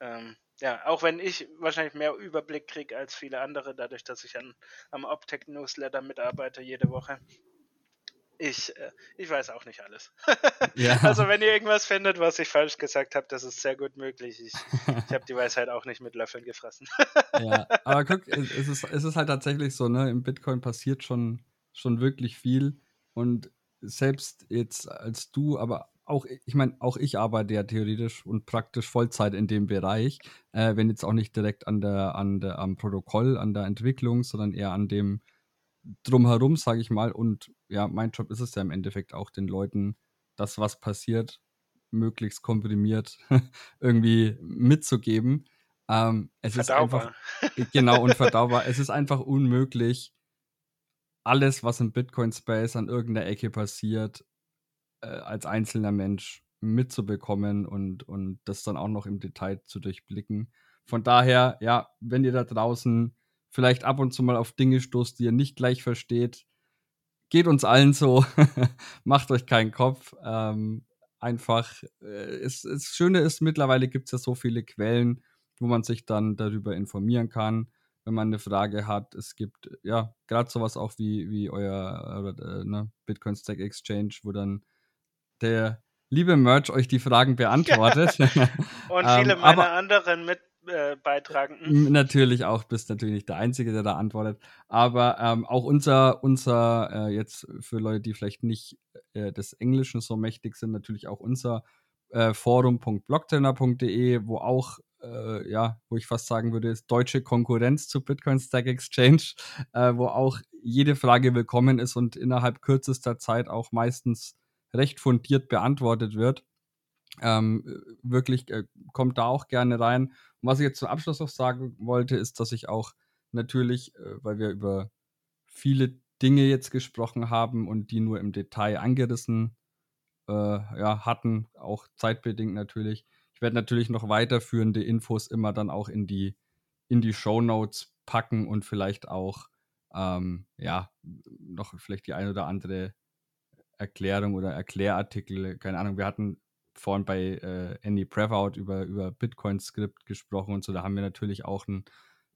ähm, ja, auch wenn ich wahrscheinlich mehr Überblick kriege als viele andere, dadurch, dass ich an, am Optech Newsletter mitarbeite jede Woche, ich, äh, ich weiß auch nicht alles. ja. Also wenn ihr irgendwas findet, was ich falsch gesagt habe, das ist sehr gut möglich. Ich, ich habe die Weisheit auch nicht mit Löffeln gefressen. ja, aber guck, es ist, es ist halt tatsächlich so, ne? Im Bitcoin passiert schon, schon wirklich viel. Und selbst jetzt als du, aber auch, ich meine, auch ich arbeite ja theoretisch und praktisch Vollzeit in dem Bereich, äh, wenn jetzt auch nicht direkt an der, an der, am Protokoll, an der Entwicklung, sondern eher an dem drumherum, sage ich mal. Und ja, mein Job ist es ja im Endeffekt auch, den Leuten das, was passiert, möglichst komprimiert irgendwie mitzugeben. Ähm, es verdaubar. ist einfach, genau, unverdaubar. es ist einfach unmöglich, alles, was im Bitcoin-Space an irgendeiner Ecke passiert, äh, als einzelner Mensch mitzubekommen und, und das dann auch noch im Detail zu durchblicken. Von daher, ja, wenn ihr da draußen vielleicht ab und zu mal auf Dinge stoßt, die ihr nicht gleich versteht. Geht uns allen so. Macht euch keinen Kopf. Ähm, einfach, äh, es, es Schöne ist, mittlerweile gibt es ja so viele Quellen, wo man sich dann darüber informieren kann, wenn man eine Frage hat. Es gibt ja gerade sowas auch wie, wie euer äh, ne, Bitcoin Stack Exchange, wo dann der liebe Merch euch die Fragen beantwortet. Und viele ähm, meiner anderen mit äh, beitragen. Natürlich auch, bist natürlich nicht der Einzige, der da antwortet. Aber ähm, auch unser, unser äh, jetzt für Leute, die vielleicht nicht äh, des Englischen so mächtig sind, natürlich auch unser äh, forum.blocktrainer.de, wo auch, äh, ja, wo ich fast sagen würde, ist deutsche Konkurrenz zu Bitcoin Stack Exchange, äh, wo auch jede Frage willkommen ist und innerhalb kürzester Zeit auch meistens recht fundiert beantwortet wird. Ähm, wirklich äh, kommt da auch gerne rein. Und was ich jetzt zum Abschluss noch sagen wollte, ist, dass ich auch natürlich, äh, weil wir über viele Dinge jetzt gesprochen haben und die nur im Detail angerissen äh, ja, hatten, auch zeitbedingt natürlich. Ich werde natürlich noch weiterführende Infos immer dann auch in die, in die Show Notes packen und vielleicht auch ähm, ja, noch vielleicht die eine oder andere Erklärung oder Erklärartikel, keine Ahnung, wir hatten vorhin bei äh, Andy Prevout über, über Bitcoin-Skript gesprochen und so. Da haben wir natürlich auch einen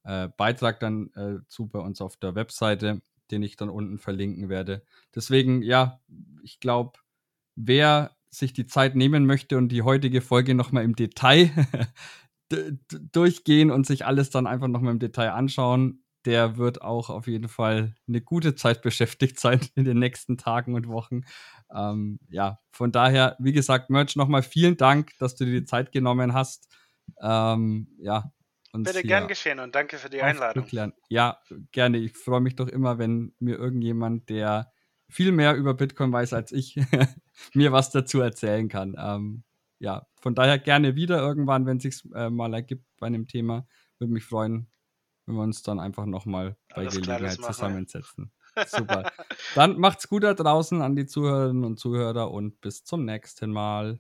äh, Beitrag dann äh, zu bei uns auf der Webseite, den ich dann unten verlinken werde. Deswegen, ja, ich glaube, wer sich die Zeit nehmen möchte und die heutige Folge nochmal im Detail durchgehen und sich alles dann einfach nochmal im Detail anschauen, der wird auch auf jeden Fall eine gute Zeit beschäftigt sein in den nächsten Tagen und Wochen. Ähm, ja, von daher, wie gesagt, Merch, nochmal vielen Dank, dass du dir die Zeit genommen hast. Ähm, ja. Bitte gern geschehen und danke für die Einladung. Ja, gerne. Ich freue mich doch immer, wenn mir irgendjemand, der viel mehr über Bitcoin weiß als ich, mir was dazu erzählen kann. Ähm, ja, von daher gerne wieder irgendwann, wenn es sich äh, mal ergibt bei einem Thema. Würde mich freuen, wenn wir uns dann einfach nochmal bei Alles Gelegenheit klar, zusammensetzen. Super. dann macht's gut da draußen an die Zuhörerinnen und Zuhörer und bis zum nächsten Mal.